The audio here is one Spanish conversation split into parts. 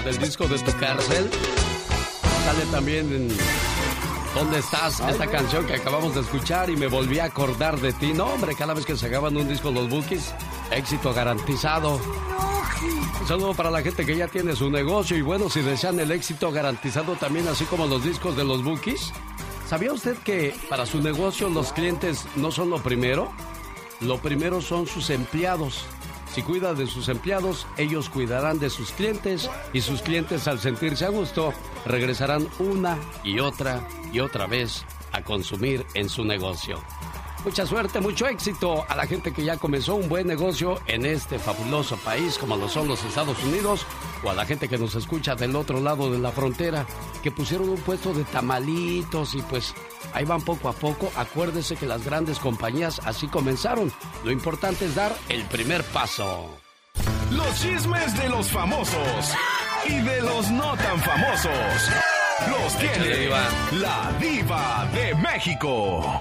Del disco de tu cárcel sale también en ¿Dónde estás? Esta canción que acabamos de escuchar y me volví a acordar de ti. No, hombre, cada vez que se acaban un disco los Bookies, éxito garantizado. Un saludo para la gente que ya tiene su negocio y bueno, si desean el éxito garantizado también, así como los discos de los Bookies. ¿Sabía usted que para su negocio los clientes no son lo primero? Lo primero son sus empleados. Si cuida de sus empleados, ellos cuidarán de sus clientes y sus clientes al sentirse a gusto regresarán una y otra y otra vez a consumir en su negocio. Mucha suerte, mucho éxito a la gente que ya comenzó un buen negocio en este fabuloso país como lo son los Estados Unidos o a la gente que nos escucha del otro lado de la frontera que pusieron un puesto de tamalitos y pues ahí van poco a poco. Acuérdese que las grandes compañías así comenzaron. Lo importante es dar el primer paso. Los chismes de los famosos y de los no tan famosos. Los tiene la diva de México.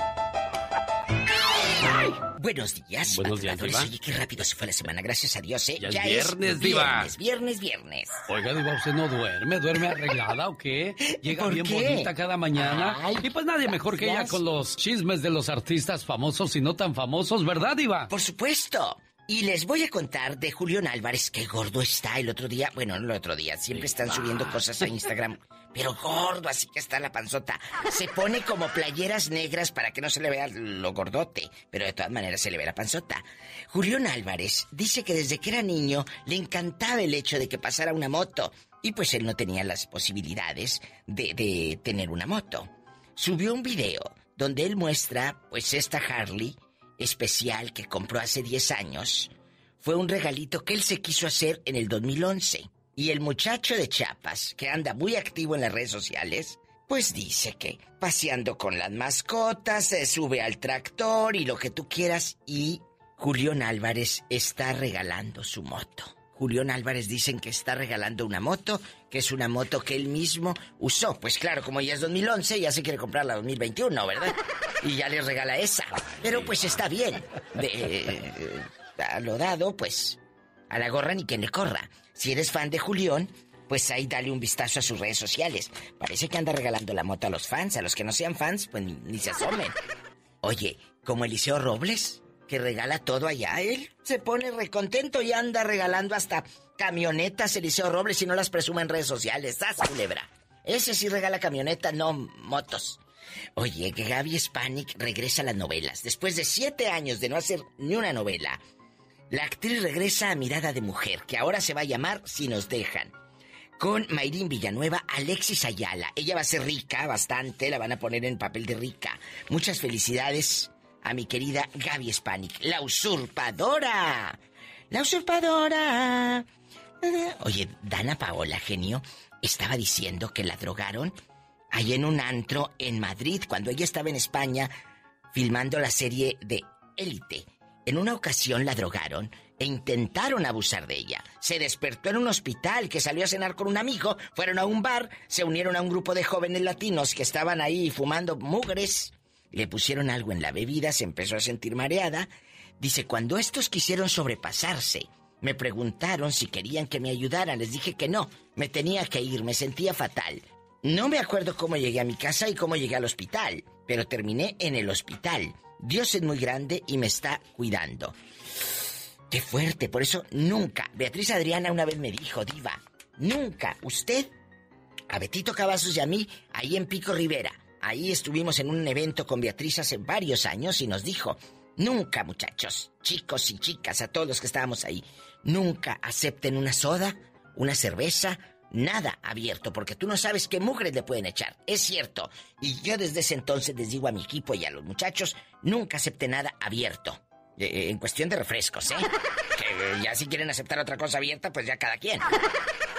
Buenos días, Buenos días, Diva. Oye, qué rápido se fue la semana, gracias a Dios, ¿eh? Ya es viernes, Diva. Viernes, viernes, viernes. Oiga, Diva, ¿usted no duerme? ¿Duerme arreglada o qué? Llega ¿Por bien qué? bonita cada mañana. Ay, y pues nadie mejor que ella con los chismes de los artistas famosos y no tan famosos, ¿verdad, Diva? Por supuesto. Y les voy a contar de Julián Álvarez, qué gordo está el otro día. Bueno, no el otro día, siempre están subiendo cosas a Instagram. Pero gordo, así que está la panzota. Se pone como playeras negras para que no se le vea lo gordote. Pero de todas maneras se le ve la panzota. Julián Álvarez dice que desde que era niño le encantaba el hecho de que pasara una moto. Y pues él no tenía las posibilidades de, de tener una moto. Subió un video donde él muestra, pues, esta Harley especial que compró hace 10 años. Fue un regalito que él se quiso hacer en el 2011. Y el muchacho de Chiapas, que anda muy activo en las redes sociales, pues dice que paseando con las mascotas, se sube al tractor y lo que tú quieras. Y Julián Álvarez está regalando su moto. Julián Álvarez dicen que está regalando una moto, que es una moto que él mismo usó. Pues claro, como ya es 2011, ya se quiere comprar la 2021, ¿verdad? Y ya le regala esa. Pero pues está bien. De, eh, a lo dado, pues a la gorra ni quien le corra. Si eres fan de Julián, pues ahí dale un vistazo a sus redes sociales. Parece que anda regalando la moto a los fans. A los que no sean fans, pues ni, se asomen. Oye, como Eliseo Robles, que regala todo allá, él se pone recontento y anda regalando hasta camionetas Eliseo Robles y no las presume en redes sociales. ¡Sas, culebra! Ese sí regala camioneta, no motos. Oye, que Gaby Spanik regresa a las novelas. Después de siete años de no hacer ni una novela, la actriz regresa a Mirada de Mujer, que ahora se va a llamar Si nos dejan. Con Mayrín Villanueva, Alexis Ayala. Ella va a ser rica, bastante, la van a poner en papel de rica. Muchas felicidades a mi querida Gaby Spanik, la usurpadora. La usurpadora. Oye, Dana Paola, genio, estaba diciendo que la drogaron ahí en un antro en Madrid, cuando ella estaba en España filmando la serie de Élite. En una ocasión la drogaron e intentaron abusar de ella. Se despertó en un hospital que salió a cenar con un amigo, fueron a un bar, se unieron a un grupo de jóvenes latinos que estaban ahí fumando mugres. Le pusieron algo en la bebida, se empezó a sentir mareada. Dice, cuando estos quisieron sobrepasarse, me preguntaron si querían que me ayudaran. Les dije que no, me tenía que ir, me sentía fatal. No me acuerdo cómo llegué a mi casa y cómo llegué al hospital, pero terminé en el hospital. Dios es muy grande y me está cuidando. Qué fuerte, por eso nunca. Beatriz Adriana una vez me dijo, Diva, nunca usted, a Betito Cavazos y a mí, ahí en Pico Rivera, ahí estuvimos en un evento con Beatriz hace varios años y nos dijo, nunca muchachos, chicos y chicas, a todos los que estábamos ahí, nunca acepten una soda, una cerveza, nada abierto, porque tú no sabes qué mugres le pueden echar. Es cierto. Y yo desde ese entonces les digo a mi equipo y a los muchachos, nunca acepte nada abierto. Eh, en cuestión de refrescos, ¿eh? Que eh, ya si quieren aceptar otra cosa abierta, pues ya cada quien.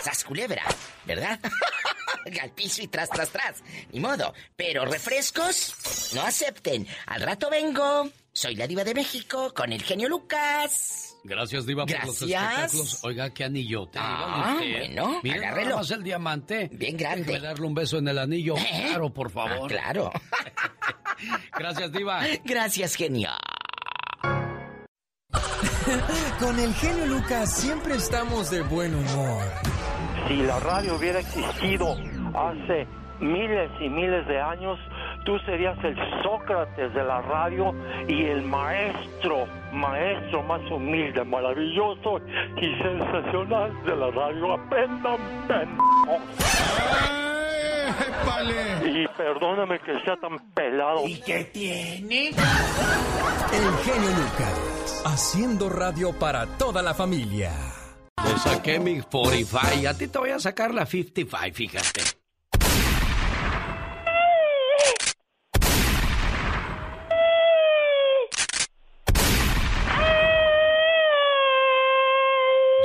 Sas culebra, ¿verdad? Al piso y tras, tras, tras. Ni modo. Pero refrescos, no acepten. Al rato vengo. Soy la diva de México con el genio Lucas. Gracias, Diva, por los Gracias. espectáculos. Oiga, qué anillote. Ah, usted. bueno, Mire, agárrelo. nada más el diamante. Bien grande. Déjeme darle un beso en el anillo. ¿Eh? Claro, por favor. Ah, claro. Gracias, Diva. Gracias, genio. Con el genio Lucas siempre estamos de buen humor. si la radio hubiera existido hace miles y miles de años, tú serías el Sócrates de la radio y el maestro, maestro más humilde, maravilloso y sensacional de la radio. Aprendan, Y perdóname que sea tan pelado. ¿Y qué tiene? El genio Lucas, haciendo radio para toda la familia. Le saqué mi 45. A ti te voy a sacar la 55, fíjate.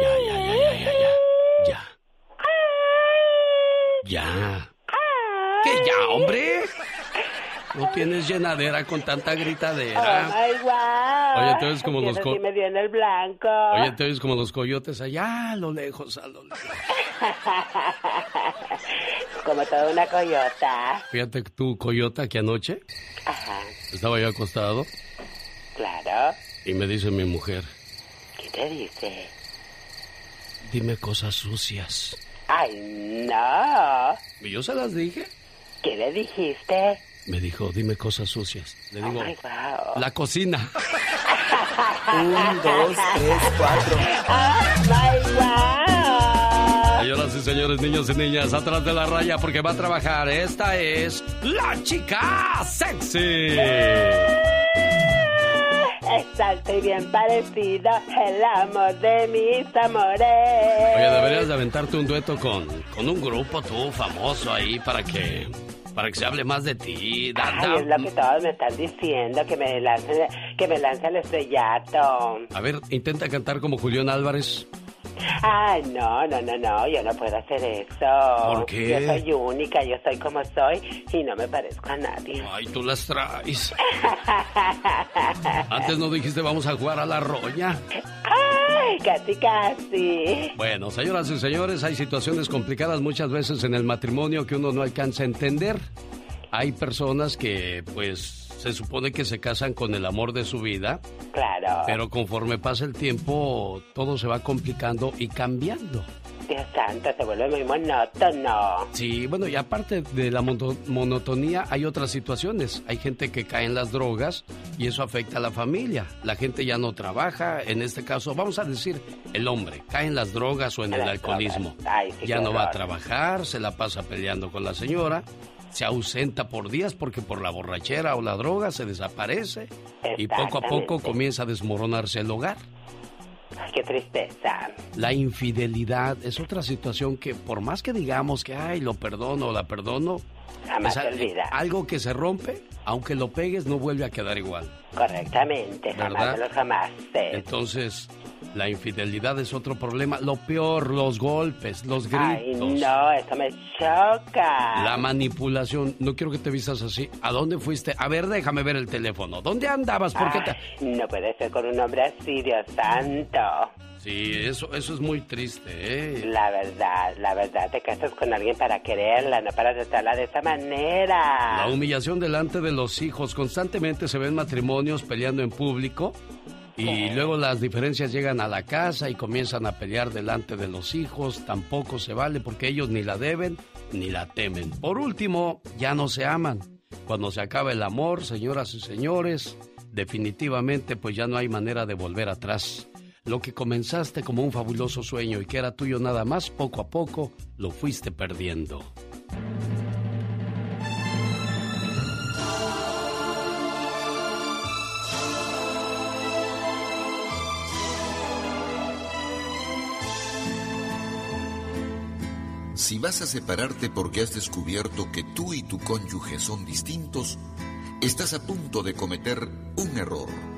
Ya, ya, ya, ya, ya, ya. Ya. Ya. ¿Qué ya, hombre? No tienes llenadera con tanta gritadera. Ay, guau. Oye, entonces como los co- me viene el blanco. Oye, entonces como los coyotes allá a lo lejos, a lo lejos. Como toda una coyota. Fíjate tu coyota que anoche Ajá, estaba yo acostado claro. y me dice mi mujer, ¿Qué te dice? dime cosas sucias. Ay, no. Y yo se las dije. ¿Qué le dijiste? Me dijo, dime cosas sucias. Le digo, wow. la cocina. Un, dos, tres, cuatro. Wow. Señoras y señores, niños y niñas, atrás de la raya porque va a trabajar. Esta es la chica sexy. Exacto y bien parecido, el amor de mis amores. Oye, deberías de aventarte un dueto con, con un grupo tú famoso ahí para que para que se hable más de ti. Da- da- Ay, es lo que todos me están diciendo, que me lance, que me lance el estrellato. A ver, intenta cantar como Julián Álvarez. Ay, no, no, no, no, yo no puedo hacer eso. ¿Por qué? Yo soy única, yo soy como soy y no me parezco a nadie. Ay, tú las traes. Antes no dijiste vamos a jugar a la roña. Ay, casi, casi. Bueno, señoras y señores, hay situaciones complicadas muchas veces en el matrimonio que uno no alcanza a entender. Hay personas que, pues, se supone que se casan con el amor de su vida, Claro. pero conforme pasa el tiempo, todo se va complicando y cambiando. Dios santo, se vuelve muy monótono. Sí, bueno, y aparte de la mono- monotonía, hay otras situaciones. Hay gente que cae en las drogas y eso afecta a la familia. La gente ya no trabaja, en este caso, vamos a decir, el hombre cae en las drogas o en En el alcoholismo. drogas. Ay, sí, ya no va a trabajar, se la pasa peleando con la señora, se ausenta por días porque por la borrachera o la droga se desaparece y poco a poco comienza a desmoronarse el hogar. Qué tristeza. La infidelidad es otra situación que por más que digamos que, ay, lo perdono o la perdono, Jamás se olvida. algo que se rompe, aunque lo pegues no vuelve a quedar igual. Correctamente, jamás ¿Verdad? de los jamás. Entonces, la infidelidad es otro problema. Lo peor, los golpes, los Ay, gritos. no, eso me choca. La manipulación, no quiero que te vistas así. ¿A dónde fuiste? A ver, déjame ver el teléfono. ¿Dónde andabas? ¿Por qué te...? Ay, No puede ser con un hombre así, Dios santo. Sí, eso, eso es muy triste, ¿eh? La verdad, la verdad, te casas con alguien para quererla, no para tratarla de esa manera. La humillación delante de los hijos. Constantemente se ven matrimonios peleando en público y luego las diferencias llegan a la casa y comienzan a pelear delante de los hijos. Tampoco se vale porque ellos ni la deben ni la temen. Por último, ya no se aman. Cuando se acaba el amor, señoras y señores, definitivamente pues ya no hay manera de volver atrás. Lo que comenzaste como un fabuloso sueño y que era tuyo nada más, poco a poco lo fuiste perdiendo. Si vas a separarte porque has descubierto que tú y tu cónyuge son distintos, estás a punto de cometer un error.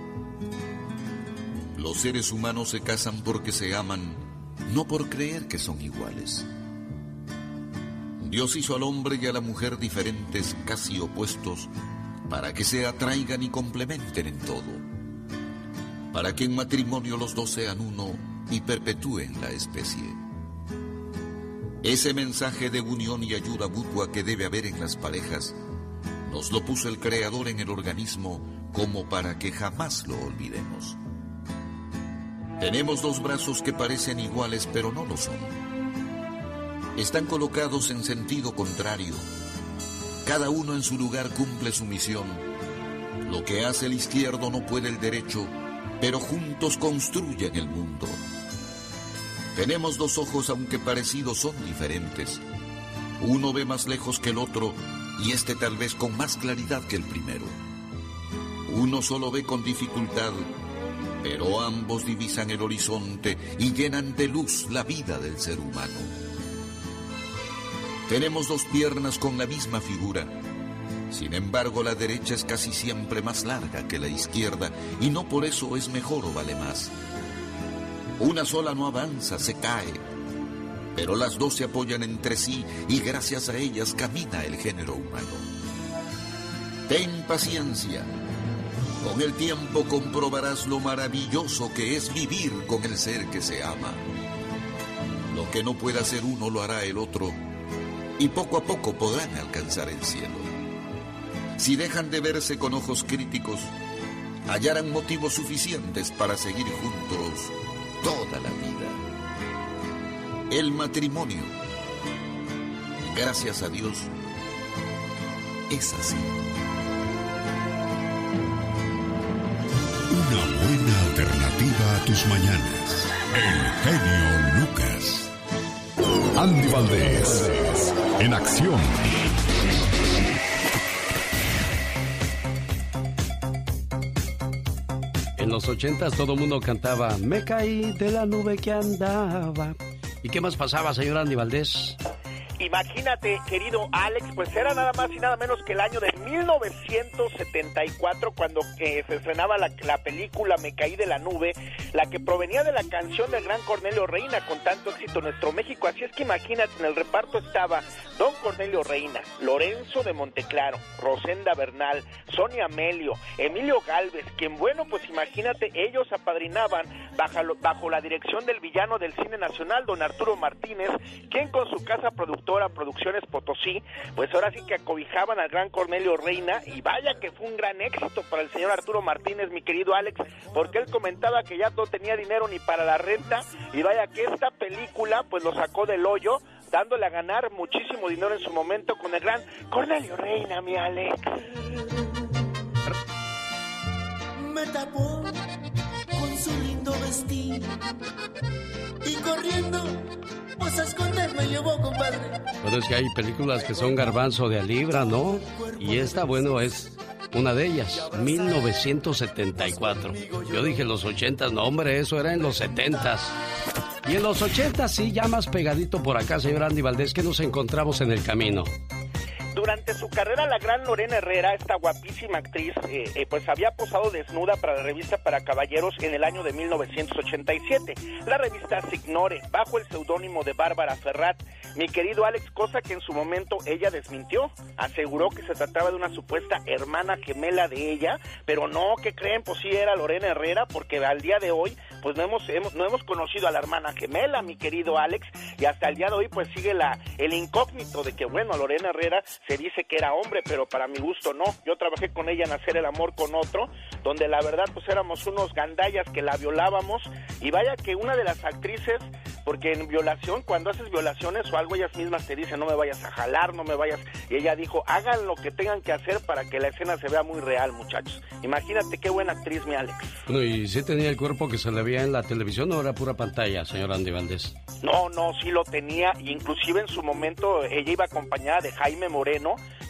Los seres humanos se casan porque se aman, no por creer que son iguales. Dios hizo al hombre y a la mujer diferentes, casi opuestos, para que se atraigan y complementen en todo. Para que en matrimonio los dos sean uno y perpetúen la especie. Ese mensaje de unión y ayuda mutua que debe haber en las parejas nos lo puso el Creador en el organismo como para que jamás lo olvidemos. Tenemos dos brazos que parecen iguales pero no lo son. están colocados en sentido contrario. Cada uno en su lugar cumple su misión. Lo que hace el izquierdo no puede el derecho, pero juntos construyen el mundo. Tenemos dos ojos aunque parecidos son diferentes. Uno ve más lejos que el otro y este tal vez con más claridad que el primero. Uno solo ve con dificultad, pero ambos divisan el horizonte y llenan de luz la vida del ser humano. Tenemos dos piernas con la misma figura. Sin embargo, la derecha es casi siempre más larga que la izquierda y no por eso es mejor o vale más. Una sola no avanza, se cae, pero las dos se apoyan entre sí y gracias a ellas camina el género humano. Ten paciencia. Con el tiempo comprobarás lo maravilloso que es vivir con el ser que se ama. Lo que no pueda hacer uno lo hará el otro y poco a poco podrán alcanzar el cielo. Si dejan de verse con ojos críticos, hallarán motivos suficientes para seguir juntos toda la vida. El matrimonio, gracias a Dios, es así. Una buena alternativa a tus mañanas. El genio Lucas. Andy Valdés. En acción. En los ochentas todo el mundo cantaba Me caí de la nube que andaba. ¿Y qué más pasaba, señor Andy Valdés? Imagínate, querido Alex, pues era nada más y nada menos que el año de 1974 cuando eh, se estrenaba la, la, película Me caí de la nube, la que provenía de la canción del gran Cornelio Reina con tanto éxito en nuestro México. Así es que imagínate, en el reparto estaba Don Cornelio Reina, Lorenzo de Monteclaro, Rosenda Bernal, Sonia Amelio, Emilio Galvez, quien bueno, pues imagínate, ellos apadrinaban bajo, bajo la dirección del villano del cine nacional, don Arturo Martínez, quien con su casa productora Producciones Potosí, pues ahora sí que acobijaban al gran Cornelio Reina y vaya que fue un gran éxito para el señor Arturo Martínez, mi querido Alex, porque él comentaba que ya no tenía dinero ni para la renta y vaya que esta película pues lo sacó del hoyo dándole a ganar muchísimo dinero en su momento con el gran Cornelio Reina, mi Alex. Me tapó con su lindo vestido y corriendo pues a esconder me llevó, compadre. Pero es que hay películas que son garbanzo de a libra, ¿no? Y esta, bueno, es una de ellas, 1974. Yo dije los 80, no hombre, eso era en los 70. Y en los 80 sí, ya más pegadito por acá, señor Andy Valdés, que nos encontramos en el camino. Durante su carrera, la gran Lorena Herrera, esta guapísima actriz, eh, eh, pues había posado desnuda para la revista para caballeros en el año de 1987. La revista Signore, bajo el seudónimo de Bárbara Ferrat. Mi querido Alex, cosa que en su momento ella desmintió. Aseguró que se trataba de una supuesta hermana gemela de ella, pero no, que creen? Pues sí era Lorena Herrera, porque al día de hoy, pues no hemos, hemos, no hemos conocido a la hermana gemela, mi querido Alex, y hasta el día de hoy, pues sigue la, el incógnito de que, bueno, Lorena Herrera se dice que era hombre, pero para mi gusto no. Yo trabajé con ella en hacer el amor con otro, donde la verdad pues éramos unos gandallas que la violábamos y vaya que una de las actrices, porque en violación, cuando haces violaciones o algo, ellas mismas te dicen no me vayas a jalar, no me vayas, y ella dijo, hagan lo que tengan que hacer para que la escena se vea muy real, muchachos. Imagínate qué buena actriz, mi Alex. Bueno, y si tenía el cuerpo que se le veía en la televisión o era pura pantalla, señor Andy Valdés. No, no, sí lo tenía, inclusive en su momento ella iba acompañada de Jaime Moreno,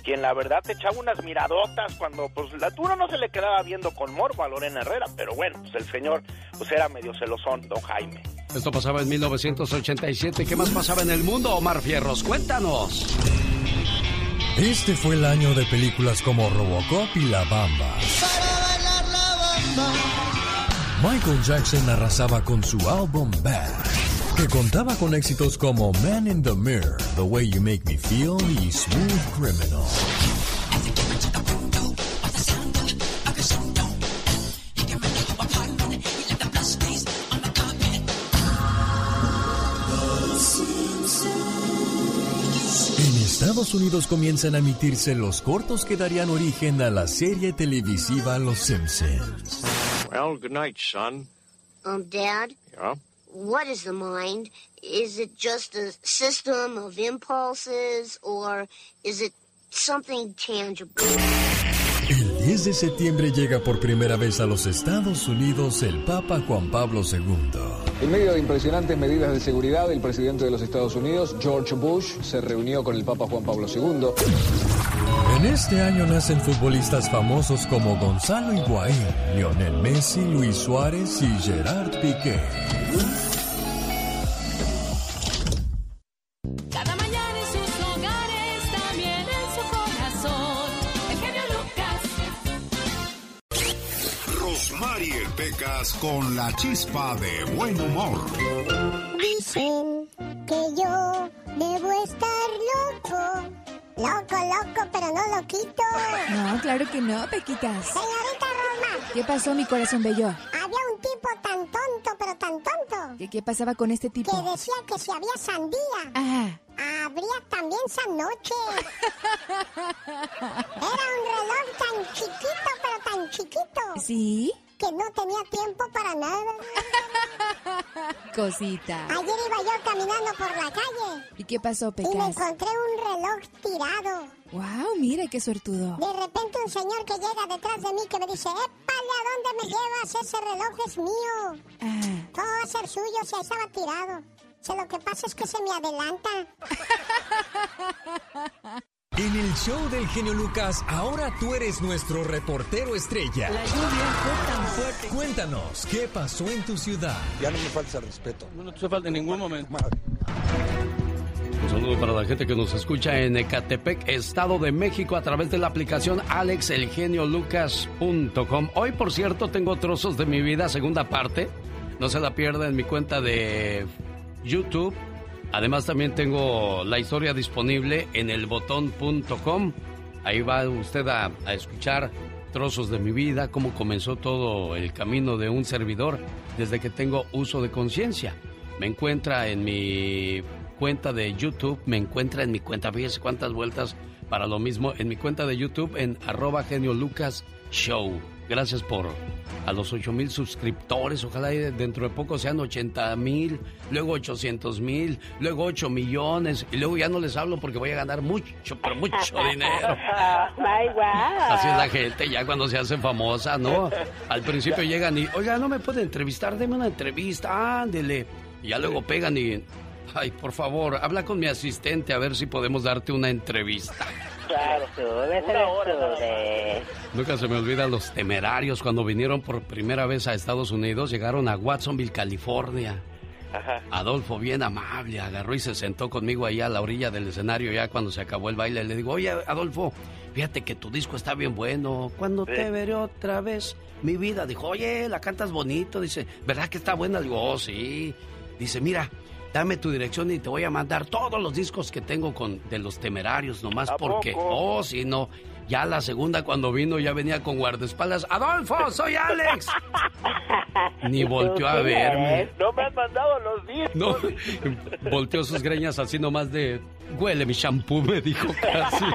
quien la verdad te echaba unas miradotas cuando pues la dura no se le quedaba viendo con morbo a Lorena Herrera, pero bueno, pues el señor pues era medio celosón, don Jaime. Esto pasaba en 1987. ¿Qué más pasaba en el mundo, Omar Fierros? Cuéntanos. Este fue el año de películas como Robocop y La Bamba. Para bailar la bamba. Michael Jackson arrasaba con su álbum Bad que contaba con éxitos como Man in the Mirror, The Way You Make Me Feel y Smooth Criminal. En Estados Unidos comienzan a emitirse los cortos que darían origen a la serie televisiva Los Simpsons. Well, good night, son. Um, Dad? Yeah? What is the mind? is it just a system of impulses or is it something tangible? El 10 de septiembre llega por primera vez a los Estados Unidos el Papa Juan Pablo II. En medio de impresionantes medidas de seguridad, el presidente de los Estados Unidos, George Bush, se reunió con el Papa Juan Pablo II. En este año nacen futbolistas famosos como Gonzalo Higuaín, Lionel Messi, Luis Suárez y Gerard Piqué. Cada mañana en sus hogares, también en su corazón. El genio Lucas. Rosmarie Pecas con la chispa de buen humor. Dicen que yo debo estar loco. Loco, loco, pero no loquito. No, claro que no, Pequitas. Señorita Roma, ¿Qué pasó, mi corazón bello? había un tipo tan tonto, pero tan tonto, ¿Qué, qué pasaba con este tipo? que decía que si había sandía, habría también sanoche. Era un reloj tan chiquito, pero tan chiquito, ¿sí? Que no tenía tiempo para nada. Cosita. Ayer iba yo caminando por la calle ¿Y qué pasó, y me Pecas? encontré un reloj tirado. Wow, mira qué suertudo. De repente un señor que llega detrás de mí que me dice, ¡Épale, ¿a dónde me llevas? Ese reloj es mío. Ah, Todo va a ser suyo si estaba tirado. Si lo que pasa es que se me adelanta. En el show del genio Lucas, ahora tú eres nuestro reportero estrella. La lluvia fue tan fuerte. Cuéntanos, ¿qué pasó en tu ciudad? Ya no me falta el respeto. No te falta en ningún momento. Un saludo para la gente que nos escucha en Ecatepec, Estado de México, a través de la aplicación alexelgeniolucas.com. Hoy, por cierto, tengo trozos de mi vida, segunda parte. No se la pierda en mi cuenta de YouTube. Además, también tengo la historia disponible en elbotón.com. Ahí va usted a, escuchar trozos de mi vida, cómo comenzó todo el camino de un servidor desde que tengo uso de conciencia. Me encuentra en mi cuenta de YouTube, me encuentra en mi cuenta, fíjese cuántas vueltas para lo mismo, en mi cuenta de YouTube en arroba genio Lucas Show. Gracias por a los 8 mil suscriptores, ojalá y dentro de poco sean 80 mil, luego 800 mil, luego 8 millones y luego ya no les hablo porque voy a ganar mucho, pero mucho dinero. My wow. Así es la gente ya cuando se hace famosa, ¿no? Al principio llegan y, oiga, no me puede entrevistar, deme una entrevista, ándele. Y ya luego pegan y, ay, por favor, habla con mi asistente a ver si podemos darte una entrevista. Claro, sube, sube, sube. Nunca se me olvida los temerarios cuando vinieron por primera vez a Estados Unidos, llegaron a Watsonville, California. Ajá. Adolfo, bien amable, agarró y se sentó conmigo ahí a la orilla del escenario ya cuando se acabó el baile. Le digo, oye, Adolfo, fíjate que tu disco está bien bueno. Cuando Sí. te veré otra vez, mi vida. Dijo, oye, la cantas bonito. Dice, ¿verdad que está buena? Digo, oh, sí. Dice, mira, dame tu dirección y te voy a mandar todos los discos que tengo con de los temerarios, nomás ¿A porque, poco? oh, si no. Ya la segunda cuando vino ya venía con guardaespaldas. Adolfo, soy Alex. Ni volteó a verme. No me han mandado los discos. No, volteó sus greñas así nomás de, huele mi shampoo, me dijo casi.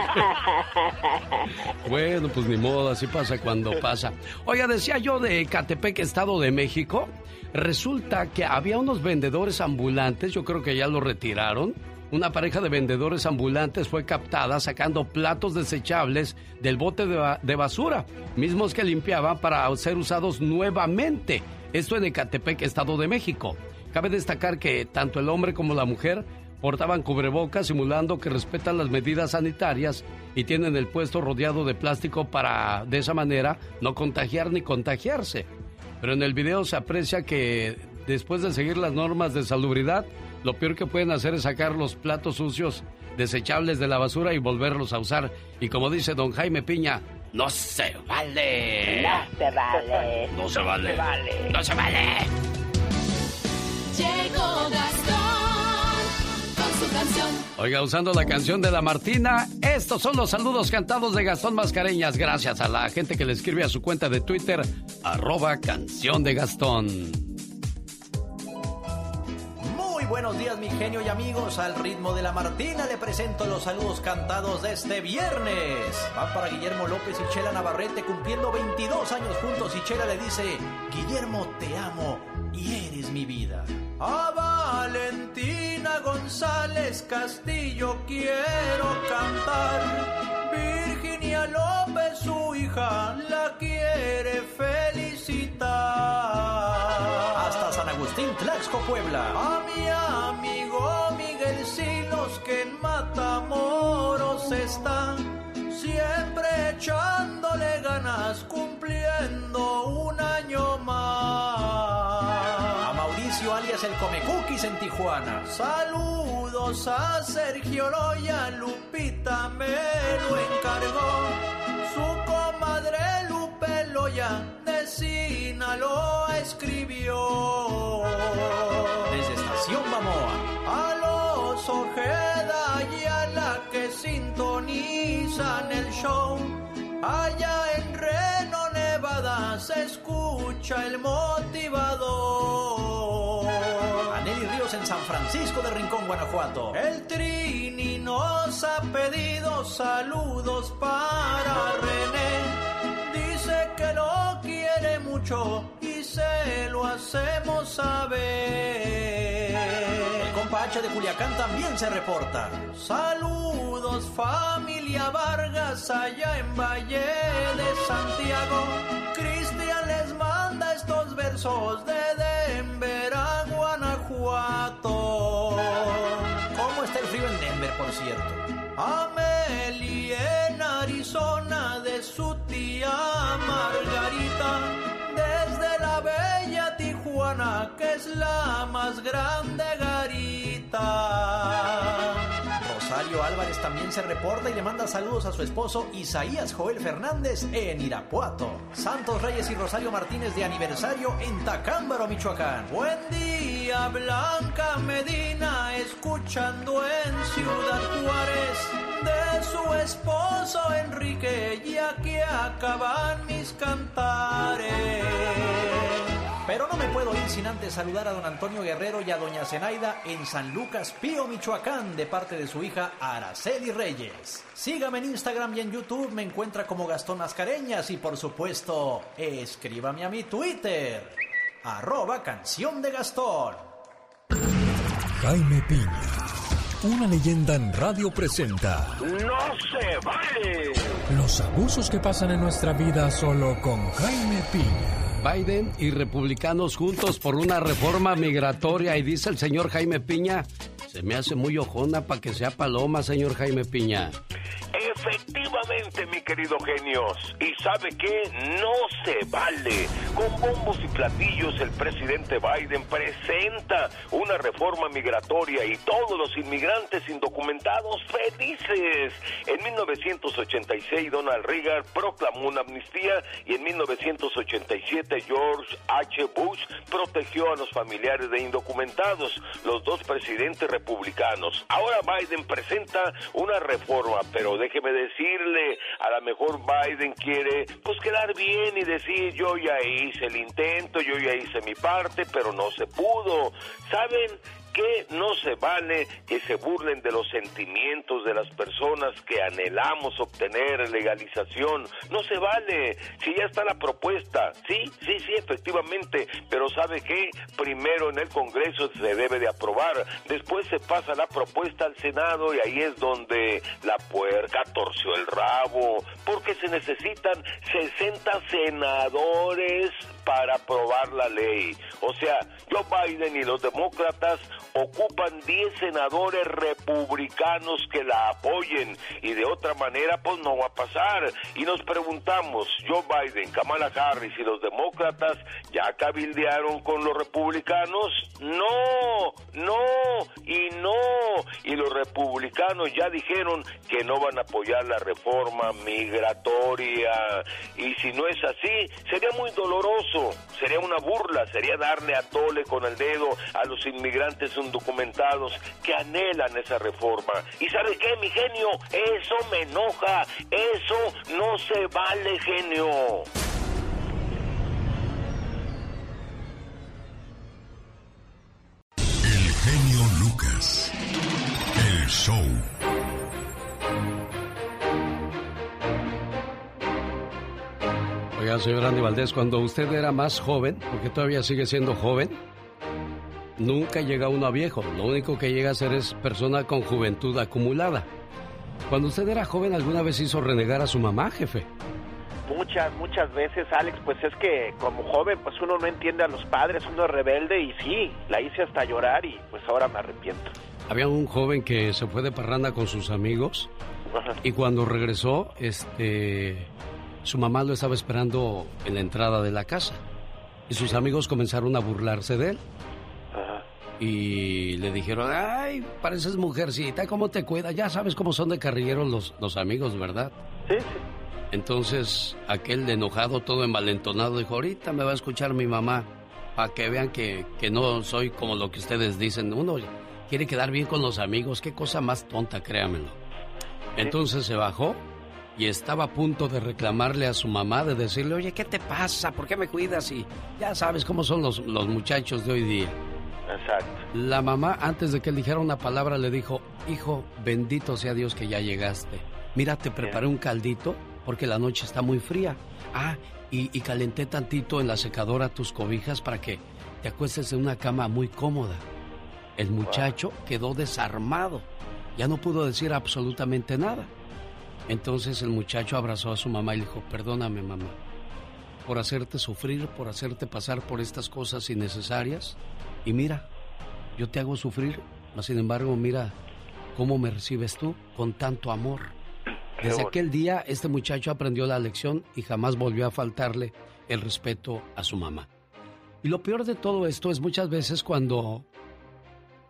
Bueno, pues ni modo, así pasa cuando pasa. Oiga, decía yo de Catepec, Estado de México, resulta que había unos vendedores ambulantes, yo creo que ya lo retiraron. Una pareja de vendedores ambulantes fue captada sacando platos desechables del bote de, ba- de basura, mismos que limpiaban para ser usados nuevamente. Esto en Ecatepec, Estado de México. Cabe destacar que tanto el hombre como la mujer portaban cubrebocas simulando que respetan las medidas sanitarias y tienen el puesto rodeado de plástico para de esa manera no contagiar ni contagiarse. Pero en el video se aprecia que después de seguir las normas de salubridad, lo peor que pueden hacer es sacar los platos sucios desechables de la basura y volverlos a usar. Y como dice don Jaime Piña, no se vale. No se vale. No se vale. vale. No se vale. Llegó Gastón con su canción. Oiga, usando la canción de la Martina, estos son los saludos cantados de Gastón Mascareñas, gracias a la gente que le escribe a su cuenta de Twitter, arroba canción de Gastón. Buenos días, mi genio y amigos. Al ritmo de la Martina le presento los saludos cantados de este viernes. Va para Guillermo López y Chela Navarrete cumpliendo 22 años juntos y Chela le dice, Guillermo, te amo y eres mi vida. ¡Ah, Valentina González Castillo quiero cantar. López, su hija, la quiere felicitar. Hasta San Agustín, Tlaxco, Puebla. A mi amigo Miguel Silos, que en Matamoros está. Siempre echándole ganas, cumpliendo un año más. Alias el Come Cookies en Tijuana. Saludos a Sergio Loya, Lupita me lo encargó. Su comadre Lupe Loya de Sinaloa escribió. Desde Estación Bamoa a los Ojeda y a la que sintonizan el show. Allá en Reno, Se escucha el motivador. A Nelly Ríos en San Francisco de Rincón, Guanajuato. El Trini nos ha pedido saludos para René. Dice que lo quiere mucho se lo hacemos saber. El compa H de Culiacán también se reporta. Saludos familia Vargas allá en Valle de Santiago. Cristian les manda estos versos de Denver a Guanajuato. ¿Cómo está el frío en Denver, por cierto? Amelie en Arizona de su tía Margarita. Que es la más grande garita. Rosario Álvarez también se reporta y le manda saludos a su esposo Isaías Joel Fernández en Irapuato. Santos Reyes y Rosario Martínez de aniversario en Tacámbaro, Michoacán. Buen día, Blanca Medina, escuchando en Ciudad Juárez de su esposo Enrique, y aquí acaban mis cantares. Pero no me puedo ir sin antes saludar a don Antonio Guerrero y a doña Zenaida en San Lucas Pío, Michoacán, de parte de su hija Araceli Reyes. Sígame en Instagram y en YouTube, me encuentra como Gastón Mascareñas y por supuesto, escríbame a mi Twitter, arroba canción de Gastón. Jaime Piña, una leyenda en radio presenta ¡No se vale! los abusos que pasan en nuestra vida solo con Jaime Piña. Biden y republicanos juntos por una reforma migratoria y dice el señor Jaime Piña, se me hace muy ojona para que sea paloma, señor Jaime Piña. Efectivamente, mi querido genios. ¿Y sabe qué? No se vale. Con bombos y platillos, el presidente Biden presenta una reforma migratoria y todos los inmigrantes indocumentados felices. En 1986, Donald Reagan proclamó una amnistía y en 1987, George H. Bush protegió a los familiares de indocumentados, los dos presidentes republicanos. Ahora Biden presenta una reforma, pero déjeme decirle, a lo mejor Biden quiere pues quedar bien y decir yo ya hice el intento, yo ya hice mi parte, pero no se pudo. ¿Saben? Que no se vale que se burlen de los sentimientos de las personas que anhelamos obtener legalización. No se vale. Si ya está la propuesta, sí, sí, sí, efectivamente, pero ¿sabe qué? Primero en el Congreso se debe de aprobar, después se pasa la propuesta al Senado y ahí es donde la puerca torció el rabo, porque se necesitan 60 senadores para aprobar la ley. O sea, Joe Biden y los demócratas ocupan 10 senadores republicanos que la apoyen y de otra manera pues no va a pasar. Y nos preguntamos, Joe Biden, Kamala Harris y los demócratas ya cabildearon con los republicanos? No, no y no. Y los republicanos ya dijeron que no van a apoyar la reforma migratoria. Y si no es así, sería muy doloroso, sería una burla, sería darle a tole con el dedo a los inmigrantes indocumentados que anhelan esa reforma. ¿Y sabe qué, mi genio? Eso me enoja, eso no se vale, genio. El genio Lucas. El show. Oiga, señor Andy Valdés, cuando usted era más joven, porque todavía sigue siendo joven, nunca llega uno a viejo. Lo único que llega a ser es persona con juventud acumulada. Cuando usted era joven, ¿alguna vez hizo renegar a su mamá, jefe? Muchas, muchas veces, Alex, pues es que como joven, pues uno no entiende a los padres, uno es rebelde y sí, la hice hasta llorar y pues ahora me arrepiento. Había un joven que se fue de parranda con sus amigos y cuando regresó, este, su mamá lo estaba esperando en la entrada de la casa y sus amigos comenzaron a burlarse de él. Y le dijeron, ay, pareces mujercita, ¿cómo te cuidas? Ya sabes cómo son de carrilleros los, los amigos, ¿verdad? Sí, sí. Entonces, aquel de enojado, todo envalentonado, dijo, ahorita me va a escuchar mi mamá, para que vean que, que no soy como lo que ustedes dicen. Uno quiere quedar bien con los amigos, qué cosa más tonta, créamelo. Entonces se bajó y estaba a punto de reclamarle a su mamá, de decirle, oye, ¿qué te pasa? ¿Por qué me cuidas? Y ya sabes cómo son los, los muchachos de hoy día. Exacto. La mamá, antes de que él dijera una palabra, le dijo, hijo, bendito sea Dios que ya llegaste. Mira, te preparé un caldito porque la noche está muy fría. Ah, y, y calenté tantito en la secadora tus cobijas para que te acuestes en una cama muy cómoda. El muchacho quedó desarmado. Ya no pudo decir absolutamente nada. Entonces el muchacho abrazó a su mamá y le dijo, perdóname mamá, por hacerte sufrir, por hacerte pasar por estas cosas innecesarias. Y mira, yo te hago sufrir, mas sin embargo mira cómo me recibes tú con tanto amor. Desde aquel día este muchacho aprendió la lección y jamás volvió a faltarle el respeto a su mamá. Y lo peor de todo esto es muchas veces cuando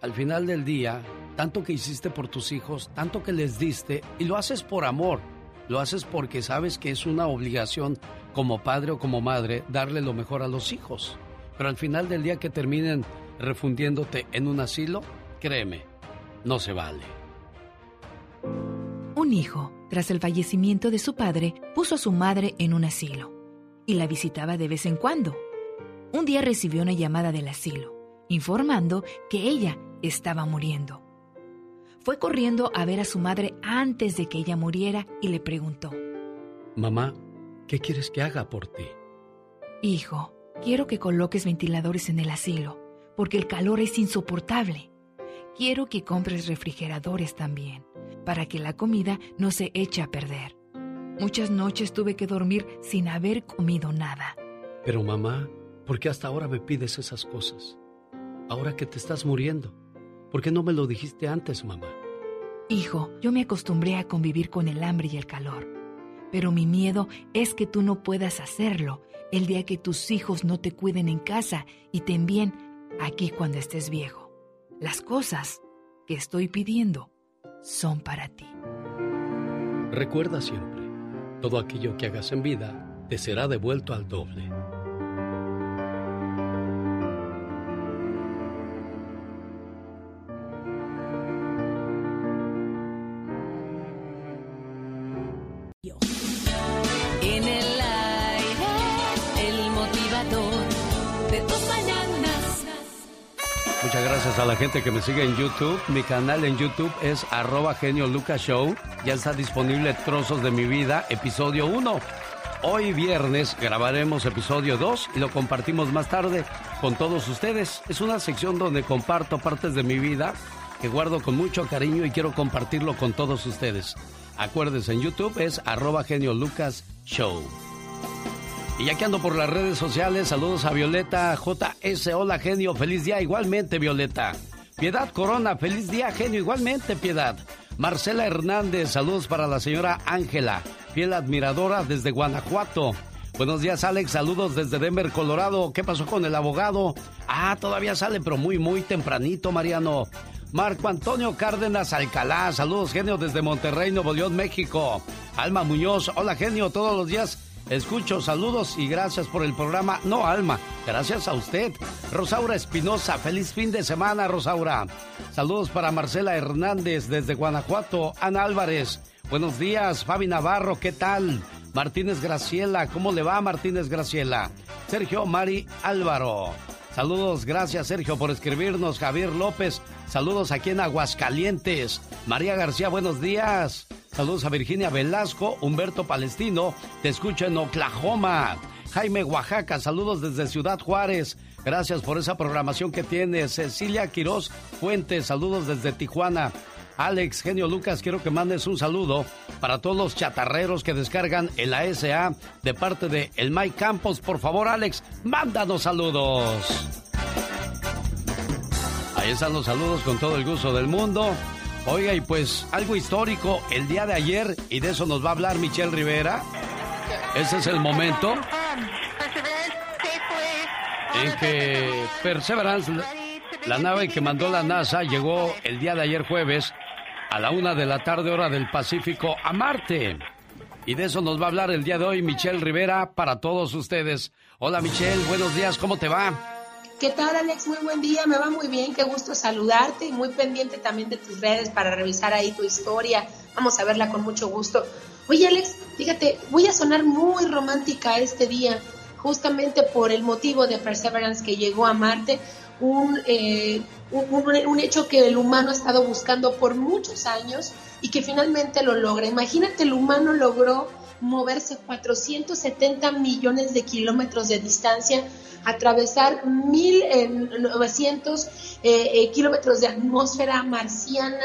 al final del día, tanto que hiciste por tus hijos, tanto que les diste, y lo haces por amor, lo haces porque sabes que es una obligación como padre o como madre darle lo mejor a los hijos. Pero al final del día que terminen refundiéndote en un asilo, créeme, no se vale. Un hijo, tras el fallecimiento de su padre, puso a su madre en un asilo y la visitaba de vez en cuando. Un día recibió una llamada del asilo, informando que ella estaba muriendo. Fue corriendo a ver a su madre antes de que ella muriera y le preguntó, Mamá, ¿qué quieres que haga por ti? Hijo, quiero que coloques ventiladores en el asilo, porque el calor es insoportable. Quiero que compres refrigeradores también, para que la comida no se eche a perder. Muchas noches tuve que dormir sin haber comido nada. Pero mamá, ¿por qué hasta ahora me pides esas cosas? Ahora que te estás muriendo, ¿por qué no me lo dijiste antes, mamá? Hijo, yo me acostumbré a convivir con el hambre y el calor, pero mi miedo es que tú no puedas hacerlo el día que tus hijos no te cuiden en casa y te envíen aquí cuando estés viejo. Las cosas que estoy pidiendo son para ti. Recuerda siempre, todo aquello que hagas en vida te será devuelto al doble. Gracias a la gente que me sigue en YouTube. Mi canal en YouTube es arroba genio Lucas Show. Ya está disponible Trozos de mi vida, episodio 1. Hoy viernes grabaremos episodio 2 y lo compartimos más tarde con todos ustedes. Es una sección donde comparto partes de mi vida que guardo con mucho cariño y quiero compartirlo con todos ustedes. Acuérdense, en YouTube es arroba genio Lucas Show. Y ya que ando por las redes sociales, saludos a Violeta JS. Hola, genio. Feliz día igualmente, Violeta. Piedad Corona, feliz día, genio. Igualmente, Piedad. Marcela Hernández, saludos para la señora Ángela, fiel admiradora desde Guanajuato. Buenos días, Alex. Saludos desde Denver, Colorado. ¿Qué pasó con el abogado? Ah, todavía sale, pero muy, muy tempranito, Mariano. Marco Antonio Cárdenas Alcalá, saludos genio desde Monterrey, Nuevo León, México. Alma Muñoz, hola genio, todos los días escucho, saludos y gracias por el programa. No, Alma, gracias a usted. Rosaura Espinosa, feliz fin de semana, Rosaura. Saludos para Marcela Hernández desde Guanajuato, Ana Álvarez. Buenos días, Fabi Navarro, ¿qué tal? Martínez Graciela, ¿cómo le va Martínez Graciela? Sergio Mari Álvaro. Saludos, gracias Sergio por escribirnos. Javier López, saludos aquí en Aguascalientes. María García, buenos días. Saludos a Virginia Velasco, Humberto Palestino, te escucho en Oklahoma. Jaime Oaxaca, saludos desde Ciudad Juárez. Gracias por esa programación que tiene. Cecilia Quiroz Fuentes, saludos desde Tijuana. Alex, genio Lucas, quiero que mandes un saludo para todos los chatarreros que descargan el ASA de parte de El Mike Campos. Por favor, Alex, mándanos saludos. Ahí están los saludos con todo el gusto del mundo. Oiga, y pues algo histórico el día de ayer, y de eso nos va a hablar Michelle Rivera. Ese es el momento en que Perseverance, la nave que mandó la NASA, llegó el día de ayer jueves a la una de la tarde hora del Pacífico a Marte. Y de eso nos va a hablar el día de hoy Michelle Rivera para todos ustedes. Hola Michelle, buenos días, ¿cómo te va? ¿Qué tal, Alex? Muy buen día, me va muy bien, qué gusto saludarte y muy pendiente también de tus redes para revisar ahí tu historia. Vamos a verla con mucho gusto. Oye, Alex, fíjate, voy a sonar muy romántica este día, justamente por el motivo de Perseverance que llegó a Marte, un, eh, un, un- un hecho que el humano ha estado buscando por muchos años y que finalmente lo logra. Imagínate, el humano logró moverse 470 millones de kilómetros de distancia, atravesar 1900 eh, eh, kilómetros de atmósfera marciana,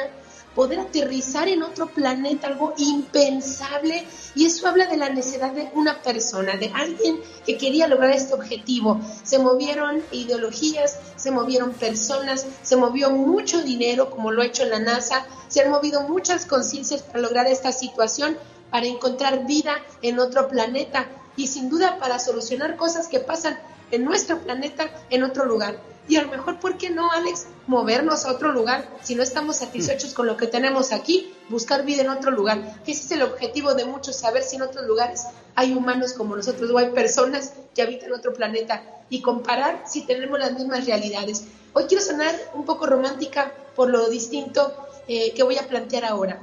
poder aterrizar en otro planeta, algo impensable, y eso habla de la necesidad de una persona, de alguien que quería lograr este objetivo. Se movieron ideologías, se movieron personas, se movió mucho dinero, como lo ha hecho la NASA, se han movido muchas conciencias para lograr esta situación, para encontrar vida en otro planeta y sin duda para solucionar cosas que pasan en nuestro planeta en otro lugar. Y a lo mejor, ¿por qué no, Alex, movernos a otro lugar? Si no estamos satisfechos con lo que tenemos aquí, buscar vida en otro lugar. Que ese es el objetivo de muchos, saber si en otros lugares hay humanos como nosotros o hay personas que habitan otro planeta y comparar si tenemos las mismas realidades. Hoy quiero sonar un poco romántica por lo distinto eh, que voy a plantear ahora.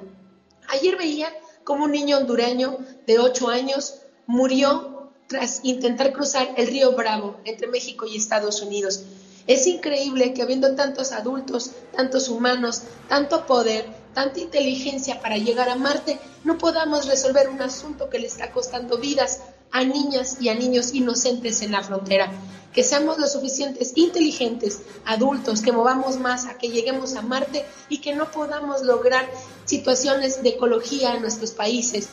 Ayer veía como un niño hondureño de 8 años murió tras intentar cruzar el río Bravo entre México y Estados Unidos. Es increíble que habiendo tantos adultos, tantos humanos, tanto poder, tanta inteligencia para llegar a Marte, no podamos resolver un asunto que le está costando vidas a niñas y a niños inocentes en la frontera. Que seamos lo suficientes inteligentes, adultos, que movamos más a que lleguemos a Marte y que no podamos lograr situaciones de ecología en nuestros países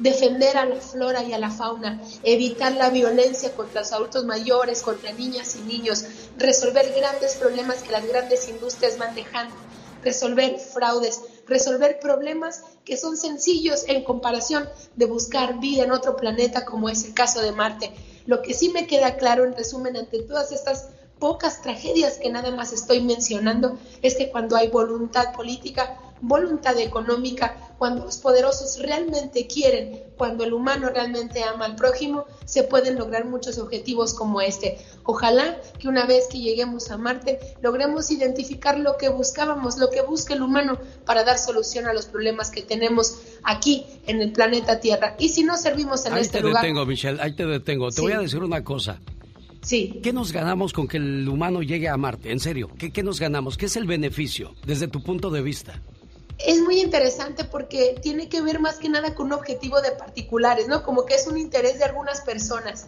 defender a la flora y a la fauna, evitar la violencia contra los adultos mayores, contra niñas y niños, resolver grandes problemas que las grandes industrias van dejando, resolver fraudes, resolver problemas que son sencillos en comparación de buscar vida en otro planeta como es el caso de Marte. Lo que sí me queda claro en resumen ante todas estas pocas tragedias que nada más estoy mencionando es que cuando hay voluntad política, voluntad económica, cuando los poderosos realmente quieren, cuando el humano realmente ama al prójimo, se pueden lograr muchos objetivos como este. Ojalá que una vez que lleguemos a Marte logremos identificar lo que buscábamos, lo que busca el humano para dar solución a los problemas que tenemos aquí en el planeta Tierra. Y si no servimos en Ahí este te lugar, detengo, Michelle, ahí te detengo. Te Sí. voy a decir una cosa. Sí. ¿Qué nos ganamos con que el humano llegue a Marte? En serio, ¿qué, qué nos ganamos? ¿Qué es el beneficio desde tu punto de vista? Es muy interesante porque tiene que ver más que nada con un objetivo de particulares, ¿no? Como que es un interés de algunas personas.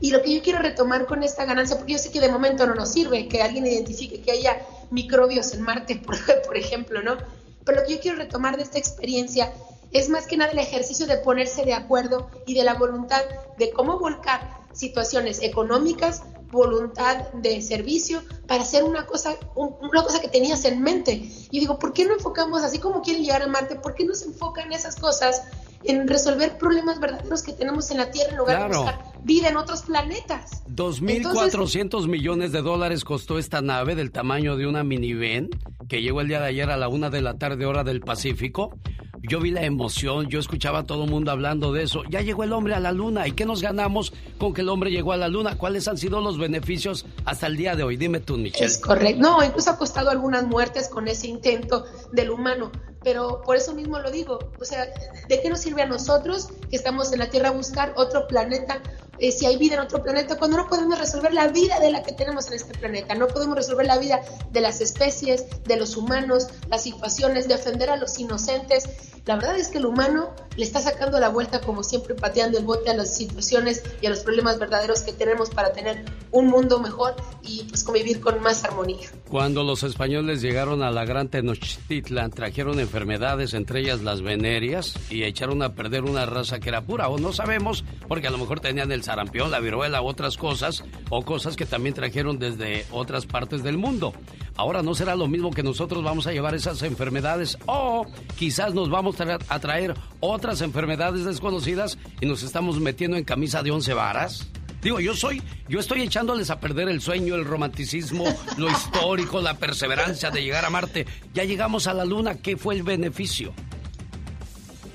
Y lo que yo quiero retomar con esta ganancia, porque yo sé que de momento no nos sirve que alguien identifique que haya microbios en Marte, por, por ejemplo, ¿no? Pero lo que yo quiero retomar de esta experiencia es más que nada el ejercicio de ponerse de acuerdo y de la voluntad de cómo volcar situaciones económicas, voluntad de servicio para hacer una cosa, un- una cosa que tenías en mente. Y digo, ¿por qué no enfocamos así como quieren llegar a Marte? ¿Por qué no se enfocan esas cosas en resolver problemas verdaderos que tenemos en la Tierra en lugar Claro. de buscar vida en otros planetas? 2.400 millones de dólares costó esta nave del tamaño de una minivan que llegó el día de ayer a la una de la tarde hora del Pacífico. Yo vi la emoción, yo escuchaba a todo el mundo hablando de eso. Ya llegó el hombre a la luna. ¿Y qué nos ganamos con que el hombre llegó a la luna? ¿Cuáles han sido los beneficios hasta el día de hoy? Dime tú, Michelle. Es correcto. No, incluso ha costado algunas muertes con ese intento del humano. Pero por eso mismo lo digo. O sea, ¿de qué nos sirve a nosotros que estamos en la Tierra buscar otro planeta? Eh, si hay vida en otro planeta, cuando no podemos resolver la vida de la que tenemos en este planeta, no podemos resolver la vida de las especies, de los humanos, las situaciones, defender a los inocentes. La verdad es que el humano le está sacando la vuelta como siempre pateando el bote a las situaciones y a los problemas verdaderos que tenemos para tener un mundo mejor y pues convivir con más armonía. Cuando los españoles llegaron a la gran Tenochtitlan, trajeron enfermedades, entre ellas las venerias, y echaron a perder una raza que era pura, o no sabemos, porque a lo mejor tenían el sarampión, la viruela, otras cosas, o cosas que también trajeron desde otras partes del mundo. Ahora no será lo mismo que nosotros vamos a llevar esas enfermedades, o quizás nos vamos a traer otras enfermedades desconocidas y nos estamos metiendo en camisa de once varas. Digo, yo soy, yo estoy echándoles a perder el sueño, el romanticismo, lo histórico, la perseverancia de llegar a Marte. Ya llegamos a la Luna, ¿qué fue el beneficio?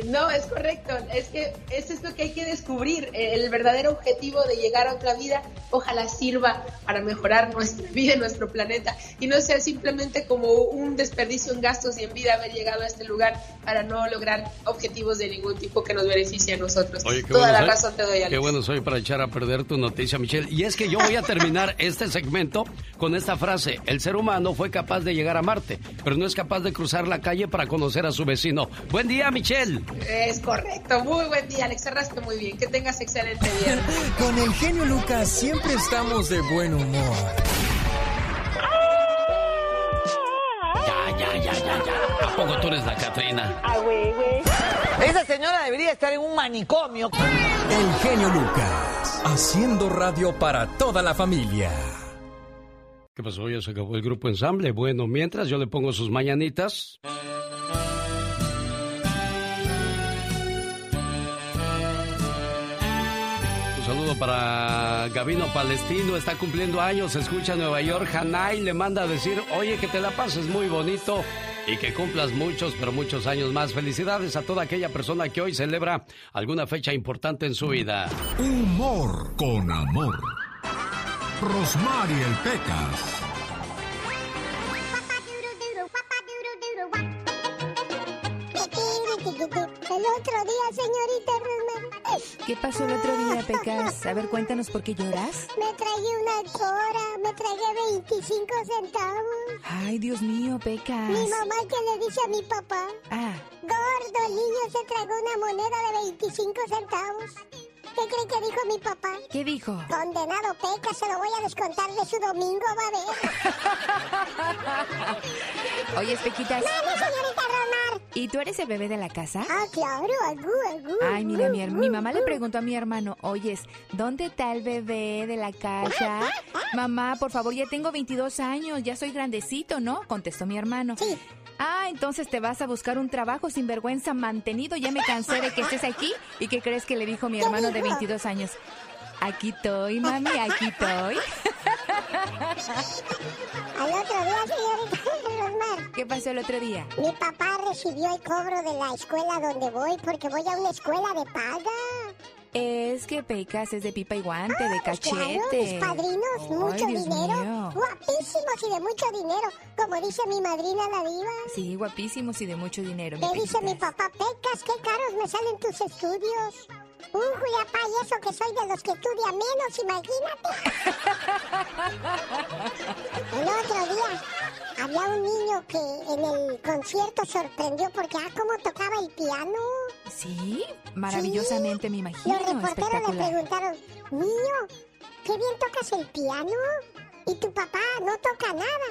No, es correcto. Es que eso es lo que hay que descubrir. El verdadero objetivo de llegar a otra vida, ojalá sirva para mejorar nuestra vida, nuestro planeta, y no sea simplemente como un desperdicio en gastos y en vida haber llegado a este lugar para no lograr objetivos de ningún tipo que nos beneficie a nosotros. Toda la razón te doy, Alex. Qué bueno soy para echar a perder tu noticia, Michelle. Y es que yo voy a terminar este segmento con esta frase. El ser humano fue capaz de llegar a Marte, pero no es capaz de cruzar la calle para conocer a su vecino. Buen día, Michelle. Es correcto. Muy buen día, Alex. Cerraste muy bien. Que tengas excelente día. Con el genio Lucas siempre estamos de buen humor. Ya, ya, ya, ya, ya. ¿A poco tú eres la Catrina? Ah, güey, güey. Esa señora debería estar en un manicomio. El genio Lucas, haciendo radio para toda la familia. ¿Qué pasó? Ya se acabó el grupo ensamble. Bueno, mientras yo le pongo sus mañanitas. Saludo para Gabino Palestino, está cumpliendo años, escucha Nueva York, Hanai le manda a decir, oye, que te la pases muy bonito y que cumplas muchos, pero muchos años más. Felicidades a toda aquella persona que hoy celebra alguna fecha importante en su vida. Humor con amor. Rosmarie el Pecas. Otro día, señorita Rosmar. ¿Qué pasó el otro día, Pecas? A ver, cuéntanos por qué lloras. Me tragué una cora, me tragué 25 centavos. Ay, Dios mío, Pecas. Mi mamá que le dice a mi papá. Ah. Gordo, el niño se tragó una moneda de 25 centavos. ¿Qué cree que dijo mi papá? ¿Qué dijo? Condenado Pecas, se lo voy a descontar de su domingo, va a ver. Oye, Pequitas. ¡Mande, señorita Romar! ¿Y tú eres el bebé de la casa? Ah, claro, agú, agú. Ay, mira, mi, mi mamá le preguntó a mi hermano, oyes, ¿dónde está el bebé de la casa? Mamá, por favor, ya tengo 22 años, ya soy grandecito, ¿no? Contestó mi hermano. Sí. Ah, entonces te vas a buscar un trabajo sin vergüenza mantenido, ya me cansé de que estés aquí. ¿Y qué crees que le dijo mi hermano de 22 años? Aquí estoy, mami, aquí estoy. Al otro día, señorita Rosmar. ¿Qué pasó el otro día? Mi papá recibió el cobro de la escuela donde voy porque voy a una escuela de paga. Es que Pecas es de pipa y guante, de Pues claro, cachete. mis padrinos, Ay, mucho Dios dinero. mío. Guapísimos y de mucho dinero. Como dice mi madrina la diva. Sí, guapísimos y de mucho dinero. Me dice mi papá, Pecas, qué caros me salen tus estudios. Uh, Juliapá, y eso que soy de los que estudia menos, imagínate. El otro día había un niño que en el concierto sorprendió porque, ah, cómo tocaba el piano. Sí, maravillosamente me imagino. Los reporteros le preguntaron, niño, qué bien tocas el piano. Y tu papá no toca nada.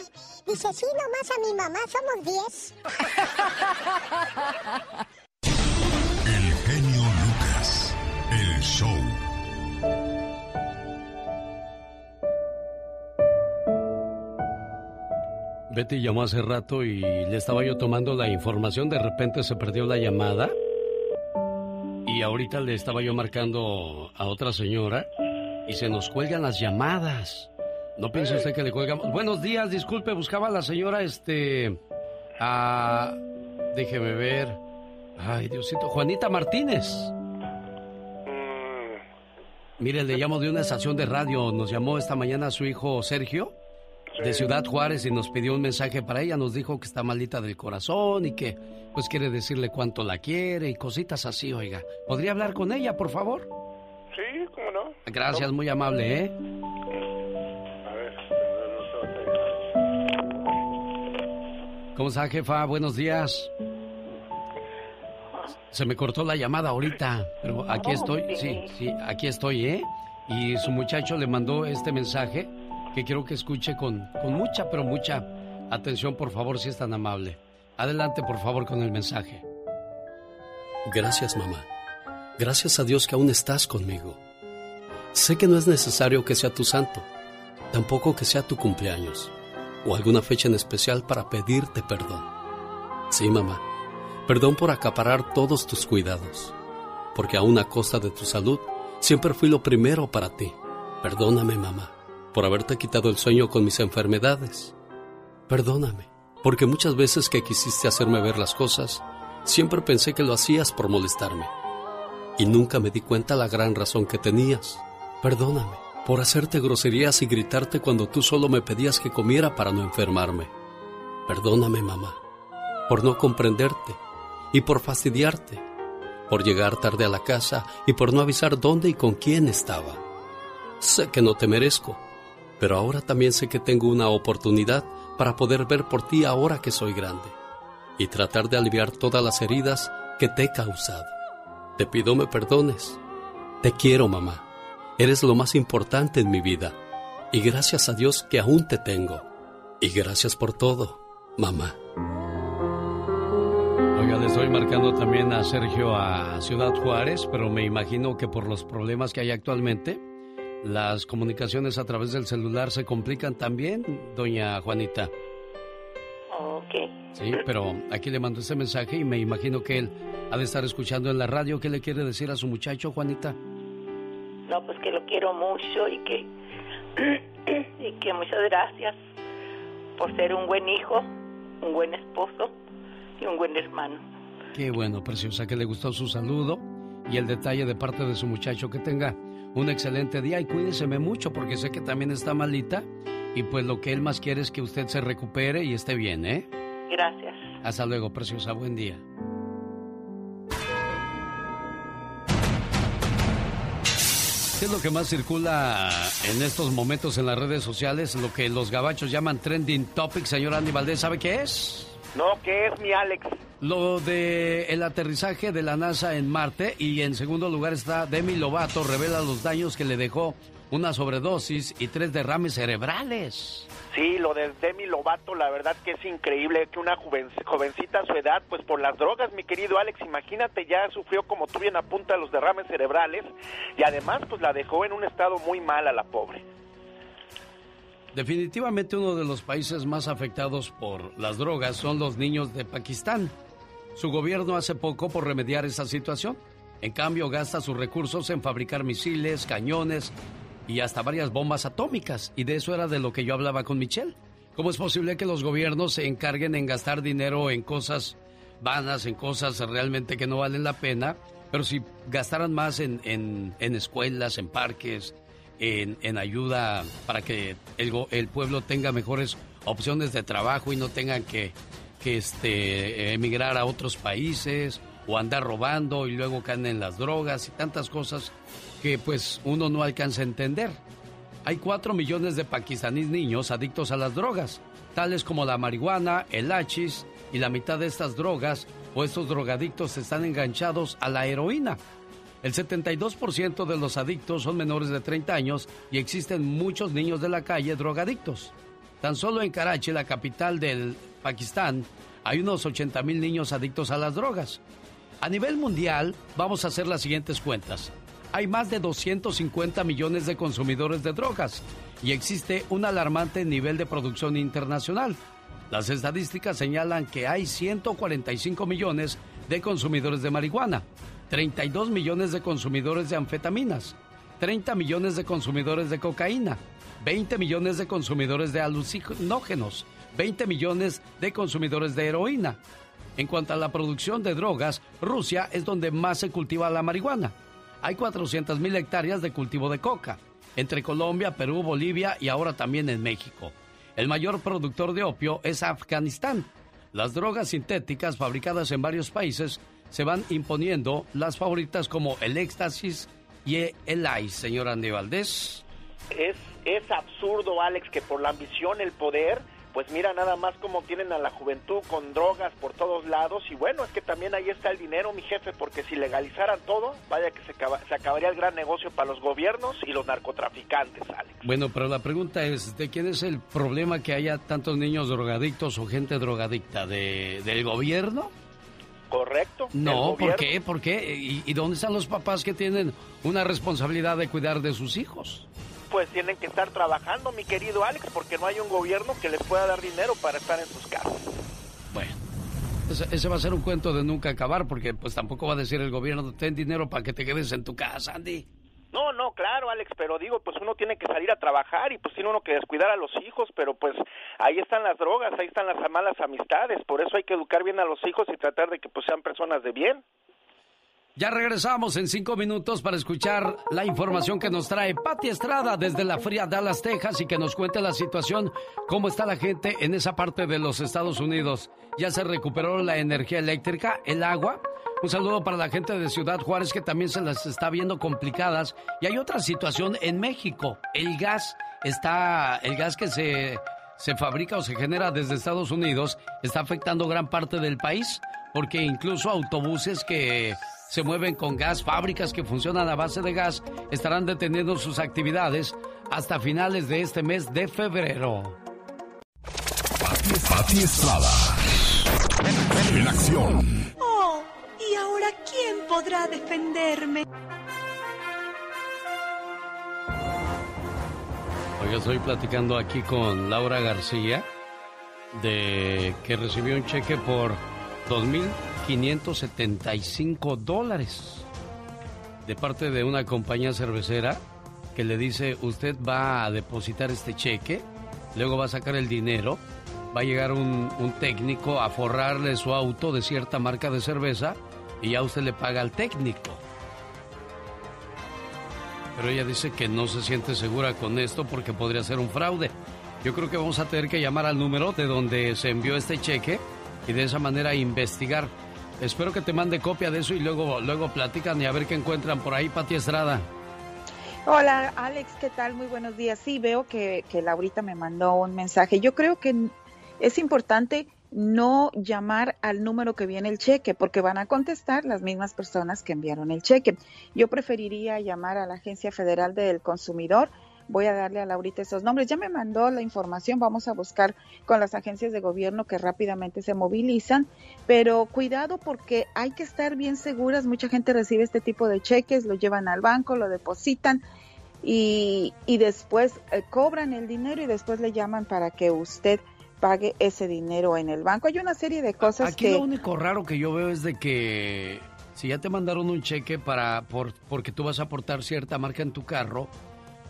Dice, sí, nomás a mi mamá somos 10. Betty llamó hace rato y le estaba yo tomando la información, de repente se perdió la llamada y ahorita le estaba yo marcando a otra señora y se nos cuelgan las llamadas. No piense usted que le colgamos. Buenos días, disculpe, buscaba a la señora, este... A... Déjeme ver. Ay, Diosito, Juanita Martínez. Mire, le llamo de una estación de radio. Nos llamó esta mañana su hijo Sergio de Ciudad Juárez y nos pidió un mensaje para ella. Nos dijo que está malita del corazón y que pues quiere decirle cuánto la quiere y cositas así, oiga. ¿Podría hablar con ella, por favor? Sí, cómo no. Gracias, muy amable, ¿eh? A ver, ¿Cómo está, jefa? Buenos días. Se me cortó la llamada ahorita, pero aquí estoy, sí, sí, aquí estoy, ¿eh? Y su muchacho le mandó este mensaje que quiero que escuche con, con mucha, pero mucha atención, por favor, si es tan amable. Adelante, por favor, con el mensaje. Gracias, mamá. Gracias a Dios que aún estás conmigo. Sé que no es necesario que sea tu santo, tampoco que sea tu cumpleaños o alguna fecha en especial para pedirte perdón. Sí, mamá, perdón por acaparar todos tus cuidados, porque aún a costa de tu salud, siempre fui lo primero para ti. Perdóname, mamá, por haberte quitado el sueño con mis enfermedades. Perdóname, porque muchas veces que quisiste hacerme ver las cosas, siempre pensé que lo hacías por molestarme. Y nunca me di cuenta la gran razón que tenías. Perdóname por hacerte groserías y gritarte cuando tú solo me pedías que comiera para no enfermarme. Perdóname, mamá, por no comprenderte y por fastidiarte, por llegar tarde a la casa y por no avisar dónde y con quién estaba. Sé que no te merezco, pero ahora también sé que tengo una oportunidad para poder ver por ti ahora que soy grande y tratar de aliviar todas las heridas que te he causado. Te pido me perdones. Te quiero, mamá. Eres lo más importante en mi vida. Y gracias a Dios que aún te tengo. Y gracias por todo, mamá. Oiga, le estoy marcando también a Sergio a Ciudad Juárez, pero me imagino que por los problemas que hay actualmente, las comunicaciones a través del celular se complican también, doña Juanita. Ok. Sí, pero aquí le mando este mensaje y me imagino que él ha de estar escuchando en la radio. ¿Qué le quiere decir a su muchacho, Juanita? No, pues que lo quiero mucho y que, y que muchas gracias por ser un buen hijo, un buen esposo y un buen hermano. Qué bueno, preciosa, que le gustó su saludo y el detalle de parte de su muchacho. Que tenga un excelente día y cuídeseme mucho porque sé que también está malita y pues lo que él más quiere es que usted se recupere y esté bien, ¿eh? Gracias. Hasta luego, preciosa, buen día. ¿Qué es lo que más circula en estos momentos en las redes sociales? Lo que los gabachos llaman trending topic, señor Andy Valdés, ¿sabe qué es? No, ¿qué es mi Alex? Lo de el aterrizaje de la NASA en Marte y en segundo lugar está Demi Lovato revela los daños que le dejó una sobredosis y tres derrames cerebrales. Sí, lo de Demi Lovato, la verdad que es increíble que una joven, jovencita a su edad, pues por las drogas, mi querido Alex, imagínate, ya sufrió como tú bien apunta los derrames cerebrales y además pues la dejó en un estado muy mal a la pobre. Definitivamente uno de los países más afectados por las drogas son los niños de Pakistán. Su gobierno hace poco por remediar esa situación. En cambio, gasta sus recursos en fabricar misiles, cañones y hasta varias bombas atómicas. Y de eso era de lo que yo hablaba con Michelle. ¿Cómo es posible que los gobiernos se encarguen en gastar dinero en cosas vanas, en cosas realmente que no valen la pena? Pero si gastaran más en, en, en escuelas, en parques, en, en ayuda para que el, el pueblo tenga mejores opciones de trabajo y no tengan que, que este, emigrar a otros países o andar robando y luego caen en las drogas y tantas cosas que pues uno no alcanza a entender. Hay cuatro millones de pakistaníes niños adictos a las drogas, tales como la marihuana, el hachís, y la mitad de estas drogas o estos drogadictos están enganchados a la heroína. El 72% de los adictos son menores de 30 años y existen muchos niños de la calle drogadictos. Tan solo en Karachi, la capital del Pakistán, hay unos 80 mil niños adictos a las drogas. A nivel mundial, vamos a hacer las siguientes cuentas. Hay más de 250 millones de consumidores de drogas y existe un alarmante nivel de producción internacional. Las estadísticas señalan que hay 145 millones de consumidores de marihuana, 32 millones de consumidores de anfetaminas, 30 millones de consumidores de cocaína, 20 millones de consumidores de alucinógenos, 20 millones de consumidores de heroína. En cuanto a la producción de drogas, Rusia es donde más se cultiva la marihuana. Hay 400 mil hectáreas de cultivo de coca, entre Colombia, Perú, Bolivia y ahora también en México. El mayor productor de opio es Afganistán. Las drogas sintéticas fabricadas en varios países se van imponiendo las favoritas como el éxtasis y el ice, señor Andy Valdés. Es, es absurdo, Alex, que por la ambición, el poder, pues mira nada más cómo tienen a la juventud con drogas por todos lados y bueno, es que también ahí está el dinero, mi jefe, porque si legalizaran todo, vaya que se, acaba- se acabaría el gran negocio para los gobiernos y los narcotraficantes, Alex. Bueno, pero la pregunta es, ¿de quién es el problema que haya tantos niños drogadictos o gente drogadicta? ¿De, ¿Del gobierno? ¿Correcto? No, ¿por qué? ¿Por qué? ¿Y, y dónde están los papás que tienen una responsabilidad de cuidar de sus hijos? Pues tienen que estar trabajando, mi querido Alex, porque no hay un gobierno que les pueda dar dinero para estar en sus casas. Bueno, ese, va a ser un cuento de nunca acabar, porque pues tampoco va a decir el gobierno, ten dinero para que te quedes en tu casa, Andy. No, no, claro, Alex, pero digo, pues uno tiene que salir a trabajar y pues tiene uno que descuidar a los hijos, pero pues ahí están las drogas, ahí están las malas amistades, por eso hay que educar bien a los hijos y tratar de que pues sean personas de bien. Ya regresamos en cinco minutos para escuchar la información que nos trae Pati Estrada desde la fría Dallas, Texas, y que nos cuente la situación, cómo está la gente en esa parte de los Estados Unidos. Ya se recuperó la energía eléctrica, el agua. Un saludo para la gente de Ciudad Juárez que también se las está viendo complicadas. Y hay otra situación en México. El gas está, el gas que se, se fabrica o se genera desde Estados Unidos está afectando gran parte del país porque incluso autobuses que se mueven con gas, fábricas que funcionan a base de gas, estarán deteniendo sus actividades hasta finales de este mes de febrero. Pati Estrada. En acción. Oh, ¿y ahora quién podrá defenderme? Oiga, estoy platicando aquí con Laura García de que recibió un cheque por 2.575 dólares de parte de una compañía cervecera que le dice usted va a depositar este cheque, luego va a sacar el dinero, va a llegar un técnico a forrarle su auto de cierta marca de cerveza y ya usted le paga al técnico. Pero ella dice que no se siente segura con esto porque podría ser un fraude. Yo creo que vamos a tener que llamar al número de donde se envió este cheque y de esa manera investigar. Espero que te mande copia de eso y luego, luego platican y a ver qué encuentran por ahí, Pati Estrada. Hola Alex, ¿qué tal? Muy buenos días. Sí, veo que, que Laurita me mandó un mensaje. Yo creo que es importante no llamar al número que viene el cheque porque van a contestar las mismas personas que enviaron el cheque. Yo preferiría llamar a la Agencia Federal del Consumidor. Voy a darle a Laurita esos nombres. Ya me mandó la información. Vamos a buscar con las agencias de gobierno que rápidamente se movilizan. Pero cuidado porque hay que estar bien seguras. Mucha gente recibe este tipo de cheques, lo llevan al banco, lo depositan y, y después eh, cobran el dinero y después le llaman para que usted pague ese dinero en el banco. Hay una serie de cosas Aquí que... lo único raro que yo veo es de que si ya te mandaron un cheque para por, porque tú vas a aportar cierta marca en tu carro,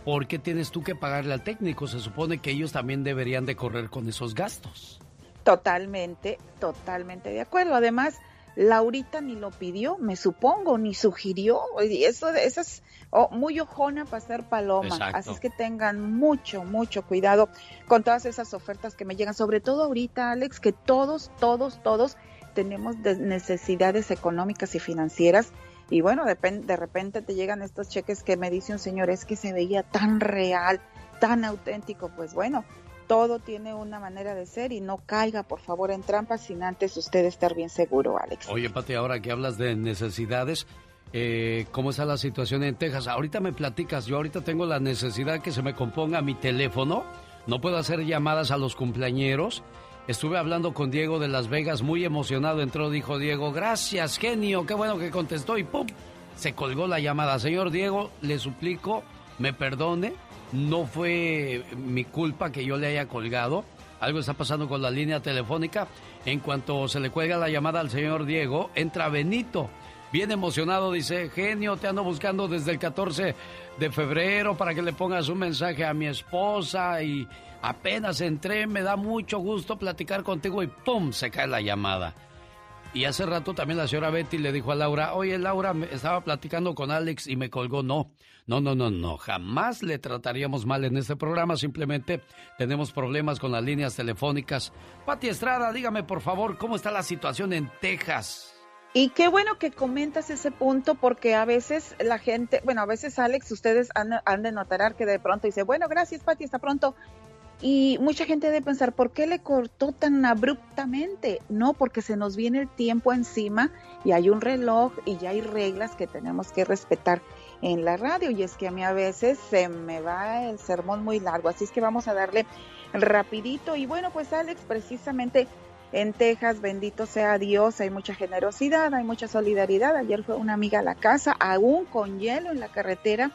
¿por qué tienes tú que pagarle al técnico? Se supone que ellos también deberían de correr con esos gastos. Totalmente, totalmente de acuerdo. Además, Laurita ni lo pidió, me supongo, ni sugirió. Y eso, eso es oh, muy ojona para ser paloma. Exacto. Así es que tengan mucho, mucho cuidado con todas esas ofertas que me llegan. Sobre todo ahorita, Alex, que todos, todos, todos tenemos de- necesidades económicas y financieras. Y bueno, de, de repente te llegan estos cheques que me dice un señor, es que se veía tan real, tan auténtico. Pues bueno, todo tiene una manera de ser y no caiga, por favor, en trampas sin antes usted estar bien seguro, Alex. Oye, Pati, ahora que hablas de necesidades, eh, ¿cómo está la situación en Texas? Ahorita me platicas, yo ahorita tengo la necesidad que se me componga mi teléfono, no puedo hacer llamadas a los cumpleañeros. Estuve hablando con Diego de Las Vegas, muy emocionado, entró, dijo Diego, gracias, genio, qué bueno que contestó y ¡pum! Se colgó la llamada. Señor Diego, le suplico, me perdone, no fue mi culpa que yo le haya colgado. Algo está pasando con la línea telefónica. En cuanto se le cuelga la llamada al señor Diego, entra Benito. Bien emocionado, dice, genio, te ando buscando desde el 14 de febrero para que le pongas un mensaje a mi esposa y apenas entré, me da mucho gusto platicar contigo y ¡pum! se cae la llamada. Y hace rato también la señora Betty le dijo a Laura, oye Laura, estaba platicando con Alex y me colgó. No, no, no, no, no, jamás le trataríamos mal en este programa, simplemente tenemos problemas con las líneas telefónicas. Pati Estrada, dígame por favor, ¿cómo está la situación en Texas? Y qué bueno que comentas ese punto porque a veces la gente, bueno, a veces Alex, ustedes han, han de notar que de pronto dice, bueno, gracias Pati, hasta pronto. Y mucha gente debe pensar, ¿por qué le cortó tan abruptamente? No, porque se nos viene el tiempo encima y hay un reloj y ya hay reglas que tenemos que respetar en la radio. Y es que a mí a veces se me va el sermón muy largo, así es que vamos a darle rapidito. Y bueno, pues Alex, precisamente en Texas, bendito sea Dios, hay mucha generosidad, hay mucha solidaridad. Ayer fue una amiga a la casa, aún con hielo en la carretera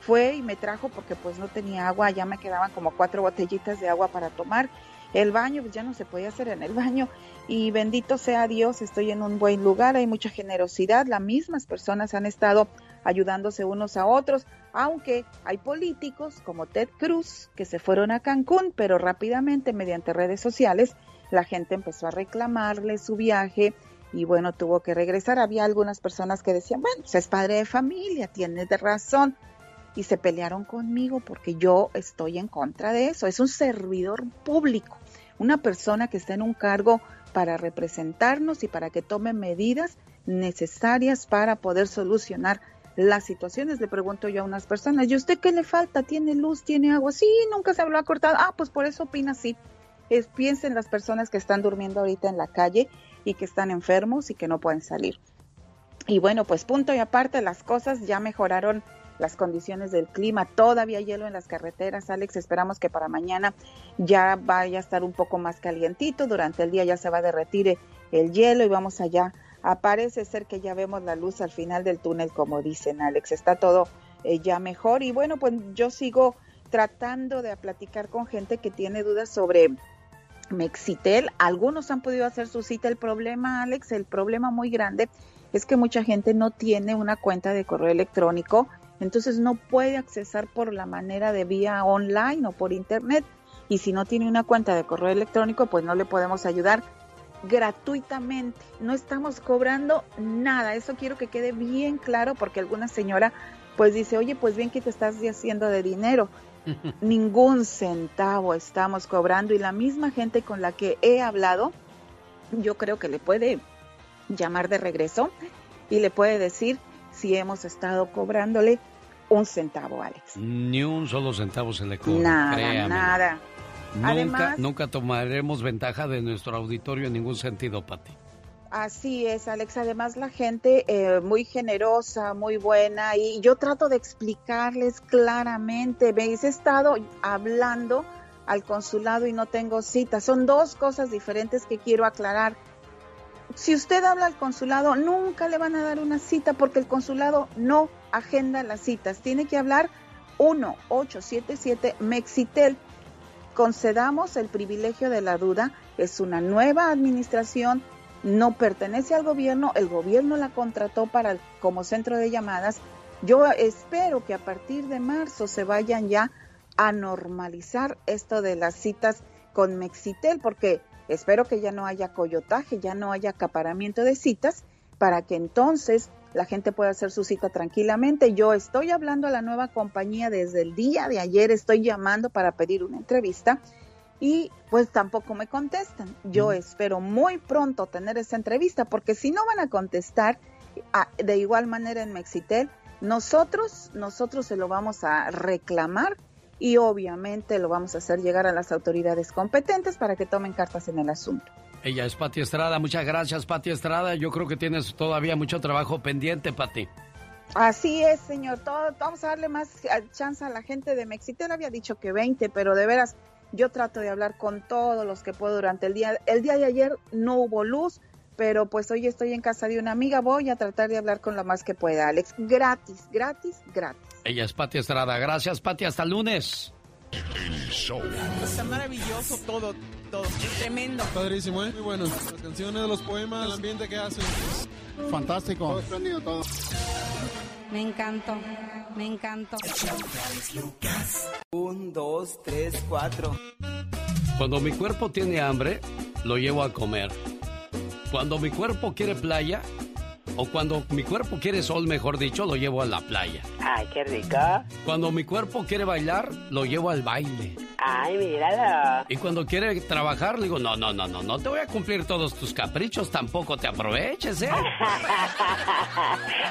fue y me trajo porque pues no tenía agua, ya me quedaban como cuatro botellitas de agua para tomar. El baño, pues ya no se podía hacer en el baño y bendito sea Dios, estoy en un buen lugar, hay mucha generosidad, las mismas personas han estado ayudándose unos a otros, aunque hay políticos como Ted Cruz que se fueron a Cancún, pero rápidamente mediante redes sociales la gente empezó a reclamarle su viaje y bueno, tuvo que regresar. Había algunas personas que decían, bueno, pues es padre de familia, tiene de razón, y se pelearon conmigo porque yo estoy en contra de eso. Es un servidor público, una persona que está en un cargo para representarnos y para que tome medidas necesarias para poder solucionar las situaciones. Le pregunto yo a unas personas, ¿y usted qué le falta? ¿Tiene luz? ¿Tiene agua? Sí, nunca se ha cortado. Ah, pues por eso opina así. Piensen las personas que están durmiendo ahorita en la calle y que están enfermos y que no pueden salir. Y bueno, pues punto y aparte, las cosas ya mejoraron las condiciones del clima. Todavía hielo en las carreteras, Alex. Esperamos que para mañana ya vaya a estar un poco más calientito. Durante el día ya se va a derretir el hielo y vamos allá. Parece ser que ya vemos la luz al final del túnel, como dicen, Alex. Está todo eh, ya mejor. Y bueno, pues yo sigo tratando de platicar con gente que tiene dudas sobre Mexitel. Algunos han podido hacer su cita. El problema, Alex, el problema muy grande es que mucha gente no tiene una cuenta de correo electrónico entonces no puede accesar por la manera de vía online o por internet. Y si no tiene una cuenta de correo electrónico, pues no le podemos ayudar gratuitamente. No estamos cobrando nada. Eso quiero que quede bien claro porque alguna señora pues dice, oye, pues bien que te estás haciendo de dinero. Ningún centavo estamos cobrando y la misma gente con la que he hablado, yo creo que le puede llamar de regreso y le puede decir si hemos estado cobrándole un centavo, Alex. Ni un solo centavo se le cobra. Nada, nada. Nunca, nunca tomaremos ventaja de nuestro auditorio en ningún sentido, Pati. Así es, Alex. Además, la gente eh, muy generosa, muy buena, y yo trato de explicarles claramente. Me he estado hablando al consulado y no tengo cita. Son dos cosas diferentes que quiero aclarar si usted habla al consulado, nunca le van a dar una cita porque el consulado no agenda las citas. Tiene que hablar 1-877 Mexitel. Concedamos el privilegio de la duda. Es una nueva administración, no pertenece al gobierno, el gobierno la contrató para como centro de llamadas. Yo espero que a partir de marzo se vayan ya a normalizar esto de las citas con Mexitel, porque Espero que ya no haya coyotaje, ya no haya acaparamiento de citas, para que entonces la gente pueda hacer su cita tranquilamente. Yo estoy hablando a la nueva compañía desde el día de ayer, estoy llamando para pedir una entrevista y pues tampoco me contestan. Yo espero muy pronto tener esa entrevista porque si no van a contestar de igual manera en Mexitel, nosotros, nosotros se lo vamos a reclamar y obviamente lo vamos a hacer llegar a las autoridades competentes para que tomen cartas en el asunto. Ella es Pati Estrada. Muchas gracias, Pati Estrada. Yo creo que tienes todavía mucho trabajo pendiente, Pati. Así es, señor. Todo, vamos a darle más eh, chance a la gente de Mexitel. Había dicho que 20, pero de veras, yo trato de hablar con todos los que puedo durante el día. El día de ayer no hubo luz, pero pues hoy estoy en casa de una amiga. Voy a tratar de hablar con lo más que pueda, Alex. Gratis, gratis, gratis. Ella es Pati Estrada. Gracias, Pati. Hasta el lunes. Está maravilloso todo, todo. Tremendo. Padrísimo, ¿eh? Muy bueno. Las canciones, los poemas, el ambiente que hacen. Fantástico. Todo todo. Me encantó. Me encantó. Un, dos, tres, cuatro. Cuando mi cuerpo tiene hambre, lo llevo a comer. Cuando mi cuerpo quiere playa, o cuando mi cuerpo quiere sol, mejor dicho, lo llevo a la playa. Ay, qué rico. Cuando mi cuerpo quiere bailar, lo llevo al baile. Ay, míralo. Y cuando quiere trabajar, le digo, no, no, no, no, no te voy a cumplir todos tus caprichos, tampoco te aproveches, ¿eh?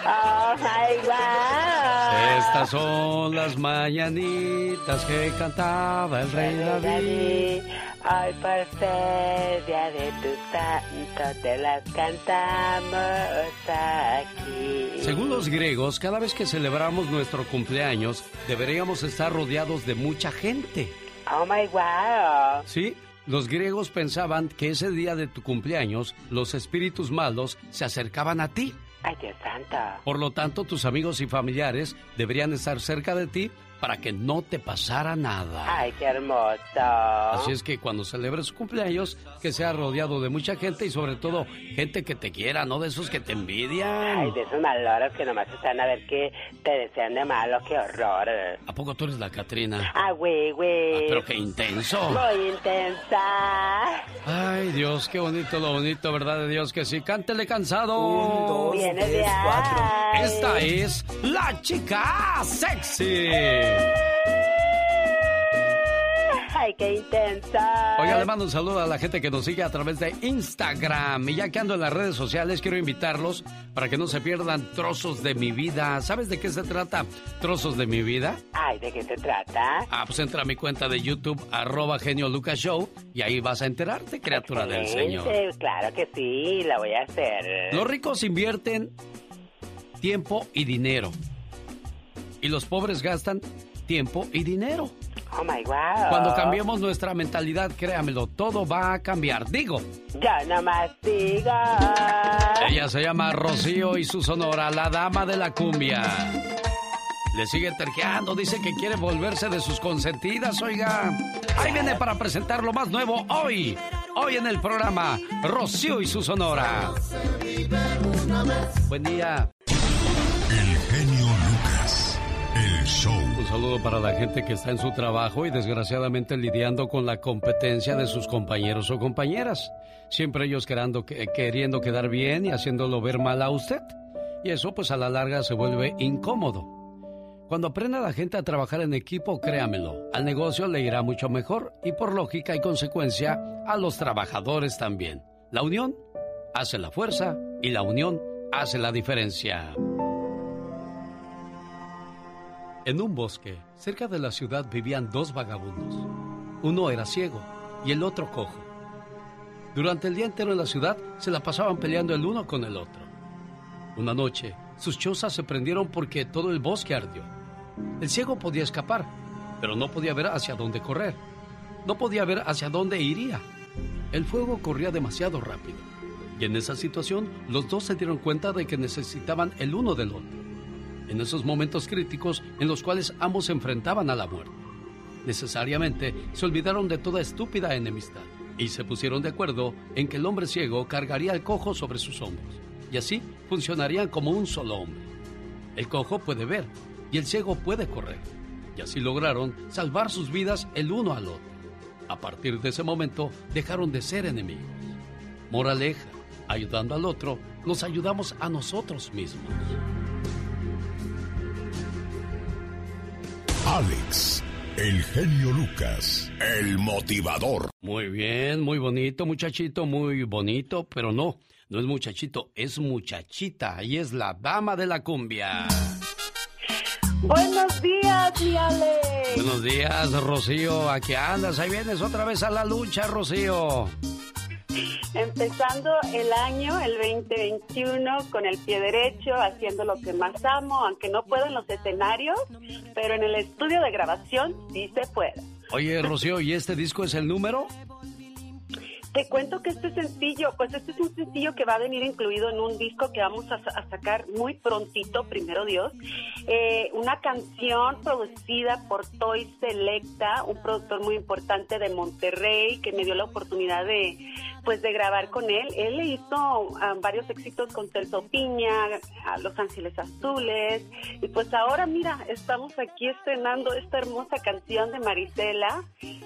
oh, my God. Estas son las mañanitas que cantaba el rey David. Hoy por ser día de tu santo te las cantamos aquí. Según los griegos, cada vez que celebramos nuestro cumpleaños, deberíamos estar rodeados de mucha gente. Oh my wow. Sí, los griegos pensaban que ese día de tu cumpleaños, los espíritus malos se acercaban a ti. Ay, Dios santo. Por lo tanto, tus amigos y familiares deberían estar cerca de ti para que no te pasara nada. Ay, qué hermoso. Así es que cuando celebres su cumpleaños, que sea rodeado de mucha gente y sobre todo gente que te quiera, no de esos que te envidian. Ay, de esos maloros que nomás están a ver que te desean de malo, qué horror. ¿A poco tú eres la Catrina? Ah, güey, güey. Ah, pero qué intenso. Muy intensa. Ay, Dios, qué bonito lo bonito, ¿verdad de Dios que sí? Cántele cansado. Un, dos, Viene tres, de cuatro. Esta es la chica sexy. Ay, qué intensa. Oiga, le mando un saludo a la gente que nos sigue a través de Instagram. Y ya que ando en las redes sociales, quiero invitarlos para que no se pierdan trozos de mi vida. ¿Sabes de qué se trata? Trozos de mi vida. Ay, ¿de qué se trata? Ah, pues entra a mi cuenta de YouTube, arroba genio Lucas Show, y ahí vas a enterarte, criatura del Señor. Claro que sí, la voy a hacer. Los ricos invierten tiempo y dinero. Y los pobres gastan tiempo y dinero. Oh my wow. Cuando cambiemos nuestra mentalidad, créamelo, todo va a cambiar. Digo. Ya nomás digo. Ella se llama Rocío y su sonora, la dama de la cumbia. Le sigue terqueando, dice que quiere volverse de sus consentidas, oiga. Ahí viene para presentar lo más nuevo hoy. Hoy en el programa, Rocío y su sonora. Buen día. Un saludo para la gente que está en su trabajo y desgraciadamente lidiando con la competencia de sus compañeros o compañeras. Siempre ellos queriendo, queriendo quedar bien y haciéndolo ver mal a usted. Y eso pues a la larga se vuelve incómodo. Cuando aprenda la gente a trabajar en equipo, créamelo, al negocio le irá mucho mejor y por lógica y consecuencia a los trabajadores también. La unión hace la fuerza y la unión hace la diferencia. En un bosque, cerca de la ciudad, vivían dos vagabundos. Uno era ciego y el otro cojo. Durante el día entero en la ciudad se la pasaban peleando el uno con el otro. Una noche, sus chozas se prendieron porque todo el bosque ardió. El ciego podía escapar, pero no podía ver hacia dónde correr. No podía ver hacia dónde iría. El fuego corría demasiado rápido. Y en esa situación, los dos se dieron cuenta de que necesitaban el uno del otro en esos momentos críticos en los cuales ambos se enfrentaban a la muerte. Necesariamente se olvidaron de toda estúpida enemistad y se pusieron de acuerdo en que el hombre ciego cargaría al cojo sobre sus hombros y así funcionarían como un solo hombre. El cojo puede ver y el ciego puede correr y así lograron salvar sus vidas el uno al otro. A partir de ese momento dejaron de ser enemigos. Moraleja, ayudando al otro, nos ayudamos a nosotros mismos. Alex, el genio Lucas, el motivador. Muy bien, muy bonito, muchachito, muy bonito, pero no, no es muchachito, es muchachita y es la dama de la cumbia. Buenos días, mi Alex. Buenos días, Rocío. ¿A qué andas? Ahí vienes otra vez a la lucha, Rocío. Empezando el año, el 2021, con el pie derecho, haciendo lo que más amo, aunque no puedo en los escenarios, pero en el estudio de grabación sí se puede. Oye, Rocío, ¿y este disco es el número? Te cuento que este sencillo, pues este es un sencillo que va a venir incluido en un disco que vamos a, a sacar muy prontito, primero Dios. Eh, una canción producida por Toy Selecta, un productor muy importante de Monterrey que me dio la oportunidad de, pues, de grabar con él. Él le hizo um, varios éxitos con Celso Piña, a Los Ángeles Azules, y pues ahora mira, estamos aquí estrenando esta hermosa canción de Marisela,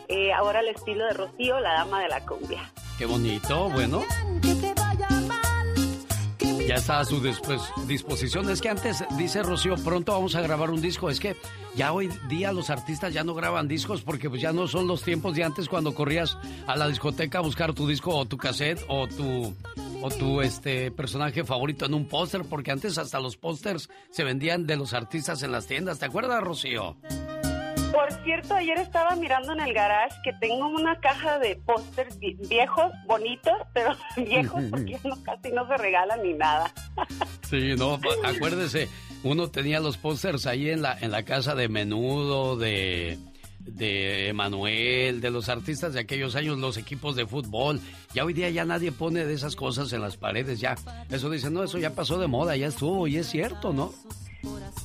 eh, ahora al estilo de Rocío, la dama de la cumbia. Qué bonito, bueno. Que te vaya Ya está a su después, disposición. Es que antes, dice Rocío, pronto vamos a grabar un disco. Es que ya hoy día los artistas ya no graban discos porque pues ya no son los tiempos de antes cuando corrías a la discoteca a buscar tu disco o tu cassette o tu o tu este personaje favorito en un póster porque antes hasta los pósters se vendían de los artistas en las tiendas. ¿Te acuerdas, Rocío? Por cierto, ayer estaba mirando en el garage que tengo una caja de pósters vi- viejos, bonitos, pero viejos porque no, casi no se regalan ni nada. Sí, no, acuérdese, uno tenía los pósters ahí en la, en la casa de Menudo, de, de Emanuel, de los artistas de aquellos años, los equipos de fútbol. Ya hoy día ya nadie pone de esas cosas en las paredes, ya. Eso dicen, no, eso ya pasó de moda, ya estuvo, y es cierto, ¿no?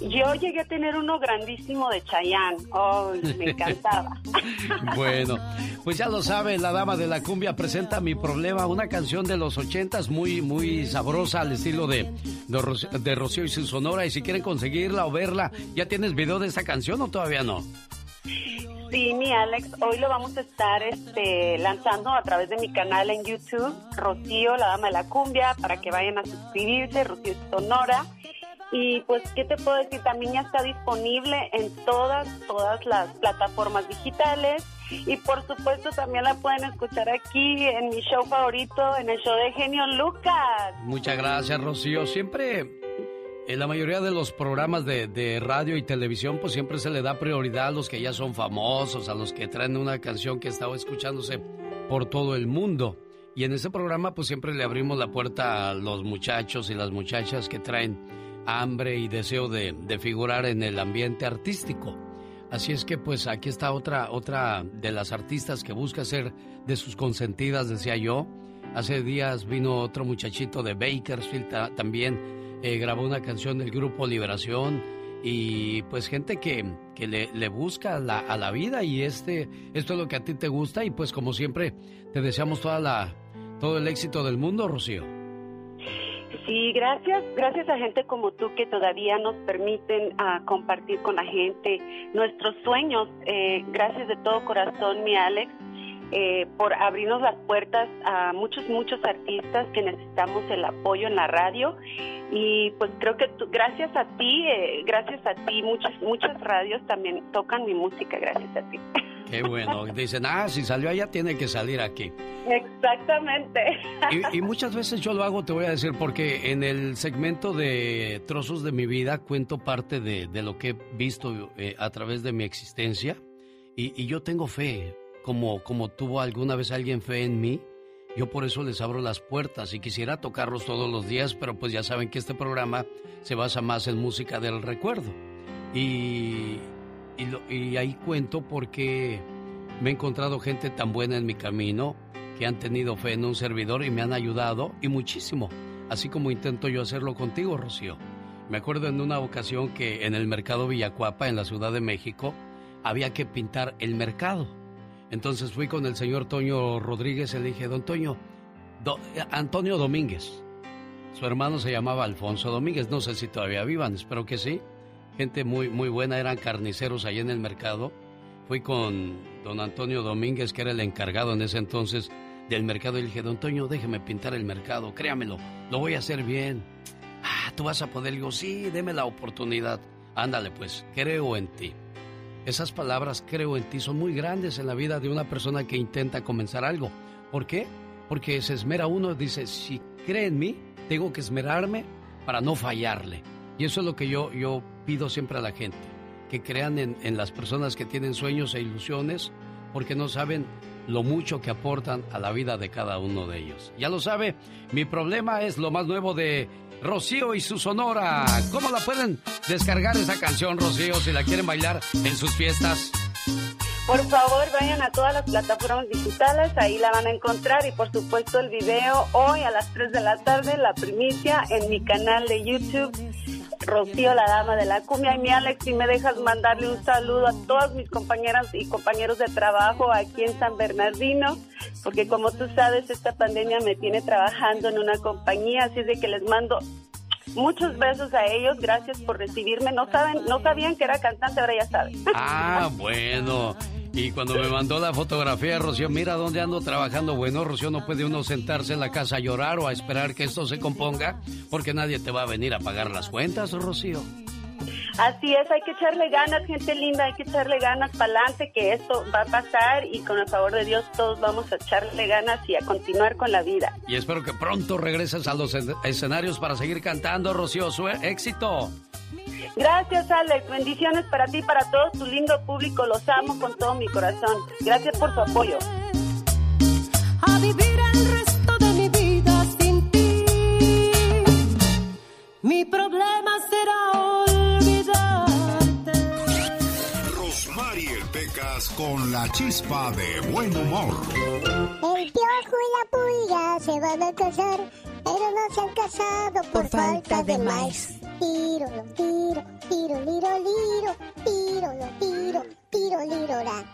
Yo llegué a tener uno grandísimo de Chayanne. ¡Ay, me encantaba! Bueno, pues ya lo sabe, la dama de la cumbia presenta Mi Problema, una canción de los ochentas muy, muy sabrosa al estilo de, de, Ro- de Rocío y su Sonora. Y si quieren conseguirla o verla, ¿ya tienes video de esta canción o todavía no? Sí, mi Alex, hoy lo vamos a estar este, lanzando a través de mi canal en YouTube, Rocío, la dama de la cumbia, para que vayan a suscribirse, Rocío Sonora. Y pues, ¿qué te puedo decir? También ya está disponible en todas, todas las plataformas digitales. Y por supuesto también la pueden escuchar aquí en mi show favorito, en el show de Genio Lucas. Muchas gracias, Rocío. Siempre, en la mayoría de los programas de, de radio y televisión, pues siempre se le da prioridad a los que ya son famosos, a los que traen una canción que estaba escuchándose por todo el mundo. Y en ese programa, pues siempre le abrimos la puerta a los muchachos y las muchachas que traen hambre y deseo de, figurar en el ambiente artístico. Así es que pues aquí está otra, otra de las artistas que busca ser de sus consentidas, decía yo. Hace días vino otro muchachito de Bakersfield ta- también, eh, grabó una canción del grupo Liberación y pues gente que, que le, busca a la vida y este, esto es lo que a ti te gusta y pues como siempre te deseamos toda la, todo el éxito del mundo, Rocío. Sí, gracias, gracias a gente como tú que todavía nos permiten ah, compartir con la gente nuestros sueños. Eh, gracias de todo corazón, mi Alex, eh, por abrirnos las puertas a muchos, muchos artistas que necesitamos el apoyo en la radio. Y pues creo que tú- gracias a ti, eh, gracias a ti, muchas, muchas radios también tocan mi música, gracias a ti. Qué bueno. Dicen, ah, si salió allá tiene que salir aquí. Exactamente. Y, y muchas veces yo lo hago, te voy a decir, porque en el segmento de Trozos de mi vida cuento parte de, de lo que he visto eh, a través de mi existencia y, y yo tengo fe, como, como tuvo alguna vez alguien fe en mí, yo por eso les abro las puertas y quisiera tocarlos todos los días, pero pues ya saben que este programa se basa más en música del recuerdo. Y, y, ahí cuento porque me he encontrado gente tan buena en mi camino que han tenido fe en un servidor y me han ayudado y muchísimo, así como intento yo hacerlo contigo, Rocío. Me acuerdo en una ocasión que en el mercado Villacuapa, en la Ciudad de México, había que pintar el mercado. Entonces fui con el señor Toño Rodríguez y le dije, don Toño, Antonio Domínguez. Su hermano se llamaba Alfonso Domínguez, no sé si todavía vivan, espero que sí. Gente muy, muy buena, eran carniceros ahí en el mercado. Fui con don Antonio Domínguez, que era el encargado en ese entonces del mercado, y le dije, don Toño, déjeme pintar el mercado, créamelo, lo voy a hacer bien. Ah, tú vas a poder, Le digo, sí, deme la oportunidad. Ándale pues, creo en ti. Esas palabras, creo en ti, son muy grandes en la vida de una persona que intenta comenzar algo. ¿Por qué? Porque se esmera uno, dice, si cree en mí, tengo que esmerarme para no fallarle. Y eso es lo que yo, yo pido siempre a la gente, que crean en, en las personas que tienen sueños e ilusiones, porque no saben lo mucho que aportan a la vida de cada uno de ellos. Ya lo sabe, mi problema es lo más nuevo de Rocío y su Sonora. ¿Cómo la pueden descargar esa canción, Rocío, si la quieren bailar en sus fiestas? Por favor, vayan a todas las plataformas digitales, ahí la van a encontrar y por supuesto el video hoy a las 3 de la tarde, la primicia en mi canal de YouTube, Rocío, la dama de la cumbia. Y mi Alex, si me dejas mandarle un saludo a todas mis compañeras y compañeros de trabajo aquí en San Bernardino, porque como tú sabes, esta pandemia me tiene trabajando en una compañía, así es de que les mando muchos besos a ellos, gracias por recibirme. No saben, no sabían que era cantante, ahora ya saben. Ah, bueno. Y cuando me mandó la fotografía, Rocío, mira dónde ando trabajando. Bueno, Rocío, no puede uno sentarse en la casa a llorar o a esperar que esto se componga, porque nadie te va a venir a pagar las cuentas, Rocío. Así es, hay que echarle ganas, gente linda, hay que echarle ganas para adelante, que esto va a pasar y con el favor de Dios todos vamos a echarle ganas y a continuar con la vida. Y espero que pronto regreses a los en- escenarios para seguir cantando, Rocío. Su éxito. Gracias, Alex. Bendiciones para ti y para todo tu lindo público. Los amo con todo mi corazón. Gracias por su apoyo. a vivir el resto de mi vida sin ti. Mi problema será olvidarte. Con la chispa de buen humor. El piojo y la pulga se van a casar, pero no se han casado por, falta de maíz. Tiro, lo tiro, tiro, liro, liro, tiro, lo tiro, tiro, liro, ra.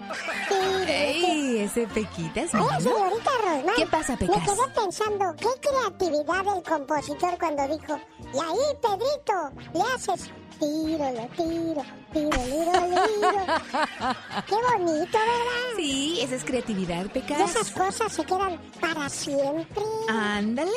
Tiro, ¡Ey! Ese Pequitas, Oye, ¿no? señorita Rosmar. ¿Qué pasa, Me Pecas? quedé pensando, qué creatividad del compositor cuando dijo, y ahí, Pedrito, le haces tiro, lo tiro, tiro, liro, liro. Qué bonito, ¿verdad? Sí, esa es creatividad, Y Pecas. esas cosas se quedan para siempre. Ándale.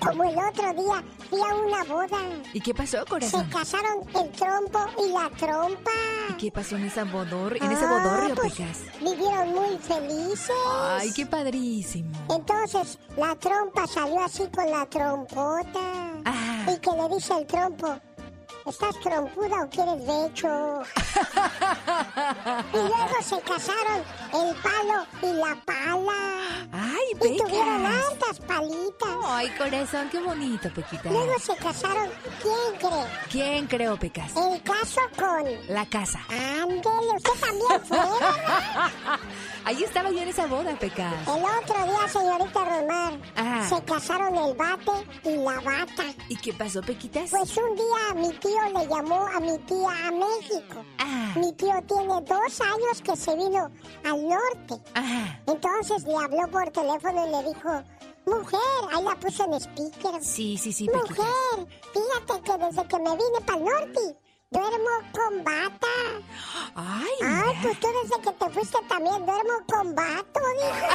Como el otro día fui a una boda. ¿Y qué pasó, Se corazón? casaron el trompo y la trompa. ¿Y qué pasó en esa bodor, en ese Ah, bodorrio, pues, Pecas? Vivieron muy felices. Ay, qué padrísimo. Entonces la trompa salió así con la trompota. Ah. Y que le dice el trompo, ¿estás trompuda o quieres becho? y luego se casaron el palo y la pala. Ay, Y Pecas. tuvieron hartas palitas. Ay, corazón, qué bonito, Pequitas. Luego se casaron, ¿quién cree? ¿Quién creó, Pecas? El caso con... La casa. Ándele, usted también fue. Ahí estaba yo en esa boda, Pecas. El otro día, señorita Romar, Ah. se casaron el bate y la bata. ¿Y qué pasó, Pequitas? Pues un día mi tío le llamó a mi tía a México. Ah. Mi tío tiene dos años que se vino al norte. Ajá. Entonces le habló por teléfono y le dijo, mujer, ahí la puse en speaker. Sí, sí, sí. Mujer, fíjate que desde que me vine para el norte, duermo con bata. Ay, Ay, pues tú desde que te fuiste también duermo con vato, dijo.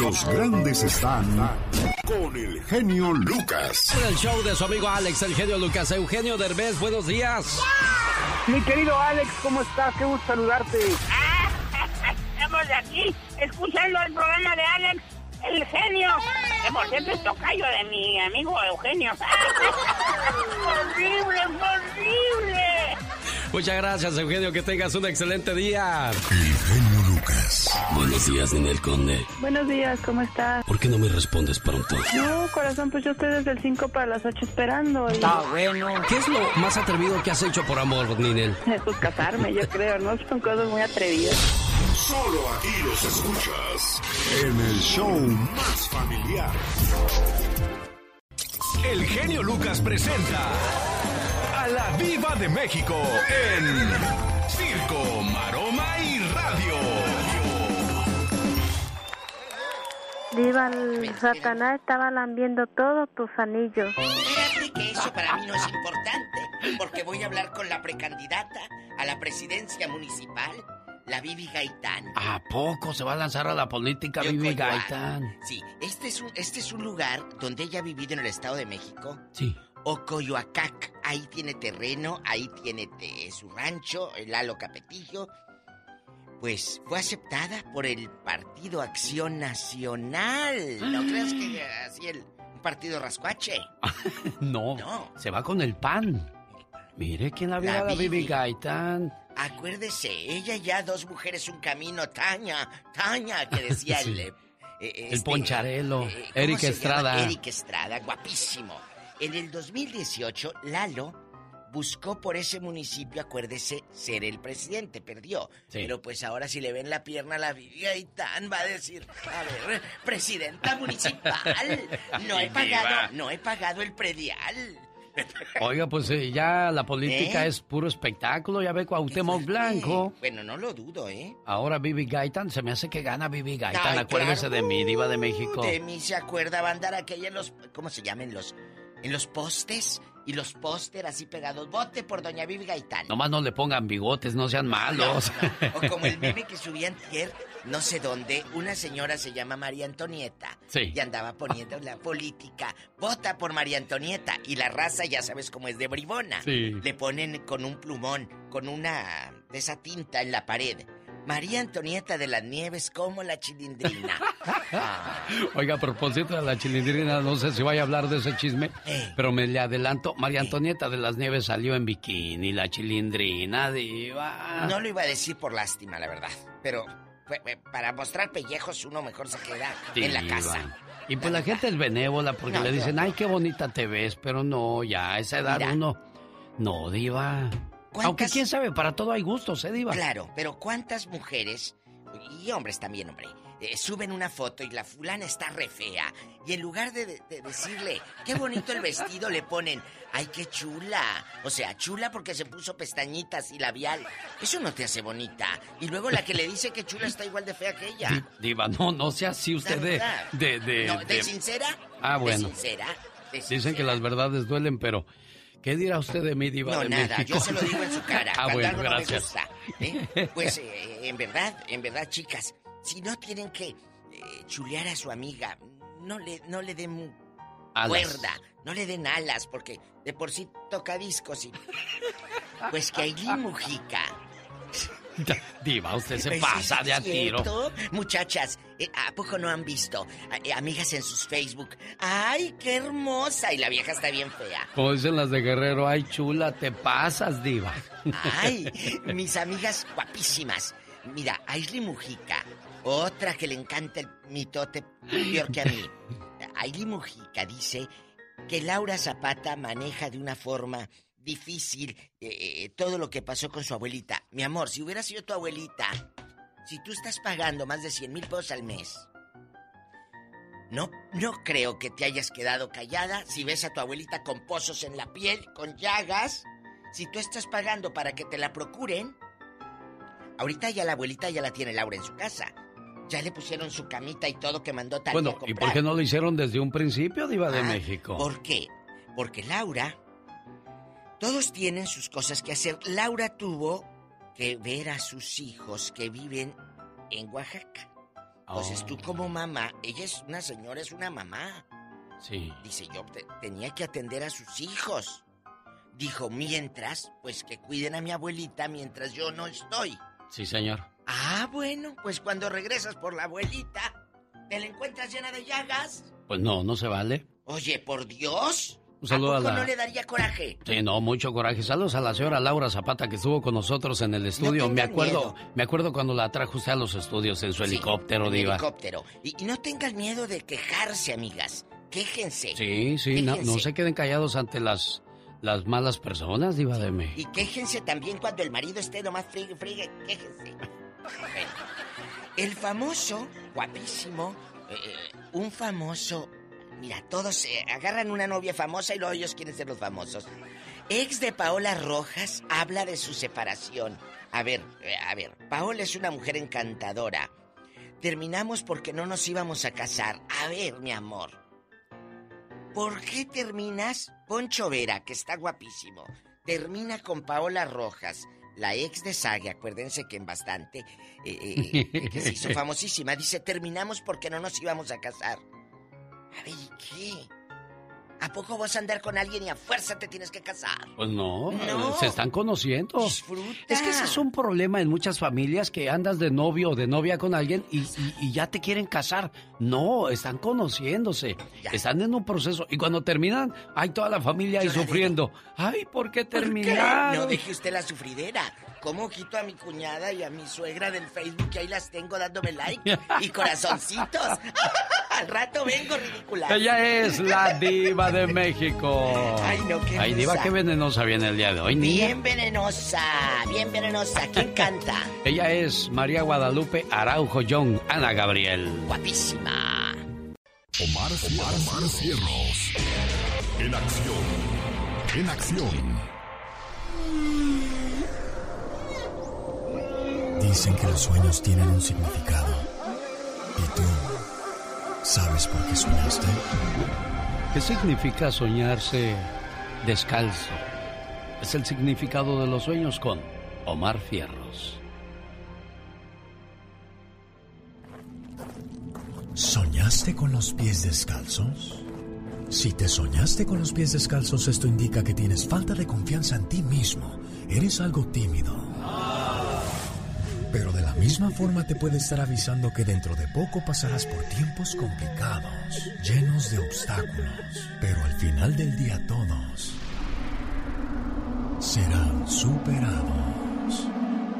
Los grandes están con el genio Lucas. En el show de su amigo Alex, el genio Lucas. Eugenio Derbez, buenos días. Mi querido Alex, ¿cómo estás? Qué gusto saludarte. Estamos aquí escuchando el programa de Alex, el genio. Que por cierto es tocayo de mi amigo Eugenio. ¡Horrible, horrible! Muchas gracias, Eugenio. Que tengas un excelente día. El genio Lucas. Buenos días, Ninel Conde. Buenos días, ¿cómo estás? ¿Por qué no me respondes pronto? No, corazón, pues yo estoy desde el 5 para las 8 esperando. Y... bueno. ¿Qué es lo más atrevido que has hecho por amor, Ninel? Pues casarme, yo creo, ¿no? Son cosas muy atrevidas. Solo aquí los escuchas en el show más familiar. El genio Lucas presenta a la Viva de México en Circo, Maroma y Radio. Diva, el Satanás estaba lambiendo todos tus anillos. Fíjate que eso para mí no es importante, porque voy a hablar con la precandidata a la presidencia municipal, la Vivi Gaitán. ¿A poco se va a lanzar a la política, Yo creo, Gaitán? Sí, este es, un, este es un lugar donde ella ha vivido en el Estado de México. Sí. Ocoyoacac, ahí tiene terreno, ahí tiene te- su rancho, el Lalo Capetillo. Pues fue aceptada por el Partido Acción Nacional. No creas que así el partido rascuache. No, se va con el pan. Mire quién la vio La la Vivi. Gaitán. Acuérdese, ella ya dos mujeres, un camino, Taña, Taña, que decía el... Eh, eh, El este, Poncharelo, eh, ¿cómo Eric se llama? Estrada. Eric Estrada, guapísimo. En el 2018, Lalo buscó por ese municipio, acuérdese, ser el presidente, perdió. Sí. Pero pues ahora si le ven la pierna a la Vivi Gaitán, va a decir, a ver, presidenta municipal, no he pagado, no he pagado el predial. Oiga, pues eh, ya la política ¿Eh? es puro espectáculo. Ya ve Cuauhtémoc Blanco. Bueno, no lo dudo, ¿eh? Ahora Vivi Gaitán. Se me hace que gana Vivi Gaitán. Ay, Acuérdese claro. de mi diva de México. De mí se acuerda, va a andar aquella en los. ¿Cómo se llaman los.? En los postes, Y los póster así pegados. Vote por Doña Vivi Gaitán. Nomás no le pongan bigotes, no sean malos. O como el meme que subían ayer, no sé dónde, una señora se llama María Antonieta. Sí. Y andaba poniendo la política. Vota por María Antonieta. Y la raza, ya sabes cómo es de bribona. Sí. Le ponen con un plumón, con una de esa tinta en la pared. María Antonieta de las Nieves como la chilindrina. Ah, Oiga, a propósito de la chilindrina, no sé si vaya a hablar de ese chisme, Eh. pero me le adelanto. María Antonieta de las Nieves salió en bikini, la chilindrina, diva. No lo iba a decir por lástima, la verdad. Pero para mostrar pellejos uno mejor se queda en la casa. Y pues la gente es benévola porque No, le dicen, ay, qué bonita te ves, pero no, ya a esa edad Mira. uno... No, diva. Aunque quién sabe, para todo hay gustos, ¿eh, diva? Claro, pero ¿cuántas mujeres, y hombres también, hombre, eh, suben una foto y la fulana está re fea? Y en lugar de, de- de decirle, qué bonito el vestido, le ponen, ay, qué chula. O sea, chula porque se puso pestañitas y labial. Eso no te hace bonita. Y luego la que le dice que chula está igual de fea que ella. Di- Diva, no, no sea así usted de... de, de- No, ¿De sincera? Ah, bueno. ¿De sincera? ¿De Dicen que las verdades duelen, pero... ¿Qué dirá usted de mí, diva No, de nada, México? yo se lo digo en su cara. ah, bueno, gracias. no me gusta. ¿eh? Pues eh, en verdad, en verdad, chicas, si no tienen que eh, chulear a su amiga, no le, no le den Alas. cuerda, no le den alas, porque de por sí toca discos y. Pues que Aileen Mujica. Diva, usted se Pues, pasa ¿es de a tiro. Muchachas, eh, ¿a poco no han visto? eh, amigas en sus Facebook. ¡Ay, qué hermosa! Y la vieja está bien fea. Como dicen las de Guerrero, ay, chula, te pasas, diva. Ay, mis amigas guapísimas. Mira, Aisley Mujica, otra que le encanta el mitote peor que a mí. Aisley Mujica dice que Laura Zapata maneja de una forma difícil eh, todo lo que pasó con su abuelita. Mi amor, si hubiera sido tu abuelita, si tú estás pagando más de 100 mil pesos al mes, no, no creo que te hayas quedado callada si ves a tu abuelita con pozos en la piel, con llagas. Si tú estás pagando para que te la procuren, ahorita ya la abuelita ya la tiene Laura en su casa. Ya le pusieron su camita y todo que mandó Talía Bueno, a. ¿y por qué no lo hicieron desde un principio, diva de Ah, México? ¿Por qué? Porque Laura, todos tienen sus cosas que hacer. Laura tuvo que ver a sus hijos que viven en Oaxaca. Entonces Oh. tú como mamá, ella es una señora, es una mamá. Sí. Dice, yo te- tenía que atender a sus hijos. Dijo, mientras, pues que cuiden a mi abuelita mientras yo no estoy. Sí, señor. Ah, bueno, pues cuando regresas por la abuelita, ¿te la encuentras llena de llagas? Pues no, no se vale. Oye, por Dios. Un saludo ¿A a poco la- no le daría coraje? Sí, no, mucho coraje. Saludos a la señora Laura Zapata que estuvo con nosotros en el estudio. me acuerdo, miedo. me acuerdo cuando la trajo usted a los estudios en su helicóptero, En diva. helicóptero. Y, y no tengan miedo de quejarse, amigas. Quéjense. Sí, sí, no, se queden callados ante las, las malas personas, diva de México. Y quéjense también cuando el marido esté nomás frigue, frigue, quéjense. Bueno, el famoso, guapísimo, eh, eh, un famoso. Mira, todos eh, agarran una novia famosa y luego ellos quieren ser los famosos. Ex de Paola Rojas habla de su separación. A ver, eh, a ver, Paola es una mujer encantadora. Terminamos porque no nos íbamos a casar. A ver, mi amor. ¿Por qué terminas? Poncho Vera, que está guapísimo, termina con Paola Rojas, la ex de Sague, acuérdense que en bastante, eh, eh, que se hizo famosísima, dice, terminamos porque no nos íbamos a casar. A ver, ¿y qué? ¿A poco vas a andar con alguien y a fuerza te tienes que casar? Pues no, No. se están conociendo. Disfruta. Es que ese es un problema en muchas familias que andas de novio o de novia con alguien y, y- y ya te quieren casar. No, están conociéndose, están en un proceso y cuando terminan, hay toda la familia ahí sufriendo. Ay, ¿por qué ¿Por qué? terminaron? No deje usted la sufridera. ¿Cómo quito a mi cuñada y a mi suegra del Facebook que ahí las tengo dándome like y corazoncitos? Al rato vengo, ridícula. Ella es la diva de México. Ay, no, qué Ay, diva, qué venenosa viene el día de hoy, niña. Bien venenosa, bien venenosa. ¿Quién canta? Ella es María Guadalupe Araujo Young, Ana Gabriel. Guapísima. Omar, Omar, Omar Cierros. En acción. En acción. Dicen que los sueños tienen un significado. ¿Y tú sabes por qué soñaste? ¿Qué significa soñarse descalzo. Es el significado de los sueños con Omar Fierros. ¿Soñaste con los pies descalzos? Si te soñaste con los pies descalzos, esto indica que tienes falta de confianza en ti mismo. Eres algo tímido. Pero de la misma forma te puede estar avisando que dentro de poco pasarás por tiempos complicados, llenos de obstáculos. Pero al final del día todos serán superados.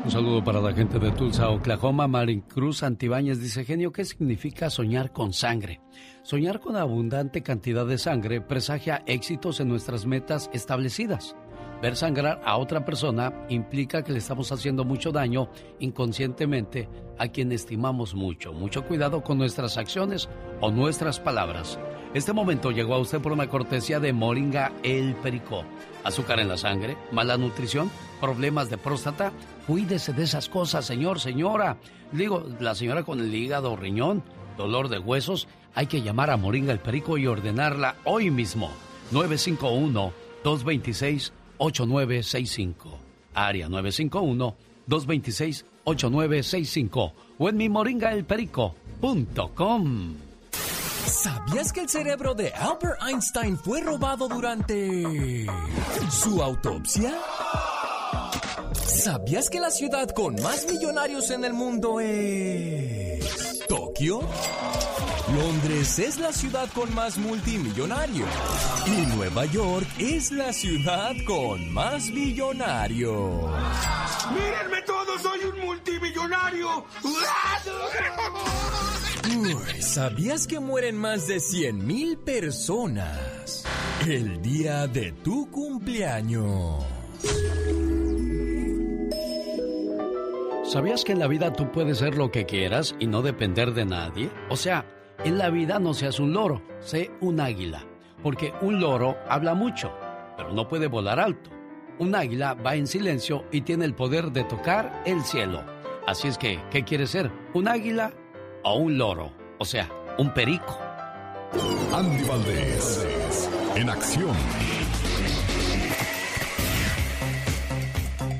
Un saludo para la gente de Tulsa, Oklahoma. Maricruz Antibáñez dice, genio, ¿qué significa soñar con sangre? Soñar con abundante cantidad de sangre presagia éxitos en nuestras metas establecidas. Ver sangrar a otra persona implica que le estamos haciendo mucho daño inconscientemente a quien estimamos mucho. Mucho cuidado con nuestras acciones o nuestras palabras. Este momento llegó a usted por una cortesía de Moringa El Perico. Azúcar en la sangre, mala nutrición, problemas de próstata. Cuídese de esas cosas, señor, señora. Digo, la señora con el hígado, riñón, dolor de huesos, hay que llamar a Moringa El Perico y ordenarla hoy mismo. 951-226-8965. Área 951-226-8965. O en mi moringaelperico.com. ¿Sabías que el cerebro de Albert Einstein fue robado durante su autopsia? ¿Sabías que la ciudad con más millonarios en el mundo es Tokio? Londres es la ciudad con más multimillonarios. Y Nueva York es la ciudad con más millonarios. ¡Mírenme todos! ¡Soy un multimillonario! Uy, ¿Sabías que mueren más de 100 mil personas el día de tu cumpleaños? ¿Sabías que en la vida tú puedes ser lo que quieras y no depender de nadie? O sea, en la vida no seas un loro, sé un águila. Porque un loro habla mucho, pero no puede volar alto. Un águila va en silencio y tiene el poder de tocar el cielo. Así es que, ¿qué quieres ser? ¿Un águila o un loro? O sea, un perico. Andy Valdés, en acción.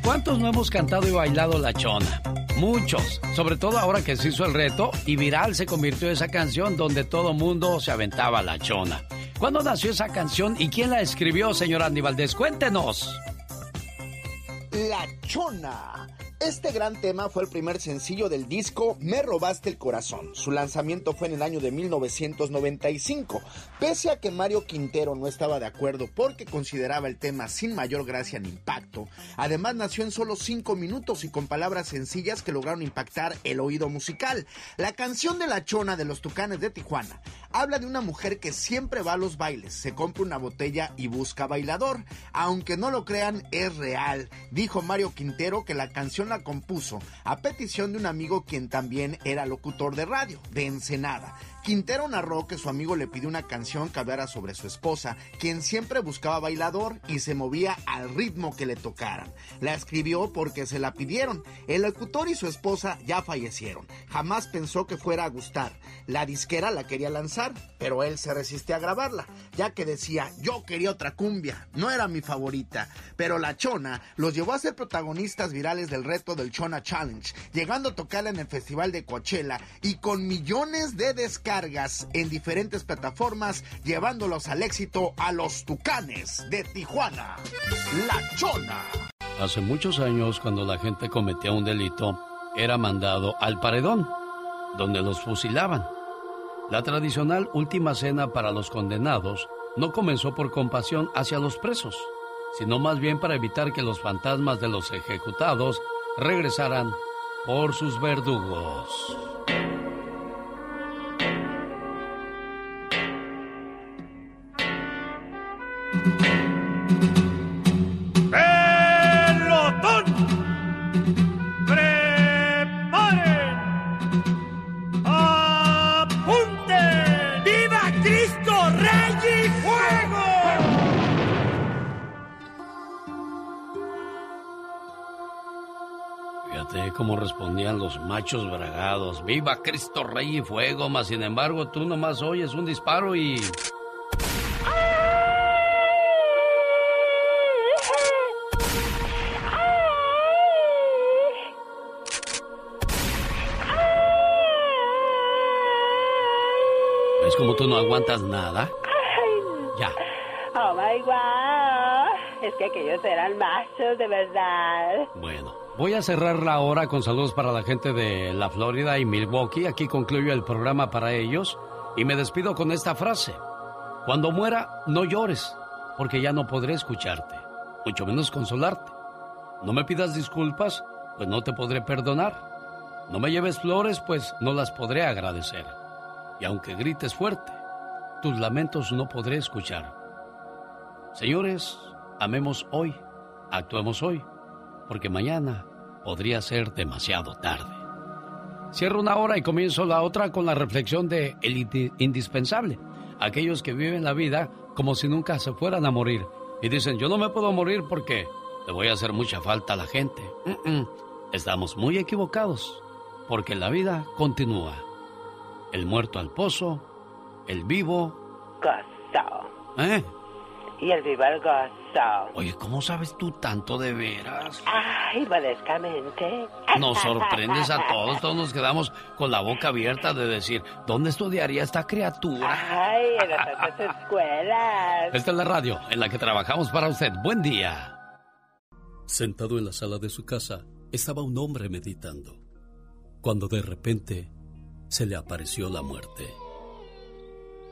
¿Cuántos no hemos cantado y bailado la chona? Muchos, sobre todo ahora que se hizo el reto y viral se convirtió esa canción donde todo mundo se aventaba la chona. ¿Cuándo nació esa canción y quién la escribió, señor Andy Valdés? Cuéntenos. La Chona. Este gran tema fue el primer sencillo del disco Me robaste el corazón. Su lanzamiento fue en el año de 1995. Pese a que Mario Quintero no estaba de acuerdo porque consideraba el tema sin mayor gracia ni impacto, además nació en solo 5 minutos y con palabras sencillas que lograron impactar el oído musical. La canción de La Chona de los Tucanes de Tijuana habla de una mujer que siempre va a los bailes, se compra una botella y busca bailador. Aunque no lo crean, es real. Dijo Mario Quintero que la canción la compuso a petición de un amigo quien también era locutor de radio, de Ensenada. Quintero narró que su amigo le pidió una canción que hablara sobre su esposa, quien siempre buscaba bailador y se movía al ritmo que le tocaran. La escribió porque se la pidieron. El locutor y su esposa ya fallecieron. Jamás pensó que fuera a gustar. La disquera la quería lanzar, pero él se resistía a grabarla, ya que decía, yo quería otra cumbia, no era mi favorita. Pero la Chona los llevó a ser protagonistas virales del reto del Chona Challenge, llegando a tocarla en el Festival de Coachella y con millones de descargas en diferentes plataformas, llevándolos al éxito a los Tucanes de Tijuana. La Chona. Hace muchos años, cuando la gente cometía un delito, era mandado al paredón, donde los fusilaban. La tradicional última cena para los condenados no comenzó por compasión hacia los presos, sino más bien para evitar que los fantasmas de los ejecutados regresaran por sus verdugos. Cómo respondían los machos bragados. ¡Viva Cristo Rey y Fuego! Mas sin embargo, tú nomás oyes un disparo y. ¿Es como tú no aguantas nada? Ya. Oh my god. Es que aquellos eran machos, de verdad. Bueno, voy a cerrar la hora con saludos para la gente de la Florida y Milwaukee. Aquí concluyo el programa para ellos y me despido con esta frase. Cuando muera, no llores, porque ya no podré escucharte, mucho menos consolarte. No me pidas disculpas, pues no te podré perdonar. No me lleves flores, pues no las podré agradecer. Y aunque grites fuerte, tus lamentos no podré escuchar. Señores, amemos hoy, actuemos hoy, porque mañana podría ser demasiado tarde. Cierro una hora y comienzo la otra con la reflexión de el indi- indispensable. Aquellos que viven la vida como si nunca se fueran a morir y dicen, yo no me puedo morir porque le voy a hacer mucha falta a la gente. Mm, mm. Estamos muy equivocados, porque la vida continúa. El muerto al pozo, el vivo... Gozo. ¿Eh? Y el vivo el gozo. Oye, ¿cómo sabes tú tanto de veras? Ay, modestamente. Nos sorprendes a todos, todos nos quedamos con la boca abierta de decir, ¿dónde estudiaría esta criatura? Ay, en las otras escuelas. Esta es la radio en la que trabajamos para usted. Buen día. Sentado en la sala de su casa, estaba un hombre meditando, cuando de repente se le apareció la muerte.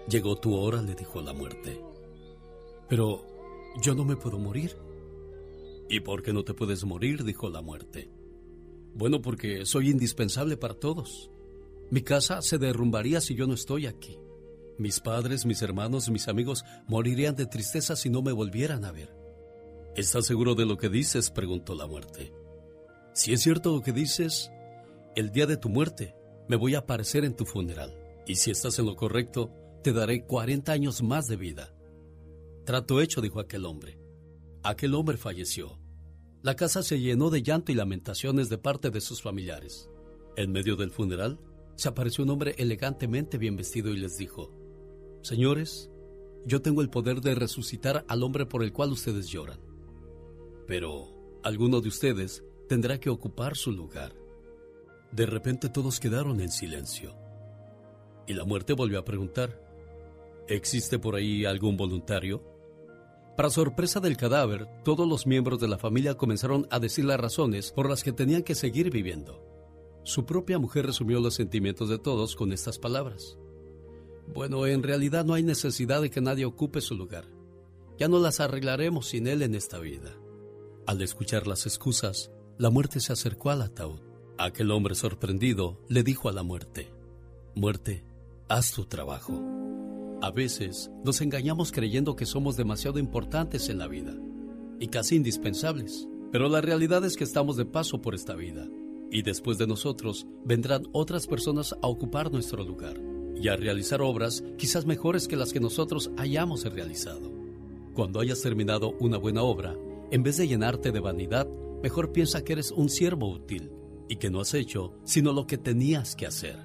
Llegó tu hora, le dijo la muerte. Pero yo no me puedo morir. ¿Y por qué no te puedes morir? dijo la muerte. Bueno, porque soy indispensable para todos. Mi casa se derrumbaría si yo no estoy aquí. Mis padres, mis hermanos, mis amigos morirían de tristeza si no me volvieran a ver. ¿Estás seguro de lo que dices? preguntó la muerte. Si es cierto lo que dices, el día de tu muerte me voy a aparecer en tu funeral. Y si estás en lo correcto, te daré 40 años más de vida. Trato hecho, dijo aquel hombre. Aquel hombre falleció. La casa se llenó de llanto y lamentaciones de parte de sus familiares. En medio del funeral, se apareció un hombre elegantemente bien vestido y les dijo, Señores, yo tengo el poder de resucitar al hombre por el cual ustedes lloran. Pero alguno de ustedes tendrá que ocupar su lugar. De repente todos quedaron en silencio. Y la muerte volvió a preguntar, ¿existe por ahí algún voluntario? Para sorpresa del cadáver, todos los miembros de la familia comenzaron a decir las razones por las que tenían que seguir viviendo. Su propia mujer resumió los sentimientos de todos con estas palabras. Bueno, en realidad no hay necesidad de que nadie ocupe su lugar. Ya no las arreglaremos sin él en esta vida. Al escuchar las excusas, la muerte se acercó al ataúd. Aquel hombre sorprendido le dijo a la muerte, Muerte, haz tu trabajo. A veces nos engañamos creyendo que somos demasiado importantes en la vida y casi indispensables, pero la realidad es que estamos de paso por esta vida y después de nosotros vendrán otras personas a ocupar nuestro lugar y a realizar obras quizás mejores que las que nosotros hayamos realizado. Cuando hayas terminado una buena obra, en vez de llenarte de vanidad, mejor piensa que eres un siervo útil y que no has hecho sino lo que tenías que hacer.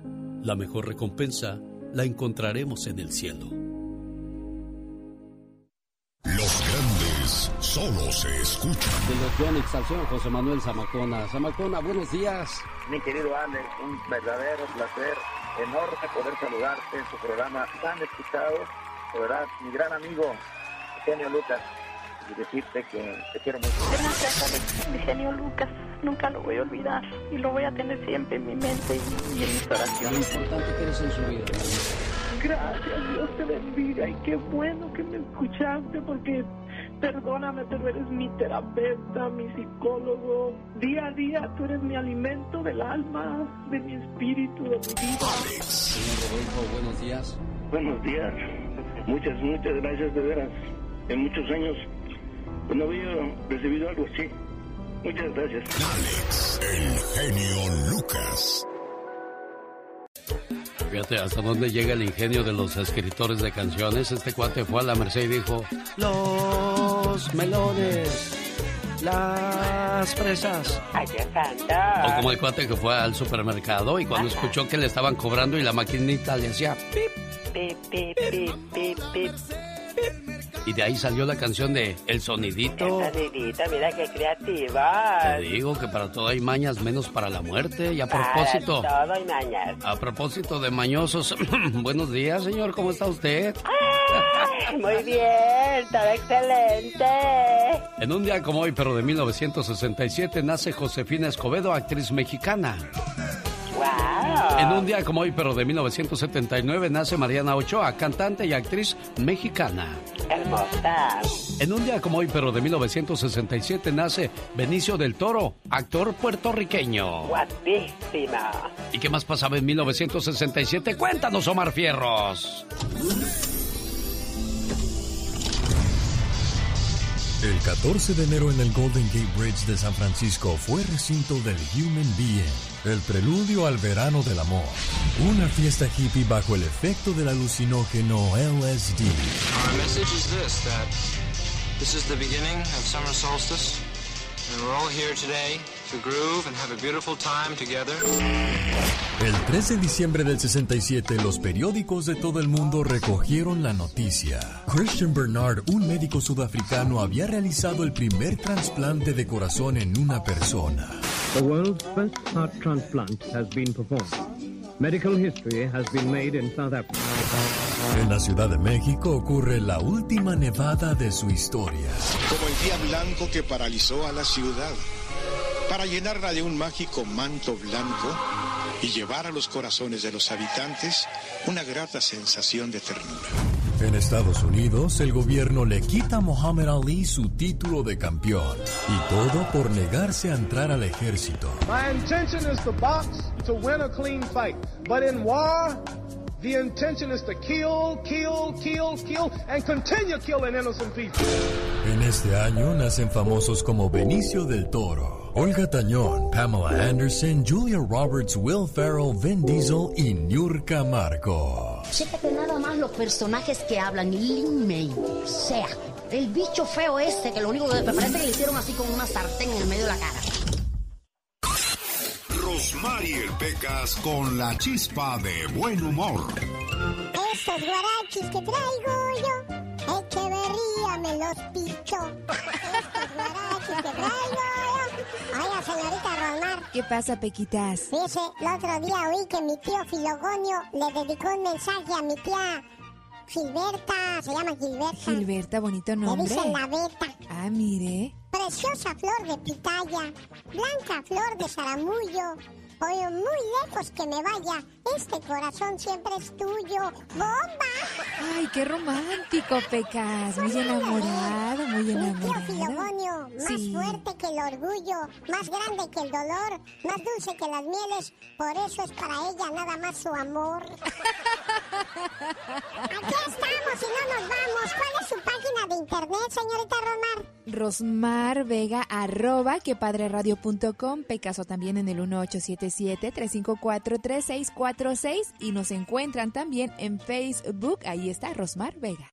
La mejor recompensa la encontraremos en el cielo. Los grandes solo se escuchan. De los Yonix al señor José Manuel Zamacona. Zamacona, buenos días. Mi querido Alex, un verdadero placer, enorme poder saludarte en tu programa tan escuchado. De verdad, mi gran amigo, Eugenio Lucas, y decirte que te quiero mucho. Gracias, Alex. Mi genio Lucas. Nunca lo voy a olvidar. Y lo voy a tener siempre en mi mente y, y en mis Lo oraciones. importante que eres en su vida. Gracias, Dios te bendiga. Y qué bueno que me escuchaste porque perdóname, pero eres mi terapeuta, mi psicólogo. Día a día tú eres mi alimento del alma, de mi espíritu, de mi vida. Señor Rodolfo, buenos días. Buenos días. Muchas, muchas gracias de veras. En muchos años pues, no había recibido algo así. Muchas gracias. Alex, el genio Lucas. Fíjate hasta dónde llega el ingenio de los escritores de canciones. Este cuate fue a la Merced y dijo: Los melones, las fresas. Ay. O como el cuate que fue al supermercado y cuando escuchó que le estaban cobrando y la maquinita le hacía pip. Pip, pip, pip, pip, pip. Y de ahí salió la canción de El Sonidito. El sonidito, mira qué creativa. Te digo que para todo hay mañas, menos para la muerte. Y a propósito. Para todo hay mañas. A propósito de mañosos. Buenos días, señor. ¿Cómo está usted? Muy bien, todo excelente. En un día como hoy, pero de 1967, nace Josefina Escobedo, actriz mexicana. Wow. En un día como hoy, pero de 1979, nace Mariana Ochoa, cantante y actriz mexicana. Hermosa. En un día como hoy, pero de 1967, nace Benicio del Toro, actor puertorriqueño. Guapísima. ¿Y qué más pasaba en 1967? Cuéntanos, Omar Fierros. El 14 de enero en el Golden Gate Bridge de San Francisco fue recinto del Human Being, el preludio al verano del amor. Una fiesta hippie bajo el efecto del alucinógeno LSD. Our message is this that this is the beginning of summer solstice, and we're all here today to groove and have a beautiful time together. El 3 de diciembre del 67, los periódicos de todo el mundo recogieron la noticia. Christian Bernard, un médico sudafricano, había realizado el primer trasplante de corazón en una persona. The world's first heart transplant has been performed. Medical history has been made in South Africa. En la Ciudad de México ocurre la última nevada de su historia. Como el día blanco que paralizó a la ciudad, para llenarla de un mágico manto blanco y llevar a los corazones de los habitantes una grata sensación de ternura. En Estados Unidos, el gobierno le quita a Muhammad Ali su título de campeón. Y todo por negarse a entrar al ejército. My intention is to box to win a clean fight. But in war, the intention is to kill, kill, kill, kill, and continue killing innocent people. En este año nacen famosos como Benicio del Toro, Olga Tañón, Pamela Anderson, Julia Roberts, Will Ferrell, Vin Diesel y Niurka Marco. Chécate nada más los personajes que hablan. Lin May, o sea, el bicho feo ese que lo único que me parece que le hicieron así con una sartén en el medio de la cara. Rosmarie Pecas con la chispa de buen humor. Estos guarachis que traigo yo, Echeverría me los pichó. Estos guarachis que traigo señorita Romar. ¿Qué pasa, Pequitas? Fíjese, el otro día oí que mi tío Filogonio le dedicó un mensaje a mi tía Gilberta, se llama Gilberta. Gilberta, bonito Le nombre. dicen la beta. Ah, mire. Preciosa flor de pitaya, blanca flor de zaramullo. Oye, muy lejos que me vaya, este corazón siempre es tuyo. ¡Bomba! Ay, qué romántico, Pecas. Muy enamorado, muy Mi tío enamorado. Filogonio, más Sí. fuerte que el orgullo, más grande que el dolor, más dulce que las mieles, por eso es para ella nada más su amor. Aquí estamos y no nos vamos. ¿Cuál es su página de internet, señorita Romar? Rosmar Vega, arroba quepadreradio.com, Pecaso también en el 1877-354-3646 y nos encuentran también en Facebook, ahí está Rosmar Vega.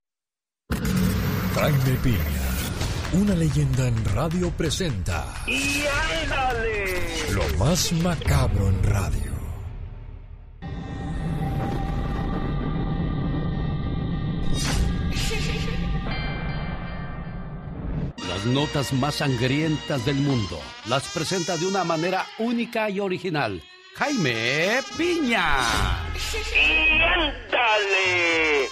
Jaime Piña, una leyenda en radio presenta ¡Y ándale! lo más macabro en radio. Las notas más sangrientas del mundo las presenta de una manera única y original. Jaime Piña. ¡Y ándale!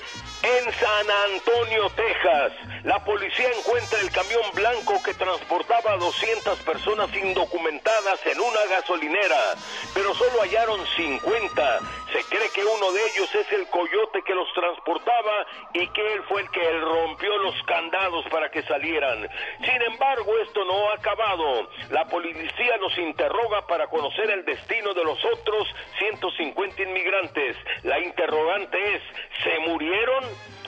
En San Antonio, Texas, la policía encuentra el camión blanco que transportaba a 200 personas indocumentadas en una gasolinera, pero solo hallaron 50. Se cree que uno de ellos es el coyote que los transportaba y que él fue el que rompió los candados para que salieran. Sin embargo, esto no ha acabado. La policía los interroga para conocer el destino de los otros 150 inmigrantes. La interrogante es, ¿se murieron?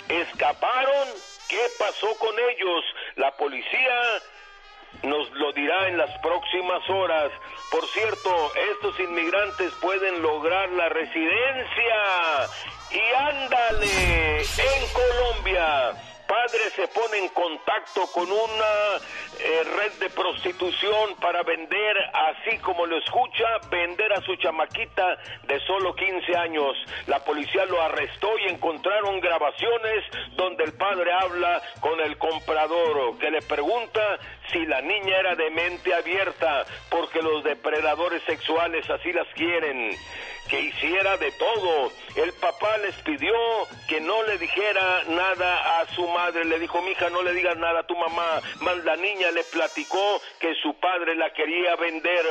¿Escaparon? ¿Qué pasó con ellos? La policía nos lo dirá en las próximas horas. Por cierto, estos inmigrantes pueden lograr la residencia. Y ándale, en Colombia. Padre se pone en contacto con una eh, red de prostitución para vender, así como lo escucha, vender a su chamaquita de solo 15 años. La policía lo arrestó y encontraron grabaciones donde el padre habla con el comprador, que le pregunta si la niña era de mente abierta, porque los depredadores sexuales así las quieren que hiciera de todo. El papá les pidió que no le dijera nada a su madre. Le dijo, mija, no le digas nada a tu mamá. Más la niña le platicó que su padre la quería vender.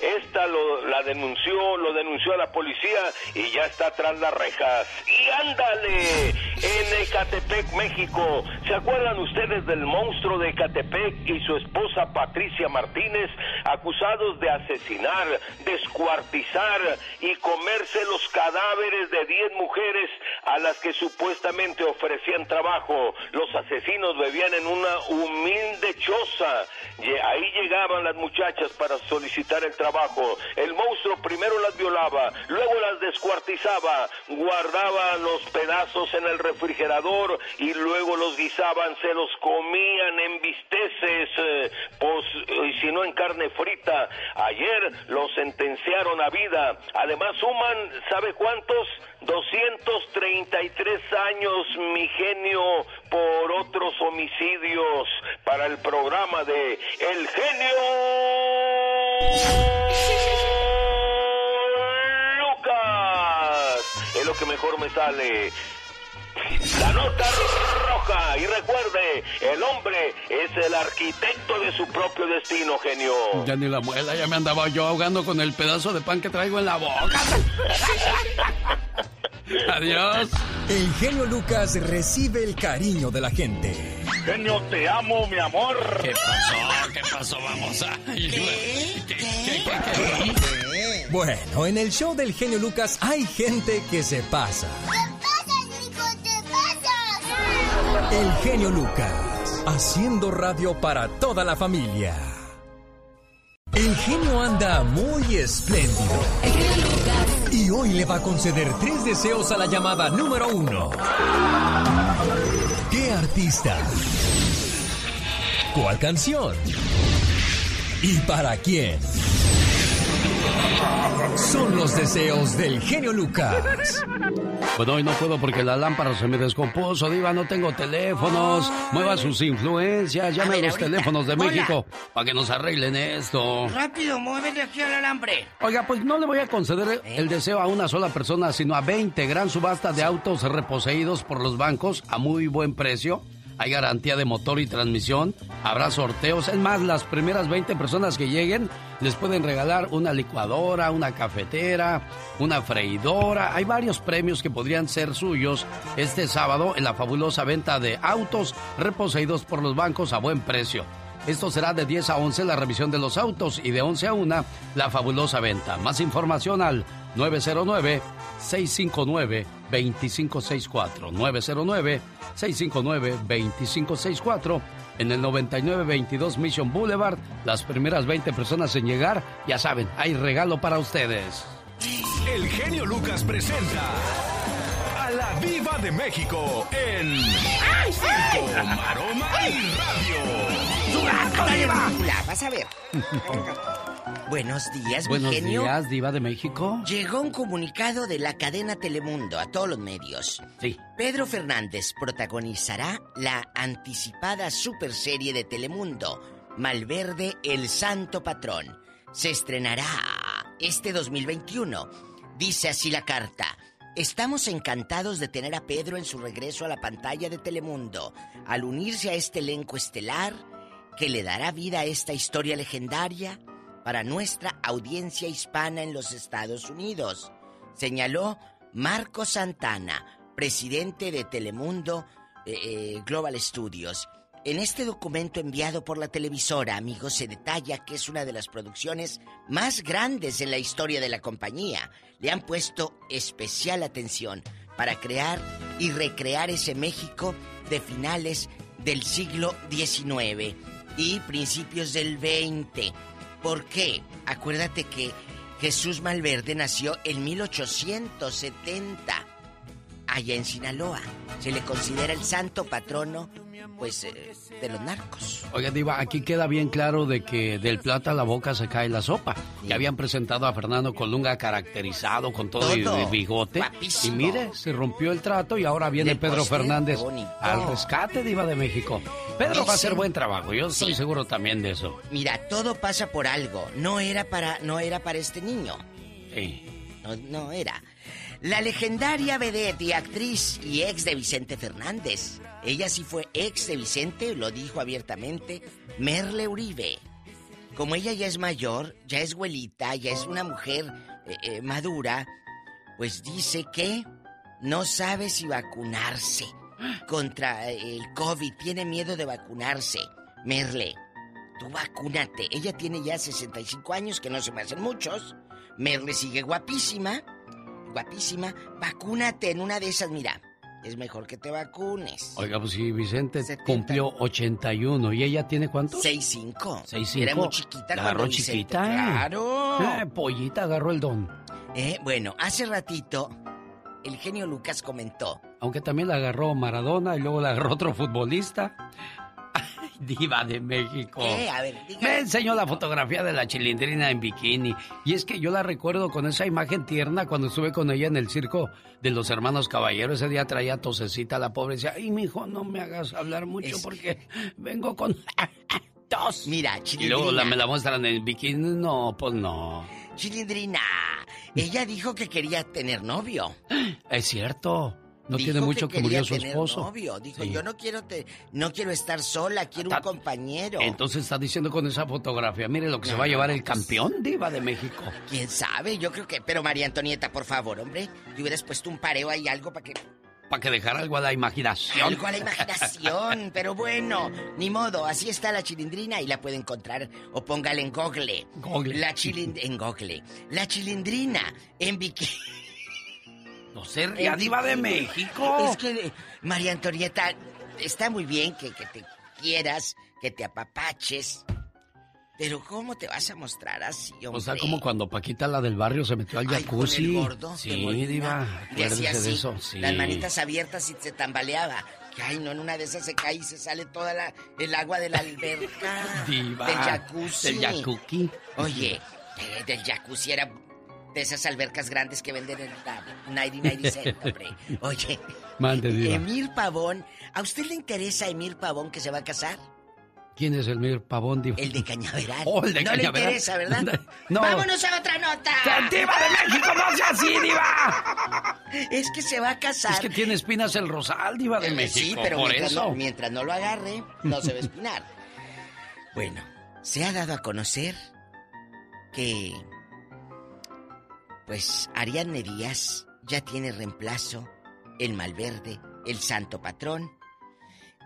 Esta lo, la denunció, lo denunció a la policía y ya está tras las rejas. Y ándale, en Ecatepec, México. ¿Se acuerdan ustedes del monstruo de Ecatepec y su esposa Patricia Martínez, acusados de asesinar, descuartizar y comerse los cadáveres de 10 mujeres a las que supuestamente ofrecían trabajo. Los asesinos bebían en una humilde choza. Ahí llegaban las muchachas para solicitar el trabajo. El monstruo primero las violaba, luego las descuartizaba, guardaba los pedazos en el refrigerador y luego los guisaban, se los comían en bisteces, eh, si no en carne frita. Ayer los sentenciaron a vida. Además, suman, ¿sabe cuántos? 233 años, mi genio, por otros homicidios para el programa de El Genio Lucas. Es lo que mejor me sale. La nota roja. Y recuerde, el hombre es el arquitecto de su propio destino, genio. Ya ni la muela, ya me andaba yo ahogando con el pedazo de pan que traigo en la boca. Adiós. El genio Lucas recibe el cariño de la gente. Genio, te amo, mi amor. ¿Qué pasó? ¿Qué pasó? Vamos a... Bueno, en el show del genio Lucas hay gente que se pasa. El genio Lucas, haciendo radio para toda la familia. El genio anda muy espléndido. Y hoy le va a conceder tres deseos a la llamada número uno. ¿Qué artista? ¿Cuál canción? ¿Y para quién? Son los deseos del genio Lucas. Bueno, hoy no puedo porque la lámpara se me descompuso, Diva. No tengo teléfonos. Mueva sus influencias. Llame a, los teléfonos de México para que nos arreglen esto. Rápido, muévete aquí al alambre. Oiga, pues no le voy a conceder el deseo a una sola persona, sino a 20. Gran subasta de autos reposeídos por los bancos a muy buen precio. Hay garantía de motor y transmisión. Habrá sorteos. Es más, las primeras 20 personas que lleguen les pueden regalar una licuadora, una cafetera, una freidora. Hay varios premios que podrían ser suyos este sábado en la fabulosa venta de autos reposeídos por los bancos a buen precio. Esto será de 10 a 11 la revisión de los autos y de 11 a 1 la fabulosa venta. Más información al 909-659-2564. 909-659-2564. En el 9922 Mission Boulevard, las primeras 20 personas en llegar, ya saben, hay regalo para ustedes. El genio Lucas presenta a la Viva de México en Circo, Maroma y Radio. Vas a ver. Buenos días, Buenos mi genio. días, Diva de México. Llegó un comunicado de la cadena Telemundo a todos los medios. Sí. Pedro Fernández protagonizará la anticipada superserie de Telemundo, Malverde, el Santo Patrón. Se estrenará este 2021. Dice así la carta. Estamos encantados de tener a Pedro en su regreso a la pantalla de Telemundo, al unirse a este elenco estelar que le dará vida a esta historia legendaria para nuestra audiencia hispana en los Estados Unidos, señaló Marco Santana, presidente de Telemundo eh, eh, Global Studios. En este documento enviado por la televisora, amigos, se detalla que es una de las producciones más grandes en la historia de la compañía. Le han puesto especial atención para crear y recrear ese México de finales del siglo XIX y principios del XX. ¿Por qué? Acuérdate que Jesús Malverde nació en 1870 allá en Sinaloa. Se le considera el santo patrono pues, eh, de los narcos. Oiga, Diva, aquí queda bien claro de que del plato a la boca se cae la sopa. Ya habían presentado a Fernando Colunga caracterizado con todo, Todo. el bigote. Guapísimo. Y mire, se rompió el trato y ahora viene Pedro Fernández al rescate, Diva de México. Pedro va a hacer buen trabajo, yo estoy Sí. seguro también de eso. Mira, todo pasa por algo. No era para, no era para este niño. Sí. No, no era. La legendaria vedette y actriz y ex de Vicente Fernández. Ella sí fue ex de Vicente, lo dijo abiertamente, Merle Uribe. Como ella ya es mayor, ya es güelita, ya es una mujer eh, eh, madura, pues dice que no sabe si vacunarse contra el COVID, tiene miedo de vacunarse. Merle, tú vacúnate. Ella tiene ya 65 años, que no se me hacen muchos. Merle sigue guapísima, guapísima. Vacúnate en una de esas, mira. Es mejor que te vacunes. Oiga, pues si Vicente cumplió 81 y ella tiene cuánto? 6'5". 6'5". Era muy chiquita La agarró chiquita. ¡Claro! Eh, pollita agarró el don. Eh, bueno, hace ratito, el genio Lucas comentó. Aunque también la agarró Maradona y luego la agarró otro futbolista. Diva de México. Eh, a ver, diga. Me enseñó la fotografía de la chilindrina en bikini. Y es que yo la recuerdo con esa imagen tierna cuando estuve con ella en el circo de los hermanos caballeros. Ese día traía tosecita la pobre. Decía, ay, mijo, no me hagas hablar mucho porque vengo con tos. Mira, Y luego la, chilindrina. me la muestran en bikini. No, pues no. Chilindrina, ella dijo que quería tener novio. Es cierto. No Dijo tiene mucho que, murió su esposo. novio. Dijo, Sí. yo no quiero te, no quiero estar sola, quiero un compañero. Entonces está diciendo con esa fotografía, mire lo que se va a llevar el campeón diva de México. ¿Quién sabe? Yo creo que... Pero María Antonieta, por favor, hombre, te hubieras puesto un pareo ahí, algo para que... Para que dejara algo a la imaginación. Algo a la imaginación, pero bueno, ni modo, así está la chilindrina y la puede encontrar o póngale en Google. Google. La chilind en Google. La chilindrina en bikini. No se ría, diva de México. Es que, María Antonieta, está muy bien que, que te quieras, que te apapaches, pero ¿cómo te vas a mostrar así, hombre? O sea, como cuando Paquita, la del barrio, se metió al Ay, con el jacuzzi. gordo, sí, diva. Y hacía Acuérdese así, de eso. Sí. las manitas abiertas y se tambaleaba. Que ay, no, en una de esas se cae y se sale toda la, el agua de la alberca. Diva. Del jacuzzi. Del jacuzzi. Oye, eh, del jacuzzi era de esas albercas grandes que venden en la 99 cent, hombre. Oye, Mande. Emir Pavón, ¿a usted le interesa Emir Pavón que se va a casar? ¿Quién es el Mir Pavón, diva? El de Cañaveral. Oh, el de no Cañaveral. le interesa, ¿verdad? No. ¡Vámonos a otra nota! ¡Diva de México, no sea así, diva! Es que se va a casar. Es que tiene espinas el rosal, diva de Eh, México. Sí, pero por mientras eso. no, mientras no lo agarre, no se va a espinar. Bueno, se ha dado a conocer que. Pues Ariadne Díaz ya tiene reemplazo El Malverde, El Santo Patrón,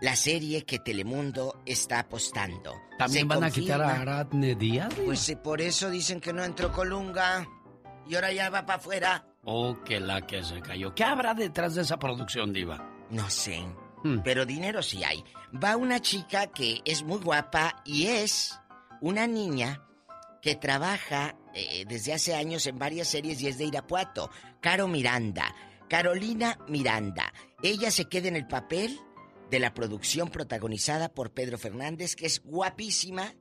la serie que Telemundo está apostando. ¿También van a quitar a Aradne Díaz? Pues eh, por eso dicen que no entró Colunga y ahora ya va para afuera. Oh, que la que se cayó. ¿Qué habrá detrás de esa producción, diva? No sé. Hmm. Pero dinero sí hay. Va una chica que es muy guapa y es una niña que trabaja eh, desde hace años en varias series y es de Irapuato. Caro Miranda. Carolina Miranda. Ella se queda en el papel de la producción protagonizada por Pedro Fernández, que es guapísima.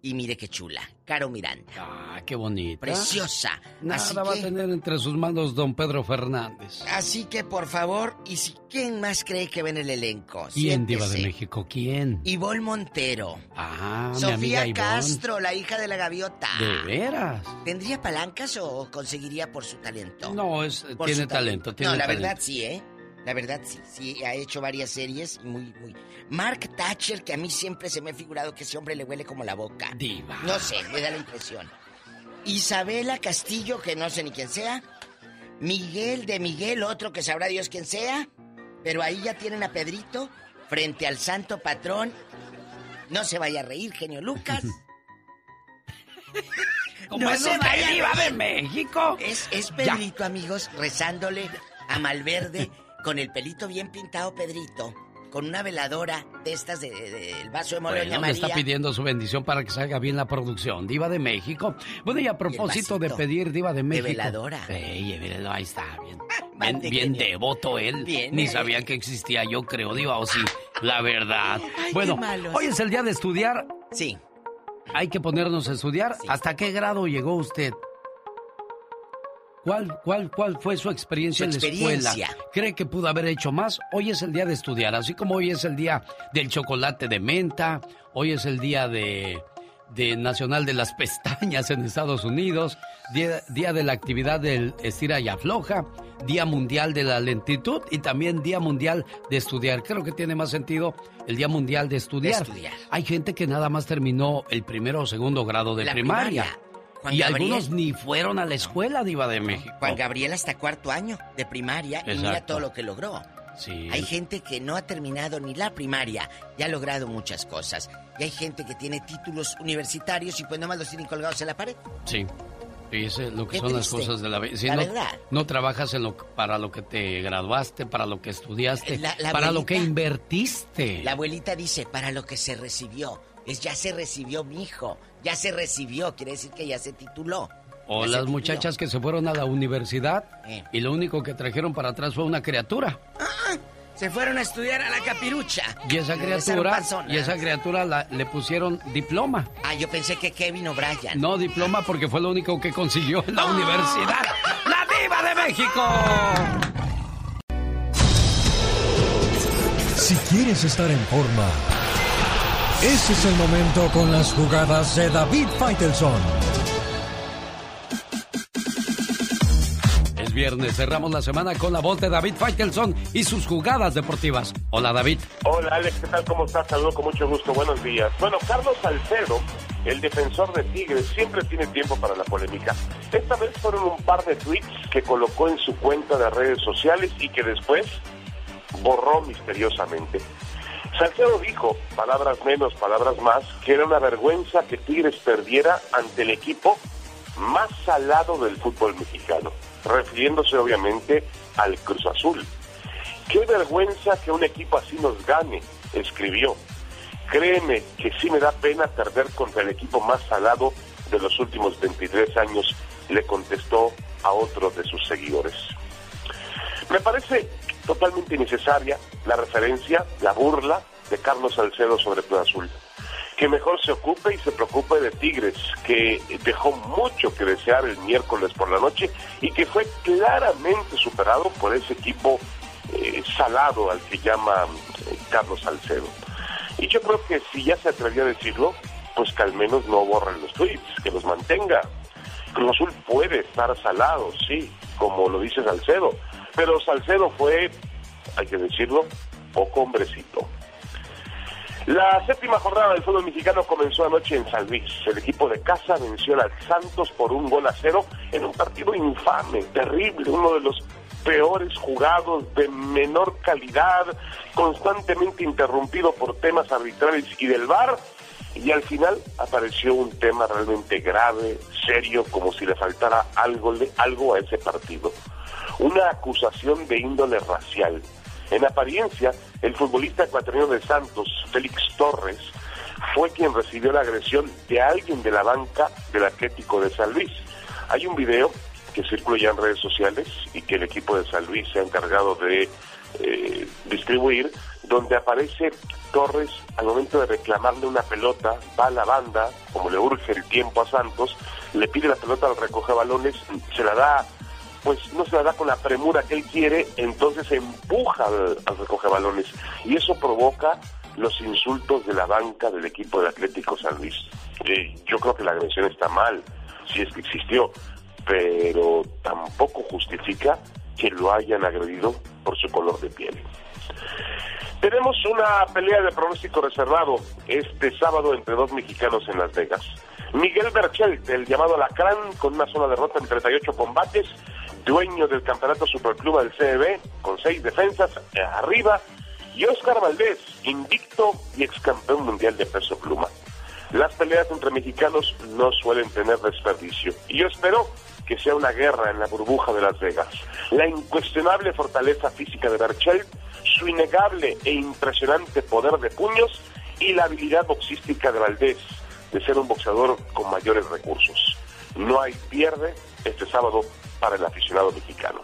Y mire qué chula. Caro Miranda. Ah, qué bonita. Preciosa. Nada Así va a tener entre sus manos don Pedro Fernández. Así que por favor, y si quién más cree que ve en el elenco, ¿Quién, diva de. México? ¿Quién? Amiga Montero. Ah, mi Sofía amiga Ivonne. Castro, la hija de la gaviota. ¿De veras? ¿Tendría palancas o conseguiría por su talento? No, es, Por tiene talento, tiene No, la talento. verdad sí, ¿eh? La verdad sí, sí, ha hecho varias series muy, muy... Mark Thatcher, que a mí siempre se me ha figurado que ese hombre le huele como la boca. Diva. No sé, me da la impresión. Isabela Castillo, que no sé ni quién sea. Miguel de Miguel, otro que sabrá Dios quién sea. Pero ahí ya tienen a Pedrito frente al santo patrón. No se vaya a reír, genio Lucas. ¿Cómo es usted, vaya a diva de reír. México? Es, es Ya. Pedrito, amigos, rezándole a Malverde con el pelito bien pintado, Pedrito. Con una veladora de estas del de, del vaso de mole, Bueno, está pidiendo su bendición para que salga bien la producción. Diva de México. Bueno, y a propósito de pedir Diva de México. veladora. Ey, míralo, ahí está, bien. Bien, devoto él. Bien, Ni sabía que existía, yo creo, Diva, o sí. La verdad. Ay, bueno, hoy es el día de estudiar. Sí. Hay que ponernos a estudiar. ¿Hasta qué grado llegó usted? ¿Cuál, cuál, cuál fue su experiencia Su en la escuela? ¿Cree que pudo haber hecho más? Hoy es el día de estudiar, así como hoy es el día del chocolate de menta, hoy es el día de, de Nacional de las Pestañas en Estados Unidos, día, día de la actividad del estira y afloja, Día Mundial de la Lentitud y también Día Mundial de Estudiar. Creo que tiene más sentido el Día Mundial de Estudiar. De estudiar. Hay gente que nada más terminó el primero o segundo grado de La primaria. primaria. Juan Y Gabriel. algunos ni fueron a la escuela, Diva de México. Juan Gabriel hasta cuarto año de primaria y mira todo lo que logró. Sí. Hay gente que no ha terminado ni la primaria y ha logrado muchas cosas. Y hay gente que tiene títulos universitarios y pues nomás los tienen colgados en la pared. Sí. Y eso es lo que Qué son las cosas de la vida. Si La no, verdad. no trabajas en lo, para lo que te graduaste, para lo que estudiaste, La- la para lo que invertiste. La abuelita dice, para lo que se recibió. Es ya se recibió mi hijo. Ya se recibió, quiere decir que ya se tituló. o Ya las tituló. muchachas que se fueron a la universidad Eh. y lo único que trajeron para atrás fue una criatura. Se fueron a estudiar a la capirucha. Y esa criatura, y esa criatura la- le pusieron diploma. Ah, yo pensé que Kevin O'Brien. No diploma porque fue lo único que consiguió en la universidad. ¡La diva de México! Si quieres estar en forma, ese es el momento con las jugadas de David Faitelson. Es viernes, cerramos la semana con la voz de David Faitelson y sus jugadas deportivas. Hola David. Hola Alex, ¿qué tal? ¿Cómo estás? Saludo con mucho gusto, buenos días. Bueno, Carlos Salcedo, el defensor de Tigres, siempre tiene tiempo para la polémica. Esta vez fueron un par de tweets que colocó en su cuenta de redes sociales y que después borró misteriosamente. Salcedo dijo, palabras menos, palabras más, que era una vergüenza que Tigres perdiera ante el equipo más salado del fútbol mexicano, refiriéndose obviamente al Cruz Azul. Qué vergüenza que un equipo así nos gane, escribió. Créeme que sí me da pena perder contra el equipo más salado de los últimos 23 años, le contestó a otro de sus seguidores. Me parece totalmente innecesaria la referencia, la burla de Carlos Salcedo sobre Cruz Azul. Que mejor se ocupe y se preocupe de Tigres, que dejó mucho que desear el miércoles por la noche y que fue claramente superado por ese equipo eh, salado al que llama eh, Carlos Salcedo. Y yo creo que si ya se atrevió a decirlo, pues que al menos no borren los tweets, que los mantenga. Cruz Azul puede estar salado, sí, como lo dice Salcedo, pero Salcedo fue, hay que decirlo, poco hombrecito. La séptima jornada del fútbol mexicano comenzó anoche en San Luis. El equipo de casa venció al Santos por un gol a cero en un partido infame, terrible, uno de los peores jugados, de menor calidad, constantemente interrumpido por temas arbitrales y del VAR. Y al final apareció un tema realmente grave, serio, como si le faltara algo, algo a ese partido. Una acusación de índole racial. En apariencia, el futbolista ecuatoriano de Santos, Félix Torres, fue quien recibió la agresión de alguien de la banca del Atlético de San Luis. Hay un video que circula ya en redes sociales y que el equipo de San Luis se ha encargado de eh, distribuir, donde aparece Torres al momento de reclamarle una pelota, va a la banda, como le urge el tiempo a Santos, le pide la pelota al recoge balones, se la da pues no se la da con la premura que él quiere, entonces empuja al, recoge balones y eso provoca los insultos de la banca del equipo de Atlético San Luis. Eh, yo creo que la agresión está mal, si es que existió, pero tampoco justifica que lo hayan agredido por su color de piel. Tenemos una pelea de pronóstico reservado este sábado entre dos mexicanos en Las Vegas. Miguel Berchel, el llamado Alacrán, con una sola derrota en 38 combates, dueño del campeonato Superclub del CB, con seis defensas eh, arriba, y Oscar Valdés, invicto y ex campeón mundial de peso pluma. Las peleas entre mexicanos no suelen tener desperdicio, y yo espero que sea una guerra en la burbuja de Las Vegas. La incuestionable fortaleza física de Berchel, su innegable e impresionante poder de puños y la habilidad boxística de Valdés de ser un boxeador con mayores recursos. No hay pierde este sábado para el aficionado mexicano.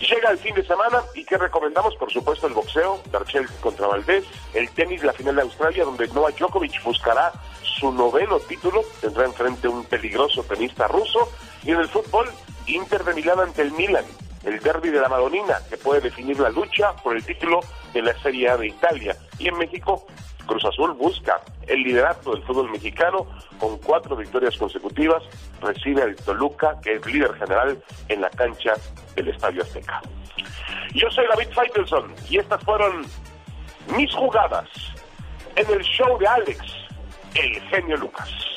Llega el fin de semana y que recomendamos, por supuesto, el boxeo, Darchel contra Valdés, el tenis, la final de Australia, donde Novak Djokovic buscará su noveno título, tendrá enfrente un peligroso tenista ruso, y en el fútbol, Inter de Milán ante el Milan, el derby de la Madonina, que puede definir la lucha por el título de la Serie A de Italia. Y en México, Cruz Azul busca el liderato del fútbol mexicano con cuatro victorias consecutivas. Recibe al Toluca, que es líder general en la cancha del Estadio Azteca. Yo soy David Faitelson y estas fueron mis jugadas en el show de Alex, el genio Lucas.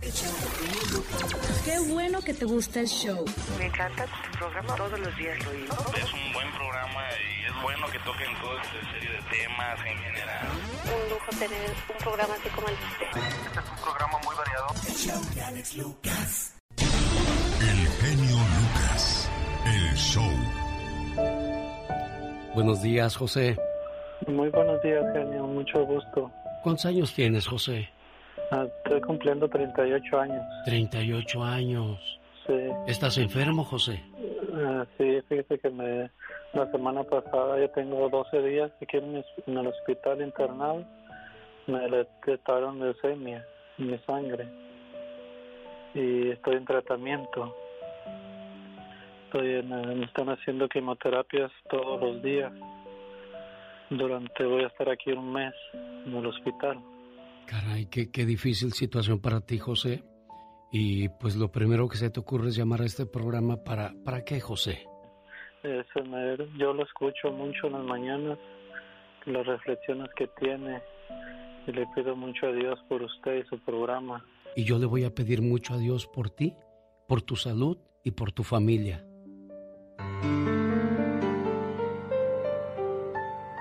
Qué bueno que te gusta el show. Me encanta tu programa, todos los días lo oigo. Es un buen programa y es bueno que toquen toda esta serie de temas en general. Un lujo tener un programa así como el de usted. Este es un programa muy variado. El show de Alex Lucas. El genio Lucas. El show. Buenos días, José. Muy buenos días, genio. Mucho gusto. ¿Cuántos años tienes, José? Ah, estoy cumpliendo 38 años. 38 años. Sí. ¿Estás enfermo, José? Ah, sí, fíjese que me, la semana pasada ya tengo 12 días aquí en, el hospital internado. Me detectaron leucemia en mi sangre. Y estoy en tratamiento. Estoy en, eh, me están haciendo quimioterapias todos los días. Durante, voy a estar aquí un mes en el hospital. Caray, qué, qué difícil situación para ti, José. Y pues lo primero que se te ocurre es llamar a este programa para... ¿Para qué, José? Me- yo lo escucho mucho en las mañanas, las reflexiones que tiene, y le pido mucho a Dios por usted y su programa. Y yo le voy a pedir mucho a Dios por ti, por tu salud y por tu familia.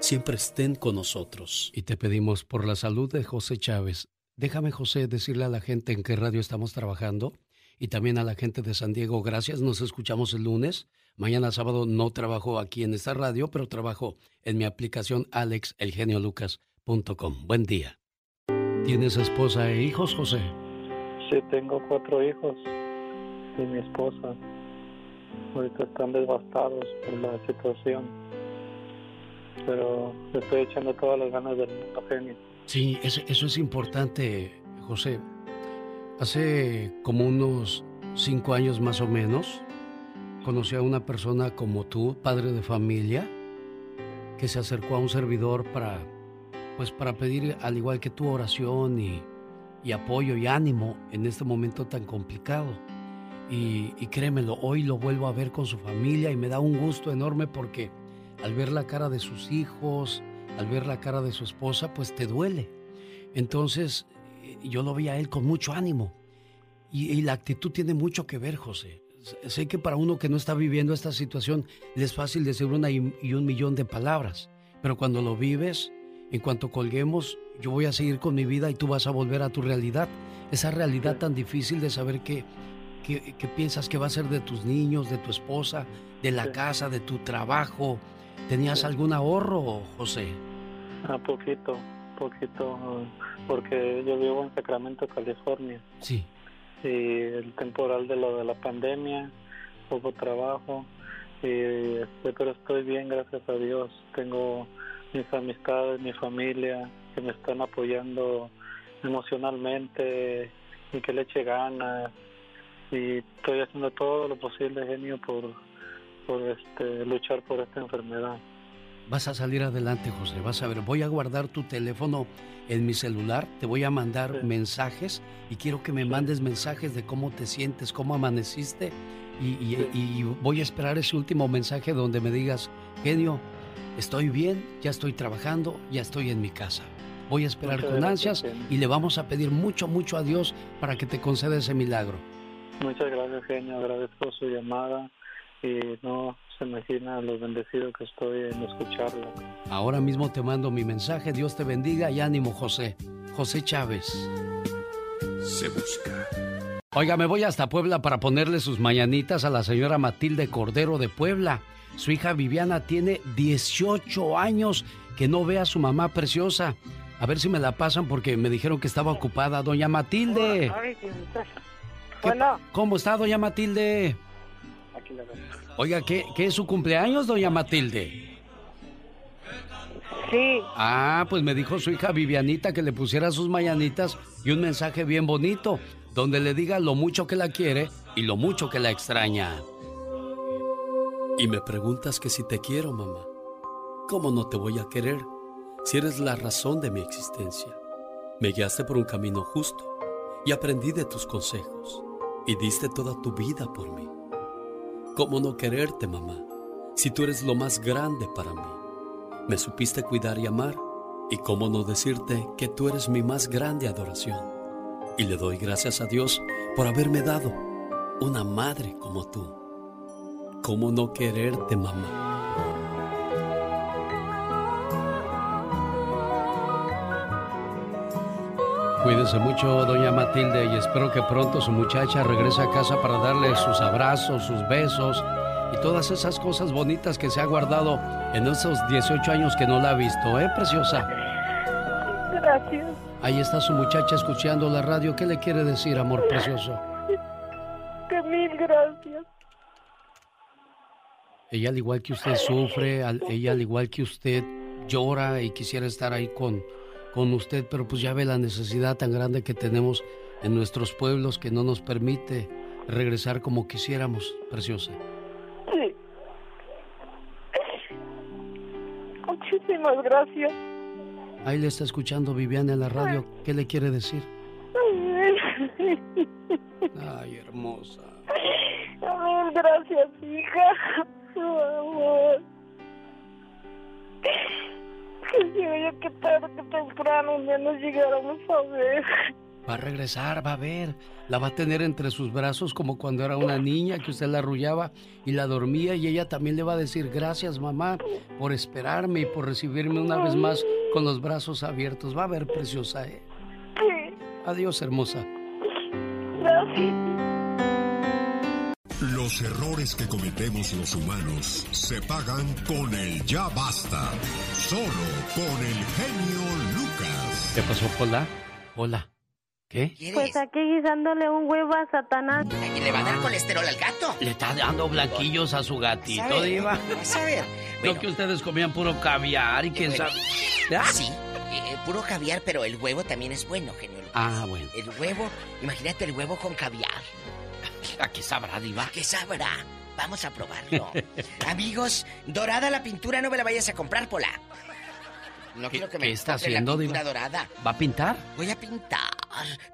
siempre estén con nosotros. Y te pedimos por la salud de José Chávez. Déjame, José, decirle a la gente en qué radio estamos trabajando y también a la gente de San Diego, gracias. Nos escuchamos el lunes. Mañana sábado no trabajo aquí en esta radio, pero trabajo en mi aplicación alexelgeniolucas.com. Buen día. ¿Tienes esposa e hijos, José? Sí, tengo cuatro hijos y mi esposa. Ahorita están devastados por la situación. Pero le estoy echando todas las ganas del mundo, genio. Sí, eso, eso es importante, José. Hace como unos cinco años más o menos, conocí a una persona como tú, padre de familia, que se acercó a un servidor para, pues para pedir, al igual que tu oración y, y apoyo y ánimo en este momento tan complicado. Y, y créemelo, hoy lo vuelvo a ver con su familia y me da un gusto enorme porque al ver la cara de sus hijos, al ver la cara de su esposa, pues te duele. Entonces, eh, yo lo vi a él con mucho ánimo. Y, y la actitud tiene mucho que ver, José. Sé- Sé que para uno que no está viviendo esta situación le es fácil decir una y, y un millón de palabras, pero cuando lo vives, en cuanto colguemos, yo voy a seguir con mi vida y tú vas a volver a tu realidad. Esa realidad tan difícil de saber que, que, que piensas que va a ser de tus niños, de tu esposa, de la casa, de tu trabajo. ¿Tenías algún ahorro, José? A poquito, poquito, porque yo vivo en Sacramento, California. Sí. Y el temporal de lo de la pandemia, poco trabajo, y, este, pero estoy bien, gracias a Dios. Tengo mis amistades, mi familia, que me están apoyando emocionalmente y que le eche ganas. Y estoy haciendo todo lo posible, genio, por, por este, luchar por esta enfermedad. Vas a salir adelante, José. Vas a ver, voy a guardar tu teléfono en mi celular, te voy a mandar mensajes y quiero que me mandes mensajes de cómo te sientes, cómo amaneciste y, y, voy a esperar ese último mensaje donde me digas, genio, estoy bien, ya estoy trabajando, ya estoy en mi casa. Voy a esperar con ansias y le vamos a pedir mucho, mucho a Dios para que te conceda ese milagro. Muchas gracias, genio. Agradezco su llamada y no se imagina lo bendecido que estoy en escucharlo. Ahora mismo te mando mi mensaje. Dios te bendiga y ánimo, José. José Chávez. Se busca. Oiga, me voy hasta Puebla para ponerle sus mañanitas a la señora Matilde Cordero de Puebla. Su hija Viviana tiene 18 años que no ve a su mamá preciosa. A ver si me la pasan porque me dijeron que estaba ocupada. Doña Matilde. ¿Cómo está, doña Matilde? Oiga, ¿qué, ¿qué es su cumpleaños, doña Matilde? Sí. Ah, pues me dijo su hija Vivianita que le pusiera sus mañanitas y un mensaje bien bonito, donde le diga lo mucho que la quiere y lo mucho que la extraña. Y me preguntas que si te quiero, mamá. ¿Cómo no te voy a querer si eres la razón de mi existencia? Me guiaste por un camino justo y aprendí de tus consejos y diste toda tu vida por mí. ¿Cómo no quererte, mamá, si tú eres lo más grande para mí? Me supiste cuidar y amar, y cómo no decirte que tú eres mi más grande adoración. Y le doy gracias a Dios por haberme dado una madre como tú. ¿Cómo no quererte, mamá? Cuídese mucho, doña Matilde, y espero que pronto su muchacha regrese a casa para darle sus abrazos, sus besos y todas esas cosas bonitas que se ha guardado en esos 18 años que no la ha visto, ¿eh, preciosa? Gracias. Ahí está su muchacha escuchando la radio. ¿Qué le quiere decir, amor precioso? Que mil gracias. Ella, al igual que usted, sufre, ella, al igual que usted, llora y quisiera estar ahí con con usted, pero pues ya ve la necesidad tan grande que tenemos en nuestros pueblos que no nos permite regresar como quisiéramos, preciosa. Sí. Muchísimas gracias. Ahí le está escuchando Viviana en la radio. ¿Qué le quiere decir? Ay, hermosa. Mil gracias, hija. Amor que que tarde, que temprano ya nos llegáramos a ver. Va a regresar, va a ver. La va a tener entre sus brazos como cuando era una niña que usted la arrullaba y la dormía y ella también le va a decir gracias mamá por esperarme y por recibirme una vez más con los brazos abiertos. Va a ver, preciosa, ¿eh? Sí. Adiós, hermosa. Gracias. Los errores que cometemos los humanos se pagan con el ya basta. Solo con el genio Lucas. ¿Qué pasó, Hola? Hola. ¿Qué? Pues aquí guisándole un huevo a Satanás. ¿Y le va a dar colesterol al gato? Le está dando blanquillos a su gatito, Diva. Vas a ver. No que ustedes comían puro caviar y quién sabe. ¿Ah? Sí, eh, puro caviar, pero el huevo también es bueno, genio Lucas. Ah, bueno. El huevo, imagínate el huevo con caviar. ¿A qué sabrá, Diva? ¿A qué sabrá? Vamos a probarlo. Amigos, dorada la pintura, no me la vayas a comprar, Pola. No quiero que me ¿Qué está haciendo, la pintura dorada. ¿Va a pintar? Voy a pintar,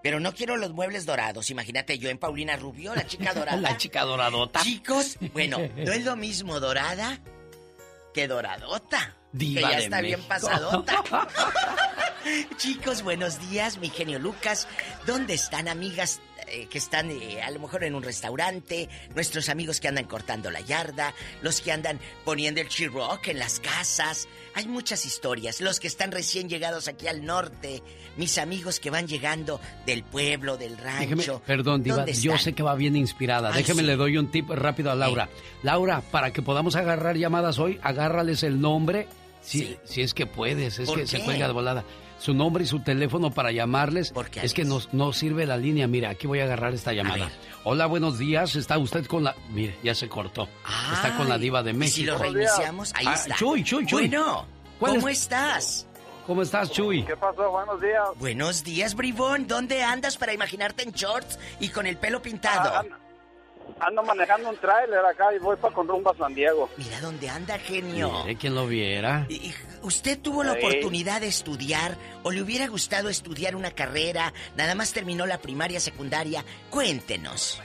pero no quiero los muebles dorados. Imagínate yo en Paulina Rubio, la chica dorada. la chica doradota. Chicos, bueno, no es lo mismo dorada que doradota. Diva que ya está bien pasadota. Chicos, buenos días, mi genio Lucas. ¿Dónde están, amigas eh, que están eh, a lo mejor en un restaurante, nuestros amigos que andan cortando la yarda, los que andan poniendo el chirrock en las casas. Hay muchas historias. Los que están recién llegados aquí al norte, mis amigos que van llegando del pueblo, del rancho. perdón, Diva, yo sé que va bien inspirada. Déjeme le doy un tip rápido a Laura. Laura, para que podamos agarrar llamadas hoy, agárrales el nombre Si, si es que puedes, es ¿Por que se cuelga de volada. Su nombre y su teléfono para llamarles. qué, es que no, no sirve la línea. Mira, aquí voy a agarrar esta llamada. Hola, buenos días. ¿Está usted con la...? Mire, ya se cortó. Está con la diva de ¿Y México. si lo reiniciamos, ahí Ah, está. Chuy, Chuy, Chuy. Bueno, ¿Cuál ¿cómo es? estás? ¿Cómo estás, Chuy? ¿Qué pasó? Buenos días. Buenos días, bribón. ¿Dónde andas para imaginarte en shorts y con el pelo pintado? Ah, ando, ando manejando un tráiler acá y voy para con rumbo a San Diego. Mira dónde anda, genio. Mire, quien lo viera. ¿Usted tuvo la oportunidad de estudiar o le hubiera gustado estudiar una carrera? Nada más terminó la primaria, secundaria. Cuéntenos.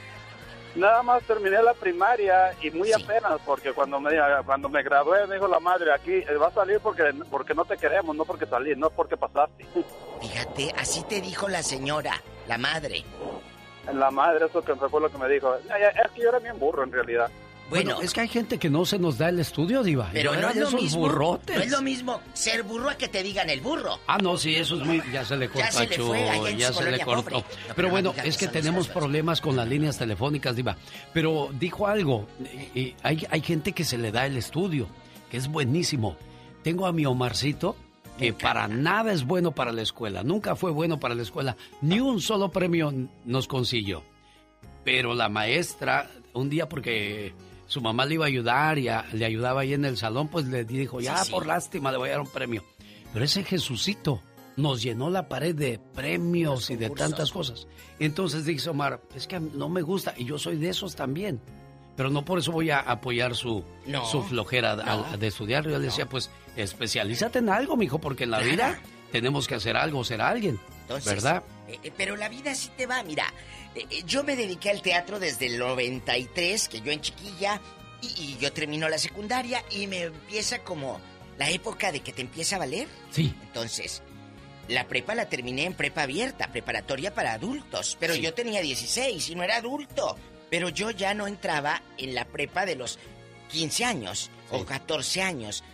Nada más terminé la primaria y muy apenas porque cuando me cuando me gradué me dijo la madre aquí eh, va a salir porque porque no te queremos, no porque salí, no porque pasaste. Fíjate, así te dijo la señora, la madre. La madre eso que fue lo que me dijo. Ya, ya, Es que yo era bien burro en realidad. Bueno, es que hay gente que no se nos da el estudio, diva. Pero no es lo mismo. burrotes. No es lo mismo ser burro a que te digan el burro. Ah, no, sí, eso es muy... Ya se le cortó se a le fue en ya se le cortó. No, Pero pero bueno, es que tenemos problemas con las líneas telefónicas, Diva. Pero dijo algo, y- y hay, hay gente que se le da el estudio, que es buenísimo. Tengo a mi Omarcito, que para nada es bueno para la escuela, nunca fue bueno para la escuela, ni un solo premio nos consiguió. Pero la maestra, un día porque su mamá le iba a ayudar y a- le ayudaba ahí en el salón, pues le dijo, ya Sí, sí. por lástima le voy a dar un premio. Pero ese Jesucito nos llenó la pared de premios y de tantas cosas. Entonces dice Omar, es que no me gusta y yo soy de esos también. Pero no por eso voy a apoyar su, No. su flojera de estudiar. Yo le decía, pues especialízate en algo, mijo, porque en la vida tenemos que hacer algo, ser alguien. Entonces, ¿Verdad? eh, eh, pero la vida sí te va, mira. eh, yo me dediqué al teatro desde el 93, que yo en chiquilla, y, y yo termino la secundaria y me empieza como la época de que te empieza a valer. Sí. Entonces, la prepa la terminé en prepa abierta, preparatoria para adultos, pero yo tenía 16 y no era adulto. Pero yo ya no entraba en la prepa de los 15 años o 14 años.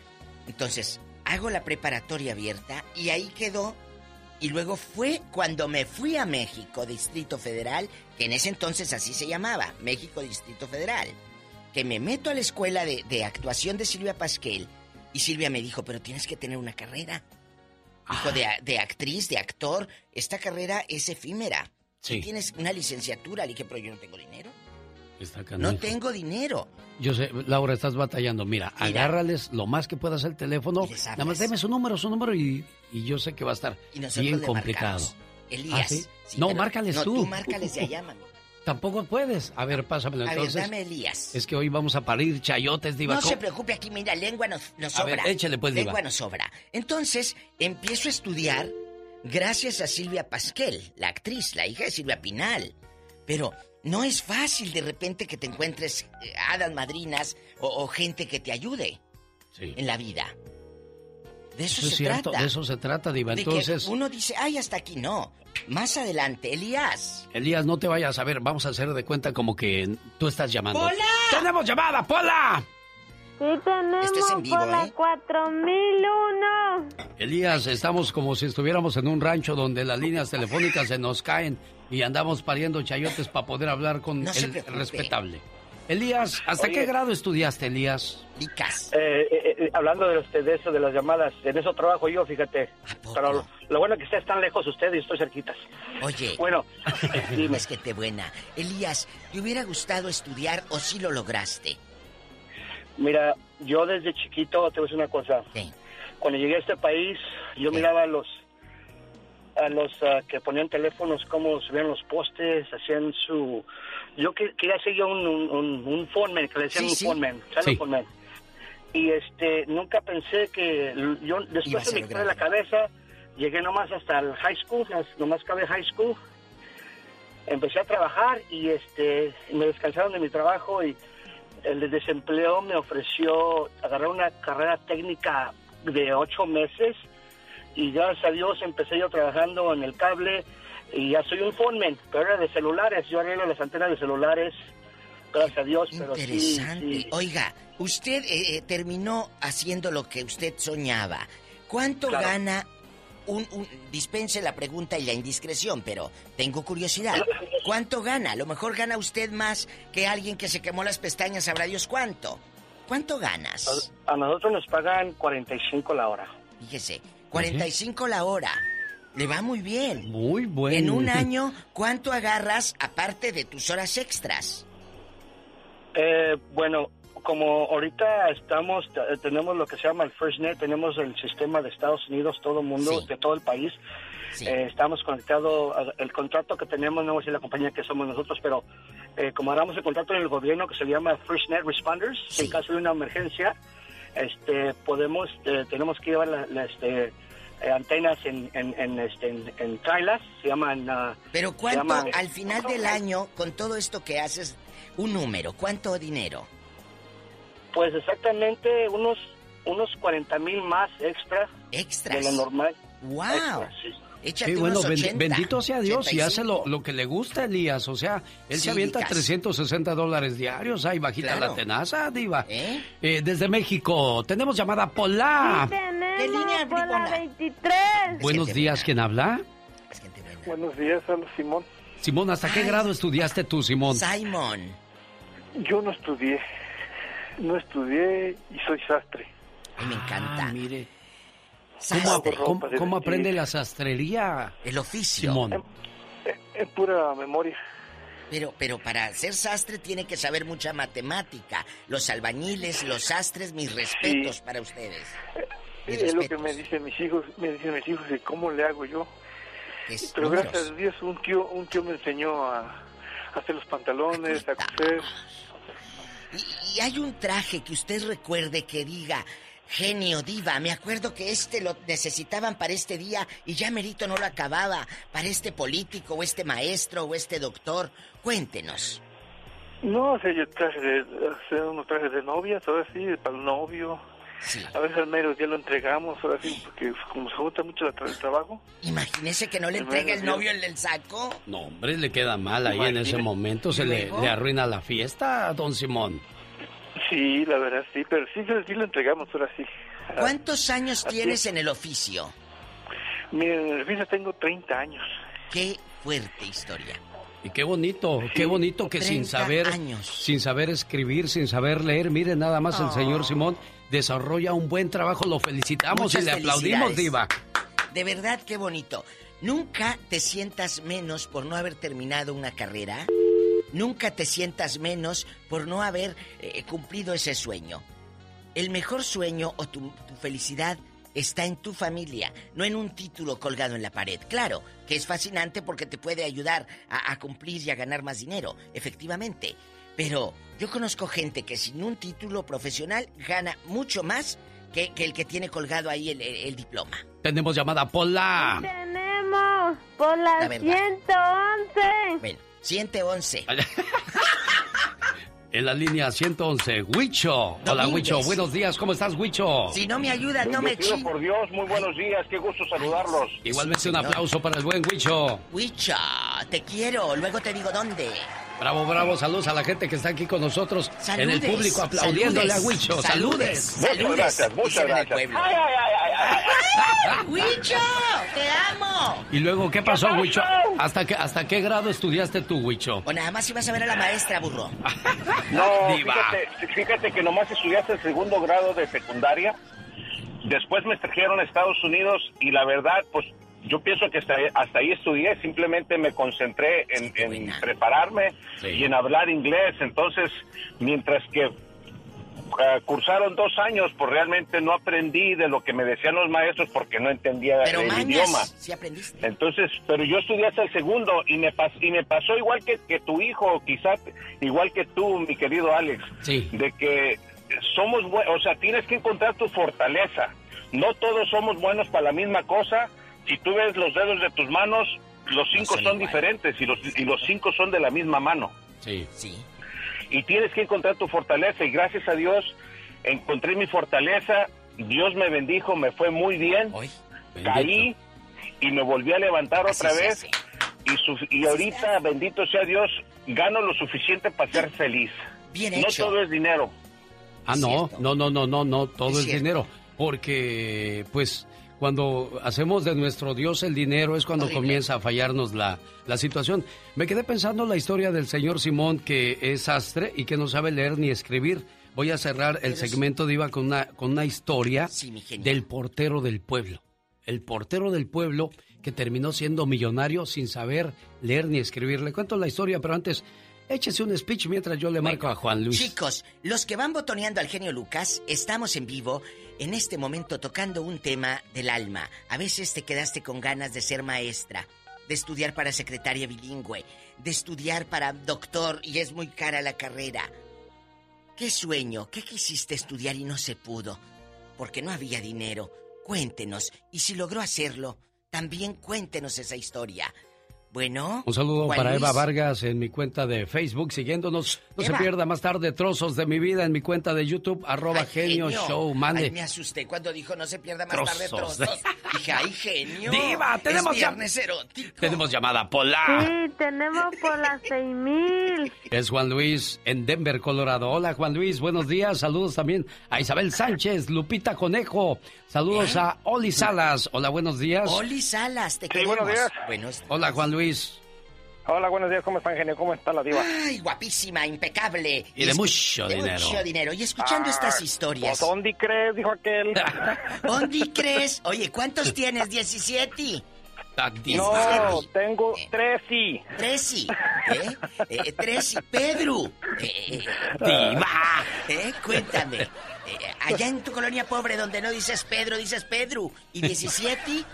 Entonces, hago la preparatoria abierta y ahí quedó. Y luego fue cuando me fui a México, Distrito Federal, que en ese entonces así se llamaba, México Distrito Federal, que me meto a la escuela de, de actuación de Silvia Pasquel. Y Silvia me dijo, pero tienes que tener una carrera. Dijo, de, de actriz, de actor, esta carrera es efímera. Sí. Tienes una licenciatura, le dije, pero yo no tengo dinero. No tengo dinero. Yo sé, Laura, estás batallando. Mira, agárrales lo más que puedas el teléfono. Nada más deme su número, su número y, y yo sé que va a estar Y bien complicado. Elías. ¿Ah, sí? Sí, no, márcales no, tú. tú márcales de allá, mami. Tampoco puedes. A ver, pásamelo A ver, entonces. dame Elías. Es que hoy vamos a parir chayotes, diva. No se preocupe, aquí mira, lengua nos, nos A ver, sobra. échale, pues, Lengua diva. nos sobra. Entonces, empiezo a estudiar gracias a Silvia Pasquel, la actriz, la hija de Silvia Pinal. Pero no es fácil de repente que te encuentres eh, hadas madrinas o, o gente que te ayude en la vida. De eso, Eso es se cierto, trata. de eso se trata, diva. De que Entonces, uno dice, ay, hasta aquí no. Más adelante, Elías. Elías, no te vayas a ver. Vamos a hacer de cuenta como que tú estás llamando. ¡Pola! ¡Tenemos llamada, Pola! Sí tenemos Esto es en vivo, por la ¿eh? 4001. Elías, estamos como si estuviéramos en un rancho donde las líneas telefónicas se nos caen y andamos pariendo chayotes para poder hablar con No el respetable. Elías, ¿hasta Oye. qué grado estudiaste, Elías? Licas. Eh, eh, eh, hablando de, usted, de eso, de las llamadas, en eso trabajo yo, fíjate. Pero lo, lo bueno es que ustedes están lejos ustedes y estoy cerquitas. Oye. Bueno, dime. Es que te buena. Elías, ¿te hubiera gustado estudiar o sí lo lograste? Mira, yo desde chiquito, te voy a decir una cosa. Cuando llegué a este país, yo miraba a los a los ah, que ponían teléfonos, cómo subían los postes, hacían su... Yo que- quería ser yo un, un, un, un phoneman, que le decían Sí, un sí. ¿sabes Sí. un phoneman? Y este, nunca pensé que... Yo después se me de la cabeza, llegué nomás hasta el high school, nomás acabé high school, empecé a trabajar y este me descansaron de mi trabajo y el de desempleo me ofreció agarrar una carrera técnica de ocho meses y gracias a Dios empecé yo trabajando en el cable y ya soy un phoneman, pero era de celulares, yo arreglo las antenas de celulares, gracias a Dios, pero sí, Interesante. sí. Oiga, usted eh, eh, terminó haciendo lo que usted soñaba. ¿Cuánto Claro. gana un, un- Dispense la pregunta y la indiscreción, pero tengo curiosidad. ¿Cuánto gana? A lo mejor gana usted más que alguien que se quemó las pestañas, sabrá Dios cuánto. ¿Cuánto ganas? A, a nosotros nos pagan 45 la hora. Fíjese, 45 la hora. Le va muy bien. Muy bueno. En un año, ¿cuánto agarras aparte de tus horas extras? Eh, bueno, como ahorita estamos, tenemos lo que se llama el FirstNet, tenemos el sistema de Estados Unidos, todo el mundo, de todo el país. Eh, estamos conectados, el contrato que tenemos, no voy a decir la compañía que somos nosotros, pero eh, como hagamos el contrato en el gobierno que se llama FirstNet Responders, en caso de una emergencia, este, podemos, eh, tenemos que llevar la- la, este, eh, antenas en, en, en, este, en, en trailers, se llaman... ah, Pero ¿cuánto llaman- al final del año, con todo esto que haces, un número? ¿Cuánto dinero? Pues exactamente unos unos 40 mil más extra Extras. de lo normal. ¡Wow! Sí. Échate Sí, bueno, unos ben- 80, bendito sea Dios y hace 85. lo, lo que le gusta, Elías. O sea, él Sí, se avienta Dicas. 360 dólares diarios. Ay, bajita Claro. la tenaza, diva. ¿Eh? Eh, desde México, tenemos llamada Pola. Tenemos ¿Qué línea, por la bribona? 23. Buenos días, ¿quién habla? Buenos días, hablo Simón. Simón, ¿hasta qué grado estudiaste tú, Simón? Simon. Yo no estudié, no estudié y soy sastre. Ay, me encanta. Ah, mire. Sastre. ¿Cómo, cómo- de cómo aprende la sastrería? El oficio. Simón. En pura memoria. Pero, pero para ser sastre tiene que saber mucha matemática. Los albañiles, los sastres, mis respetos para ustedes. Mis es lo que respetos. me dicen mis hijos, me dicen mis hijos y cómo le hago yo. Es Pero números. gracias a Dios un tío, un tío me enseñó a, a hacer los pantalones, a coser. Y, y hay un traje que usted recuerde que diga, genio, diva, me acuerdo que este lo necesitaban para este día y ya merito no lo acababa, para este político o este maestro o este doctor. Cuéntenos. No, o sea, yo traje de, hacer unos trajes de novias, ahora sí, para el novio. A veces al mero día lo entregamos, ahora sí, porque como se junta mucho la tra- el trabajo. Imagínese que no le El entrega el novio el, el saco. No, hombre, le queda mal ahí en ese momento. Se le, le arruina la fiesta, don Simón. Sí, la verdad sí, pero sí, sí lo entregamos, ahora sí. ¿Cuántos años Así tienes es. en el oficio? Miren, en el oficio tengo 30 años. Qué fuerte historia. Y qué bonito, qué bonito que sin 30 saber, años. sin saber escribir, sin saber leer, mire nada más el Oh. señor Simón desarrolla un buen trabajo, lo felicitamos Muchas y le aplaudimos, diva. De verdad, qué bonito. Nunca te sientas menos por no haber terminado una carrera. Nunca te sientas menos por no haber eh, cumplido ese sueño. El mejor sueño o tu, tu felicidad está en tu familia, no en un título colgado en la pared. Claro, que es fascinante porque te puede ayudar a, a cumplir y a ganar más dinero, efectivamente. Pero yo conozco gente que sin un título profesional gana mucho más que, que el que tiene colgado ahí el, el- el diploma. Tenemos llamada Pola. Tenemos por la, La verdad. 111. Bueno, 111. En la línea 111, Huicho. Hola. Huicho. Buenos días, ¿cómo estás, Huicho? Si no me ayudas, no me chin... por Dios, muy buenos días, qué gusto saludarlos. Igualmente un aplauso para el buen Huicho. Huicho, te quiero, luego te digo dónde. Bravo, bravo, saludos a la gente que está aquí con nosotros en el público aplaudiéndole saludes, a Huicho. saludes, Saludes. saludes, gracias, muchas gracias. Ay, ay, ay. ¡Huicho! ¡Te amo! Y luego, ¿qué pasó? Huicho? ¿Hasta qué, ¿Hasta qué grado estudiaste tú, Huicho? O nada más ibas a ver a la maestra, burro. No, fíjate, fíjate que nomás estudiaste el segundo grado de secundaria. Después me trajeron a Estados Unidos y la verdad, pues yo pienso que hasta, hasta ahí estudié. Simplemente me concentré en, prepararme Sí. y en hablar inglés. Entonces, mientras que eh, cursaron dos años, pues realmente no aprendí de lo que me decían los maestros porque no entendía Pero el mañas, idioma. sí aprendiste. Entonces, pero yo estudié hasta el segundo y me, pas- y me pasó igual que, que tu hijo, quizás igual que tú, mi querido Alex, Sí. de que somos o sea, tienes que encontrar tu fortaleza. No todos somos buenos para la misma cosa. Si tú ves los dedos de tus manos, los cinco son diferentes y los, y los cinco son de la misma mano. Sí. Sí. Y tienes que encontrar tu fortaleza y gracias a Dios encontré mi fortaleza. Dios me bendijo, me fue muy bien. Hoy. Caí y me volví a levantar Así otra vez. hace. Y, su- y ahorita, bendito sea Dios, gano lo suficiente para ser feliz. Bien No hecho. todo es dinero. Ah, Es no, cierto. no, no, no, no, no, todo Es dinero. Porque, pues, cuando hacemos de nuestro Dios el dinero es cuando Horrible. comienza a fallarnos la, la situación. Me quedé pensando la historia del señor Simón que es sastre y que no sabe leer ni escribir. Voy a cerrar el segmento de Iba con una, con una historia del portero del pueblo. El portero del pueblo que terminó siendo millonario sin saber leer ni escribir. Le cuento la historia, pero antes échese un speech mientras yo le marco a Juan Luis. Chicos, los que van botoneando al genio Lucas, estamos en vivo en este momento tocando un tema del alma. A veces te quedaste con ganas de ser maestra, de estudiar para secretaria bilingüe, de estudiar para doctor y es muy cara la carrera. ¿Qué sueño? ¿Qué quisiste estudiar y no se pudo? Porque no había dinero. Cuéntenos. Y si logró hacerlo, también cuéntenos esa historia. Bueno. Un saludo para Eva Vargas en mi cuenta de Facebook, siguiéndonos. No se pierda más tarde trozos de mi vida en mi cuenta de YouTube, arroba genio, show. Mande. Ay, me asusté cuando dijo no se pierda más tarde trozos. Dije, ay, genio. Diva, tenemos viernes Tenemos llamada Pola. Sí, tenemos por las seis mil. Es Juan Luis en Denver, Colorado. Hola, Juan Luis, buenos días. Saludos también a Isabel Sánchez, Lupita Conejo. Saludos ¿Eh? a Oli Salas. Hola, buenos días. Oli Salas, te Sí, queremos. buenos días. Buenos Hola, Juan Luis. Hola, buenos días, ¿cómo están, genio? ¿Cómo está la diva? Ay, guapísima, impecable. Y de escu- mucho de dinero. mucho dinero. Y escuchando Ah, estas historias. Pues, ¿dónde crees? Dijo aquel. ¿Dónde crees? Oye, ¿cuántos tienes? ¿17? No, tengo tres y. ¿eh? eh Tresi, Pedro. Eh, eh, Diva. ¿Eh? Cuéntame. Eh, allá en tu colonia pobre donde no dices Pedro, dices Pedro. ¿Y 17?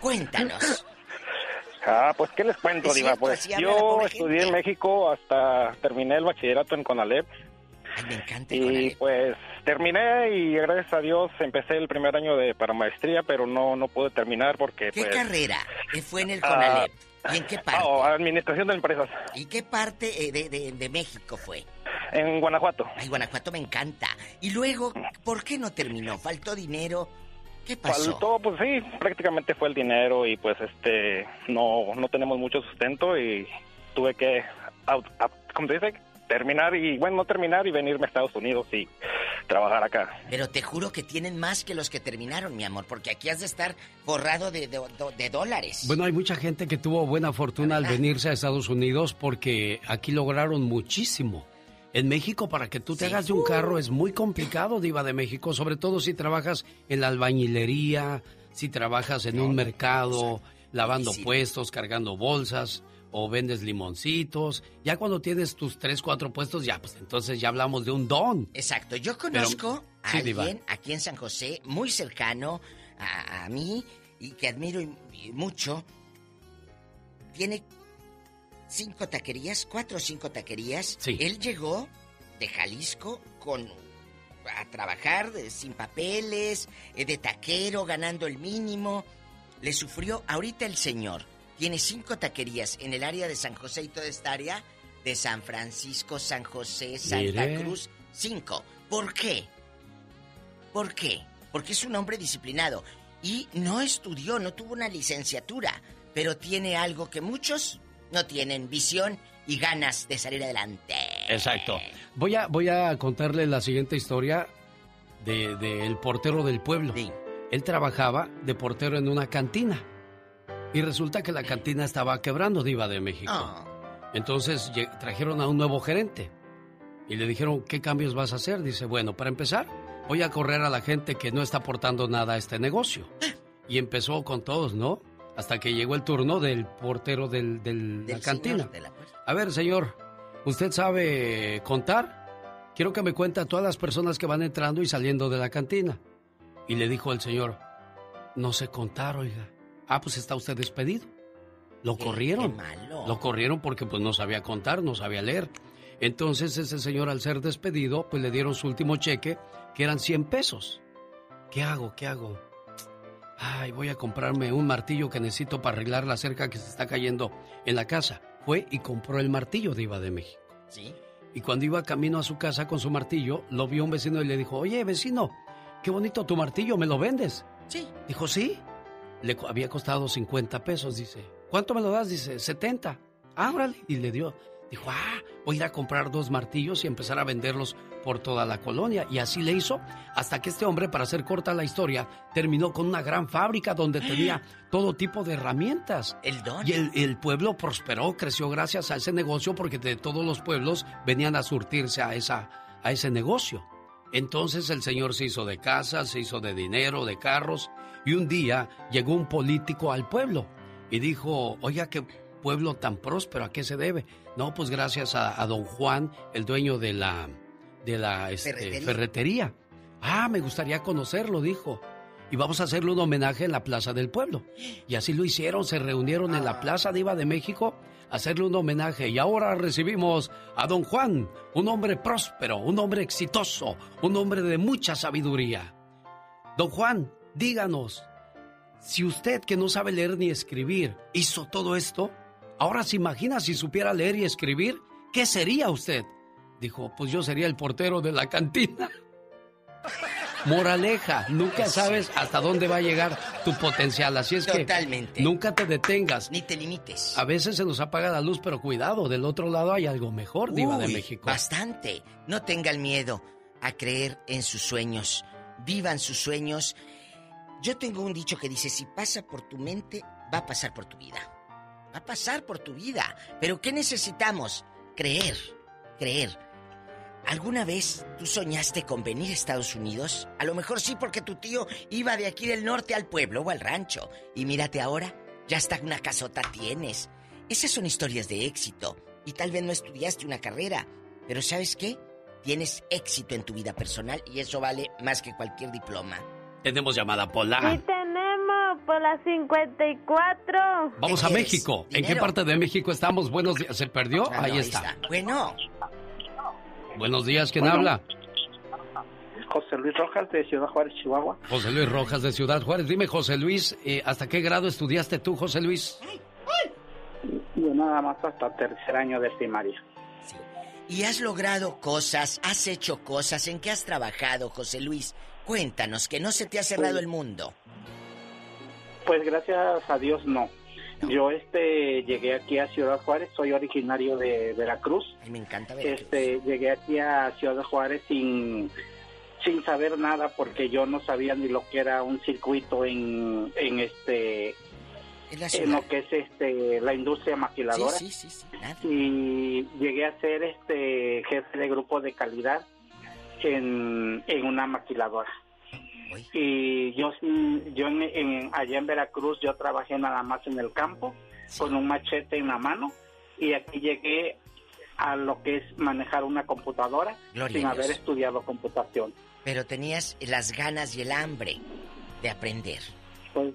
Cuéntanos. Ah, pues, ¿qué les cuento, Diva? Pues yo estudié en México hasta terminé el bachillerato en Conalep. Ay, me encanta Y pues terminé y gracias a Dios empecé el primer año de para maestría, pero no no pude terminar porque ¿Qué pues carrera fue en el Ah, Conalep? ¿Y en qué parte? oh, administración de empresas ¿Y qué parte eh, de, de- de México fue? en Guanajuato. Ay, Guanajuato me encanta. Y luego, ¿por qué no terminó? ¿Faltó dinero? ¿Qué pasó? Faltó, pues sí, prácticamente fue el dinero y pues este no no tenemos mucho sustento y tuve que ¿cómo se dice? Terminar y bueno, no terminar y venirme a Estados Unidos y trabajar acá. Pero te juro que tienen más que los que terminaron, mi amor, porque aquí has de estar forrado de, de- de dólares. Bueno, hay mucha gente que tuvo buena fortuna al venirse a Estados Unidos porque aquí lograron muchísimo. En México, para que tú te hagas de un carro es muy complicado, Diva de México, sobre todo si trabajas en la albañilería, si trabajas en un mercado, lavando puestos, cargando bolsas o vendes limoncitos. Ya cuando tienes tus tres, cuatro puestos, ya, pues entonces ya hablamos de un don. Exacto, yo Pero- conozco a Sí, Diva. alguien aquí en San José, muy cercano a, a mí y que admiro y- y mucho. Tiene cinco taquerías, cuatro o cinco taquerías. Sí. Él llegó de Jalisco con a trabajar de- sin papeles, eh, de taquero, ganando el mínimo. Le sufrió ahorita el señor. Tiene cinco taquerías en el área de San José y toda esta área de San Francisco, San José, Santa Mire. Cruz. Cinco. ¿Por qué? ¿Por qué? Porque es un hombre disciplinado y no estudió, no tuvo una licenciatura, pero tiene algo que muchos no tienen, visión y ganas de salir adelante. Exacto. Voy a, voy a contarle la siguiente historia del de, el portero del pueblo. Él trabajaba de portero en una cantina. Y resulta que la cantina estaba quebrando, Diva de México. Ah. Entonces trajeron a un nuevo gerente. Y le dijeron, ¿qué cambios vas a hacer? Dice, bueno, para empezar, voy a correr a la gente que no está aportando nada a este negocio. Y empezó con todos, ¿no? Hasta que llegó el turno del portero del, del- la cantina. de la. A ver, señor, ¿usted sabe contar? Quiero que me cuente a todas las personas que van entrando y saliendo de la cantina. Y le dijo el señor, no sé contar, oiga. Ah, pues está usted despedido. Lo corrieron. qué malo. Lo corrieron porque pues no sabía contar, no sabía leer. Entonces ese señor al ser despedido, pues le dieron su último cheque, que eran 100 pesos. ¿Qué hago? ¿Qué hago? Ay, voy a comprarme un martillo que necesito para arreglar la cerca que se está cayendo en la casa. Fue y compró el martillo de Iba de México. Sí. Y cuando iba camino a su casa con su martillo, lo vio un vecino y le dijo, oye, vecino, qué bonito tu martillo, ¿me lo vendes? Sí. Dijo, sí. Le había costado 50 pesos, dice. ¿Cuánto me lo das? Dice, 70. Ah, órale. Y le dio. Dijo, ah, voy a ir a comprar dos martillos y empezar a venderlos por toda la colonia. Y así le hizo hasta que este hombre, para hacer corta la historia, terminó con una gran fábrica donde tenía todo tipo de herramientas. El don. Y el, el pueblo prosperó, creció gracias a ese negocio porque de todos los pueblos venían a surtirse a, esa, a ese negocio. Entonces el señor se hizo de casa, se hizo de dinero, de carros, y un día llegó un político al pueblo y dijo, oiga, qué pueblo tan próspero, ¿a qué se debe? No, pues gracias a, don Juan, el dueño de la, de la este, ferretería. Ah, me gustaría conocerlo, dijo. Y vamos a hacerle un homenaje en la Plaza del Pueblo. Y así lo hicieron, se reunieron en la Plaza Diva de México a hacerle un homenaje. Y ahora recibimos a don Juan, un hombre próspero, un hombre exitoso, un hombre de mucha sabiduría. Don Juan, díganos, si usted que no sabe leer ni escribir hizo todo esto, ahora se imagina si supiera leer y escribir, ¿qué sería usted? Dijo, pues yo sería el portero de la cantina. Moraleja, nunca sabes hasta dónde va a llegar tu potencial, así es Totalmente. que nunca te detengas. Ni te limites. A veces se nos apaga la luz, pero cuidado, del otro lado hay algo mejor, Diva de México. Bastante. No tengan miedo a creer en sus sueños. Vivan sus sueños. Yo tengo un dicho que dice, si pasa por tu mente, va a pasar por tu vida. Va a pasar por tu vida. Pero ¿qué necesitamos? Creer, creer. ¿Alguna vez tú soñaste con venir a Estados Unidos? A lo mejor sí porque tu tío iba de aquí del norte al pueblo o al rancho. Y mírate ahora, ya hasta una casota tienes. Esas son historias de éxito. Y tal vez no estudiaste una carrera. Pero ¿sabes qué? Tienes éxito en tu vida personal y eso vale más que cualquier diploma. Tenemos llamada Pola. Sí tenemos, Pola 54. Vamos a México. ¿En qué parte de México estamos? Buenos días. ¿Se perdió? Ah, ahí, está. Bueno. Buenos días, ¿quién habla? José Luis Rojas de Ciudad Juárez, Chihuahua. José Luis Rojas de Ciudad Juárez. Dime, José Luis, eh, ¿hasta qué grado estudiaste tú, José Luis? Yo nada más hasta tercer año de primaria. ¿Y has logrado cosas? ¿Has hecho cosas? ¿En qué has trabajado, José Luis? Cuéntanos, que no se te ha cerrado el mundo. Pues gracias a Dios no. Yo este llegué aquí a Ciudad Juárez, soy originario de Veracruz. Ay, me encanta Veracruz. Este llegué aquí a Ciudad Juárez sin sin saber nada porque yo no sabía ni lo que era un circuito en en este En lo que es este la industria maquiladora. Sí, sí, sí, y llegué a ser este jefe de grupo de calidad en, en una maquiladora. Y yo, yo en, en- allá en Veracruz yo trabajé nada más en el campo con un machete en la mano y aquí llegué a lo que es manejar una computadora Gloria sin haber estudiado computación. Pero tenías las ganas y el hambre de aprender. Pues,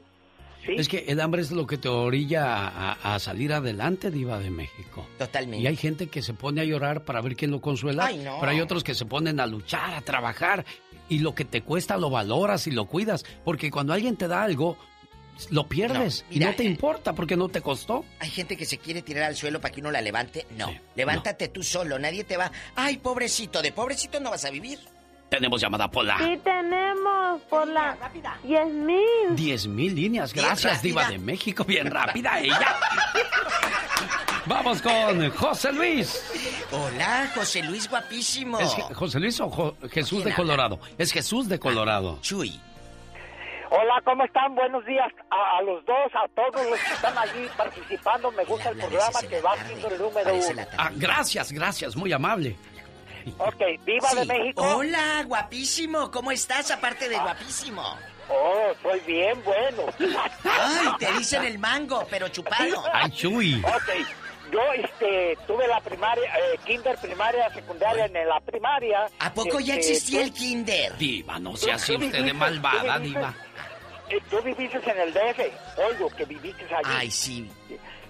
Es que el hambre es lo que te orilla a, salir adelante, Diva de México. Totalmente. Y hay gente que se pone a llorar para ver quién lo consuela, Ay, no. pero hay otros que se ponen a luchar, a trabajar, y lo que te cuesta lo valoras y lo cuidas, porque cuando alguien te da algo, lo pierdes No, y no te importa porque no te costó. Hay gente que se quiere tirar al suelo para que uno la levante. No, levántate tú solo, nadie te va. Ay, pobrecito, de pobrecito no vas a vivir. Tenemos llamada Pola. Sí tenemos, Pola 10 mil. Diez mil líneas, gracias Diva de México, bien rápida ella. Vamos con José Luis. Hola, José Luis guapísimo. ¿Es José Luis o Jo- Jesús de habla? Colorado? Es Jesús de Colorado. Chuy. Hola, ¿cómo están? Buenos días a, a los dos, a todos los que están allí participando. Me gusta el programa que va siendo el número uno. Ah, gracias, gracias, muy amable. Ok, viva de. México. Hola, guapísimo. ¿Cómo estás aparte de guapísimo? Oh, soy bien bueno. Ay, te dicen el mango, pero chupado. Ay, Chuy. Ok, yo este, tuve la primaria, eh, kinder, primaria, secundaria en la primaria. ¿A poco ya Este, existía tú- el kinder? Diva, no sea así usted de malvada, tú viviste- Diva. eh, Tú viviste en el DF, oigo que viviste allí. Ay, sí.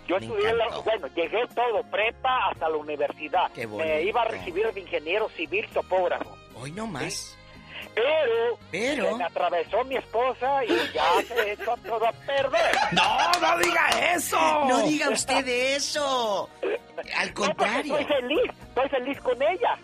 Yo Me estudié, la- bueno, llegué todo, prepa hasta la universidad. Qué Me iba a recibir de ingeniero civil topógrafo. Hoy no más. Pero, Pero. se me atravesó mi esposa y ya se echó todo a perder. No, no diga eso. No diga usted eso. Al No, contrario. estoy feliz, estoy feliz con ella.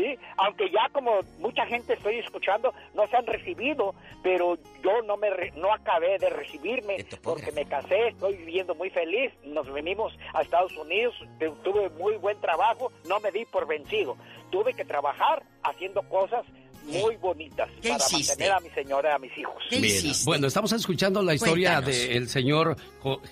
Sí, aunque ya como mucha gente estoy escuchando no se han recibido, pero yo no me re- no acabé de recibirme porque me casé, estoy viviendo muy feliz, nos venimos a Estados Unidos, tu- tuve muy buen trabajo, no me di por vencido, tuve que trabajar haciendo cosas muy bonitas para mantener a mi señora y a mis hijos. Bien. Bueno, estamos escuchando la historia del señor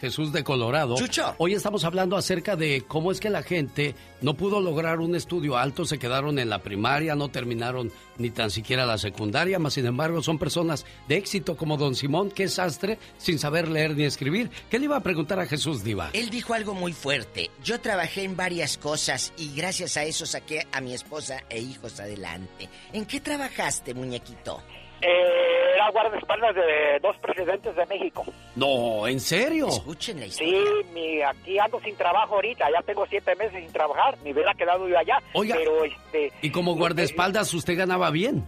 Jesús de Colorado. Hoy estamos hablando acerca de cómo es que la gente no pudo lograr un estudio alto, se quedaron en la primaria, no terminaron ni tan siquiera la secundaria, más sin embargo son personas de éxito como don Simón, que es sastre, sin saber leer ni escribir. ¿Qué le iba a preguntar a Jesús Diva? Él dijo algo muy fuerte. Yo trabajé en varias cosas y gracias a eso saqué a mi esposa e hijos adelante. ¿En qué trabajaste, muñequito? Eh, era guardaespaldas de dos presidentes de México. No, ¿en serio? Escuchen la historia. Sí, mi, aquí ando sin trabajo ahorita, ya tengo siete meses sin trabajar, me hubiera quedado yo allá. Oiga, pero este... ¿y como guardaespaldas usted ganaba bien?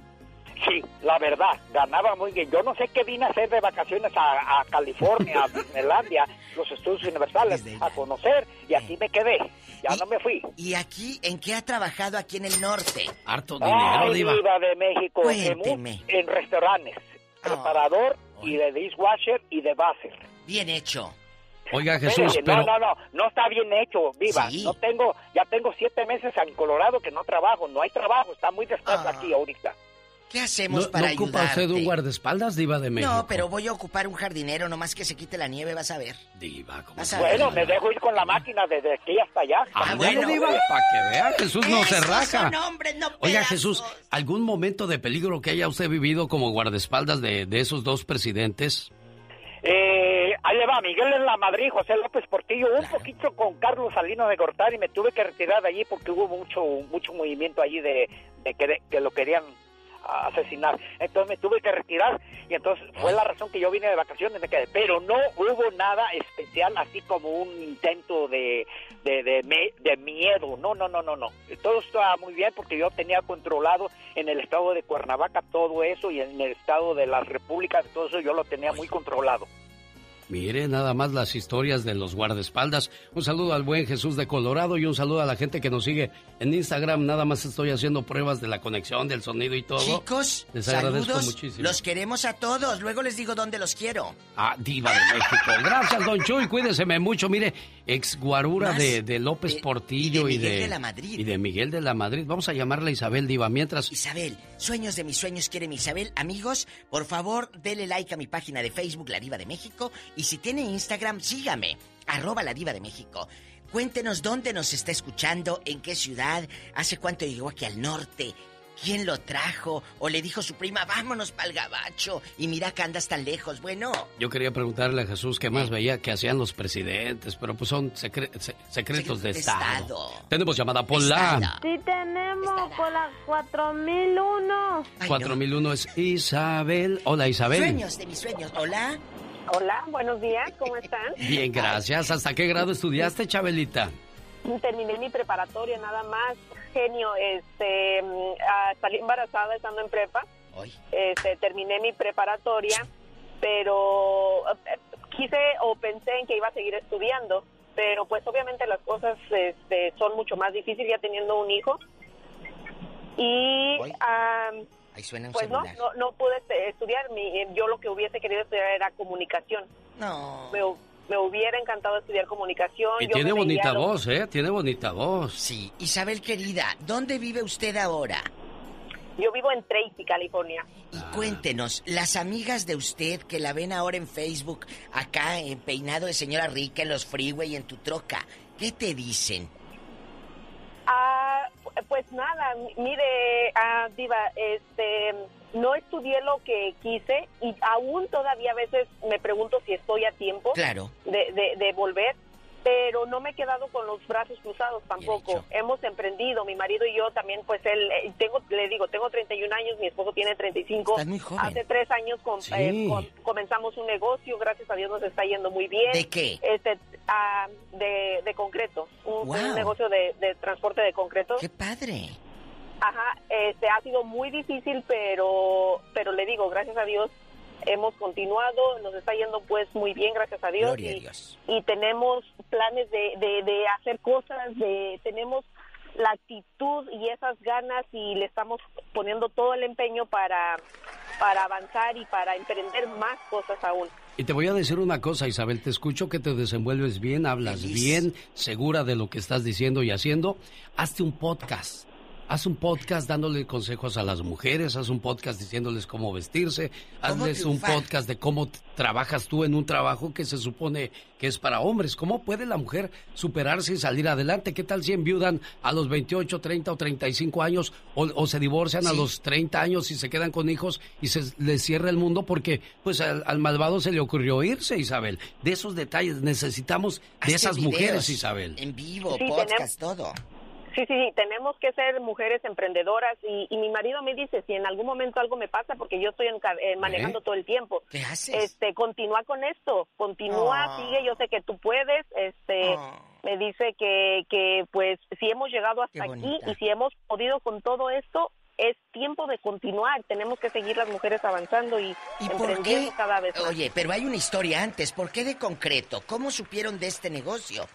Sí, la verdad, ganaba muy bien. Yo no sé qué vine a hacer de vacaciones a, California, a Disneylandia, los estudios universales, a conocer, y aquí me quedé. Ya no me fui. ¿Y aquí, en qué ha trabajado aquí en el norte? Harto dinero, Diva. de México. En, restaurantes. Ah. Preparador y de dishwasher y de buzzer. Bien hecho. Oiga, Jesús, pero... No, no, no, no está bien hecho, viva. No tengo, ya tengo siete meses en Colorado que no trabajo, no hay trabajo, está muy despacio ah. aquí ahorita. ¿Qué hacemos para ¿No ocupa usted un guardaespaldas, Diva de México? No, pero voy a ocupar un jardinero, nomás que se quite la nieve, vas a ver. Diva, ¿cómo Bueno, me dejo ir con la máquina desde aquí hasta allá. Ah, bueno, Diva, para que vea, Jesús no se raja. Oiga, Jesús, ¿algún momento de peligro que haya usted vivido como guardaespaldas de, de esos dos presidentes? Eh, ahí le va, Miguel en la Madrid, José López Portillo, un poquito con Carlos Salino de Gortari, me tuve que retirar de allí porque hubo mucho mucho movimiento allí de, de que, que lo querían asesinar. Entonces me tuve que retirar y entonces fue la razón que yo vine de vacaciones me quedé. Pero no hubo nada especial así como un intento de, de, de, miedo. No, no, no, no, no. Todo estaba muy bien porque yo tenía controlado en el estado de Cuernavaca todo eso y en el estado de las repúblicas, todo eso yo lo tenía muy controlado. Mire nada más las historias de los guardaespaldas. Un saludo al buen Jesús de Colorado y un saludo a la gente que nos sigue en Instagram. Nada más estoy haciendo pruebas de la conexión, del sonido y todo. Chicos, les agradezco muchísimo. Los queremos a todos. Luego les digo dónde los quiero. Ah, Diva de México. Gracias, Don Chuy. Cuídeseme mucho. Mire, ex guarura de, López Portillo y de, Miguel de, la Madrid. Y de Miguel de la Madrid. Vamos a llamarla Isabel Diva mientras. Isabel, sueños de mis sueños quiere mi Isabel. Amigos, por favor, dele like a mi página de Facebook, La Diva de México. Y si tiene Instagram, sígame, arroba la diva de México. Cuéntenos dónde nos está escuchando, en qué ciudad, hace cuánto llegó aquí al norte, quién lo trajo, o le dijo su prima, vámonos pa'l gabacho, y mira que andas tan lejos, bueno. Yo quería preguntarle a Jesús qué más veía que hacían los presidentes, pero pues son secretos de, estado. Tenemos llamada Pola. Sí, tenemos Pola 4001. 4001 es Isabel. Hola, Isabel. Sueños de mis sueños, hola. Hola, buenos días, ¿cómo están? Bien, gracias. ¿Hasta qué grado estudiaste, Chabelita? Terminé mi preparatoria, nada más. Genio, este, mm, salí embarazada estando en prepa. Este, terminé mi preparatoria, pero eh, quise o pensé en que iba a seguir estudiando, pero pues obviamente las cosas este, son mucho más difíciles ya teniendo un hijo. Y pues No, no, pude estudiar. Mi, yo lo que hubiese querido estudiar era comunicación. No. Me, hubiera encantado estudiar comunicación. Y tiene bonita voz, ¿eh? Tiene bonita voz. Sí. Isabel querida, ¿dónde vive usted ahora? Yo vivo en Tracy, California. Y cuéntenos, las amigas de usted que la ven ahora en Facebook, acá en Peinado de Señora Rica, en los freeway, en tu troca, ¿qué te dicen? Ah, pues nada, mire, ah, Diva, este, no estudié lo que quise y aún todavía a veces me pregunto si estoy a tiempo claro. de, de, de volver pero no me he quedado con los brazos cruzados tampoco. Hemos emprendido, mi marido y yo también, pues él, eh, tengo, le digo, tengo 31 años, mi esposo tiene 35. Estás muy joven. Hace tres años eh, comenzamos un negocio, gracias a Dios nos está yendo muy bien. ¿De qué? Este, ah, de, de, concreto, un, negocio de, de, transporte de concreto. ¡Qué padre! Ajá, este, ha sido muy difícil, pero, pero le digo, gracias a Dios hemos continuado, nos está yendo pues muy bien, gracias a Dios. y, tenemos planes de, de, hacer cosas, de tenemos la actitud y esas ganas y le estamos poniendo todo el empeño para, para avanzar y para emprender más cosas aún. Y te voy a decir una cosa, Isabel, te escucho que te desenvuelves bien, hablas bien, segura de lo que estás diciendo y haciendo. Hazte un podcast haz un podcast dándole consejos a las mujeres, haz un podcast diciéndoles cómo vestirse, hazles un podcast de cómo trabajas tú en un trabajo que se supone que es para hombres. ¿Cómo puede la mujer superarse y salir adelante? ¿Qué tal si enviudan a los 28, 30 o 35 años o, se divorcian a los 30 años y se quedan con hijos y se les cierra el mundo porque pues al, malvado se le ocurrió irse, Isabel? De esos detalles necesitamos de esas mujeres, Isabel. En vivo, podcast, todo. Sí, sí, tenemos que ser mujeres emprendedoras y, mi marido me dice, si en algún momento algo me pasa, porque yo estoy eh, manejando todo el tiempo, ¿Qué haces? Este, continúa con esto, continúa, Oh. sigue, yo sé que tú puedes, este, Oh. me dice que, que pues si hemos llegado hasta aquí y si hemos podido con todo esto, es tiempo de continuar, tenemos que seguir las mujeres avanzando y, ¿Por emprendiendo cada vez más. Oye, pero hay una historia antes. ¿Por qué de concreto? ¿Cómo supieron de este negocio?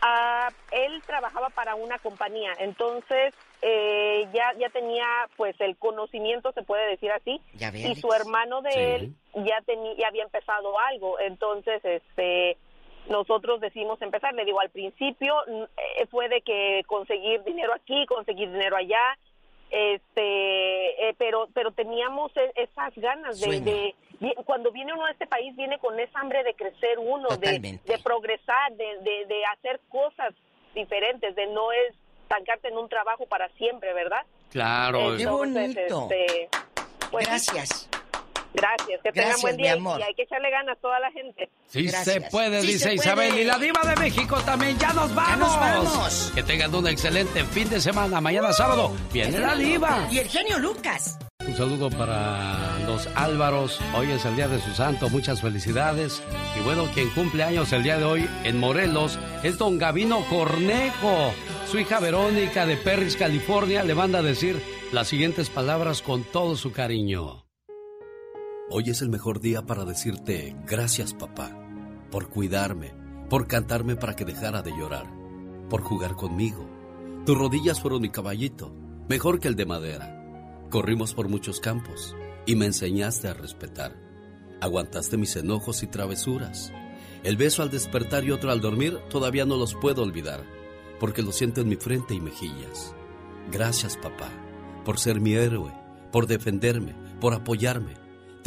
Ah, él trabajaba para una compañía, entonces eh, ya ya tenía pues el conocimiento, se puede decir así, Ya y su hermano de Sí. él ya tenía ya había empezado algo, entonces este nosotros decidimos empezar. Le digo al principio eh, fue de que conseguir dinero aquí, conseguir dinero allá, este, eh, pero pero teníamos e- esas ganas de, de cuando viene uno a este país viene con esa hambre de crecer uno, de, de progresar, de, de, de hacer cosas diferentes, de no es estancarte en un trabajo para siempre, ¿verdad? Claro. Qué Entonces, bonito. este, pues, Gracias. Gracias, que tengan buen día y- amor. y hay que echarle ganas a toda la gente. Sí Gracias. se puede, Sí dice se Isabel. puede. Y la diva de México también. ¡Ya nos vamos! nos vamos. Que tengan un excelente fin de semana. Mañana sábado viene la diva. Y el genio Lucas. Un saludo para los Álvaros. Hoy es el día de su santo. Muchas felicidades. Y bueno, quien cumple años el día de hoy en Morelos es don Gavino Cornejo. Su hija Verónica de Perris, California, le manda a decir las siguientes palabras con todo su cariño. Hoy es el mejor día para decirte gracias papá, por cuidarme, por cantarme para que dejara de llorar, por jugar conmigo. Tus rodillas fueron mi caballito, mejor que el de madera. Corrimos por muchos campos y me enseñaste a respetar. Aguantaste mis enojos y travesuras. El beso al despertar y otro al dormir todavía no los puedo olvidar, porque lo siento en mi frente y mejillas. Gracias papá, por ser mi héroe, por defenderme, por apoyarme.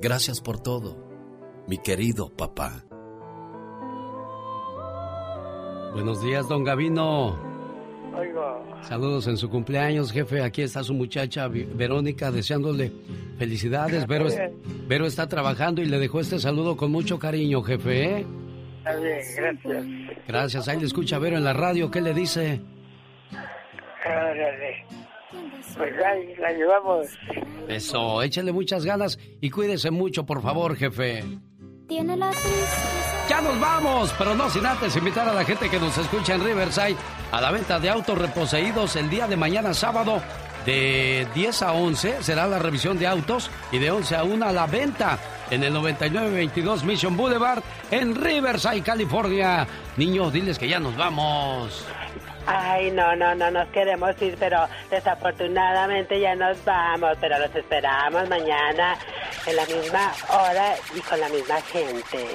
Gracias por todo, mi querido papá. Buenos días, don Gavino. Oiga, Saludos en su cumpleaños, jefe. Aquí está su muchacha Verónica deseándole felicidades. Vero, Vero está trabajando y le dejó este saludo con mucho cariño, jefe. ¿eh? está bien, gracias. Gracias. Ahí le escucha Vero en la radio. ¿Qué le dice? Órale. Pues ahí la llevamos. Eso, échale muchas ganas y cuídese mucho, por favor, jefe. Tiene la Ya nos vamos, pero no sin antes invitar a la gente que nos escucha en Riverside a la venta de autos reposeídos el día de mañana sábado de 10 a 11 será la revisión de autos y de 11 a 1 la venta en el 9922 Mission Boulevard en Riverside, California. Niños, diles que ya nos vamos. Ay, no, no, no nos queremos ir, pero desafortunadamente ya nos vamos, pero los esperamos mañana en la misma hora y con la misma gente.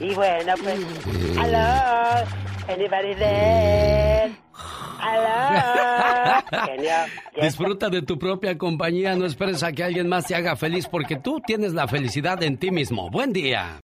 Y bueno, pues, hello, anybody there? Disfruta de tu propia compañía, no esperes a que alguien más te haga feliz porque tú tienes la felicidad en ti mismo. Buen día.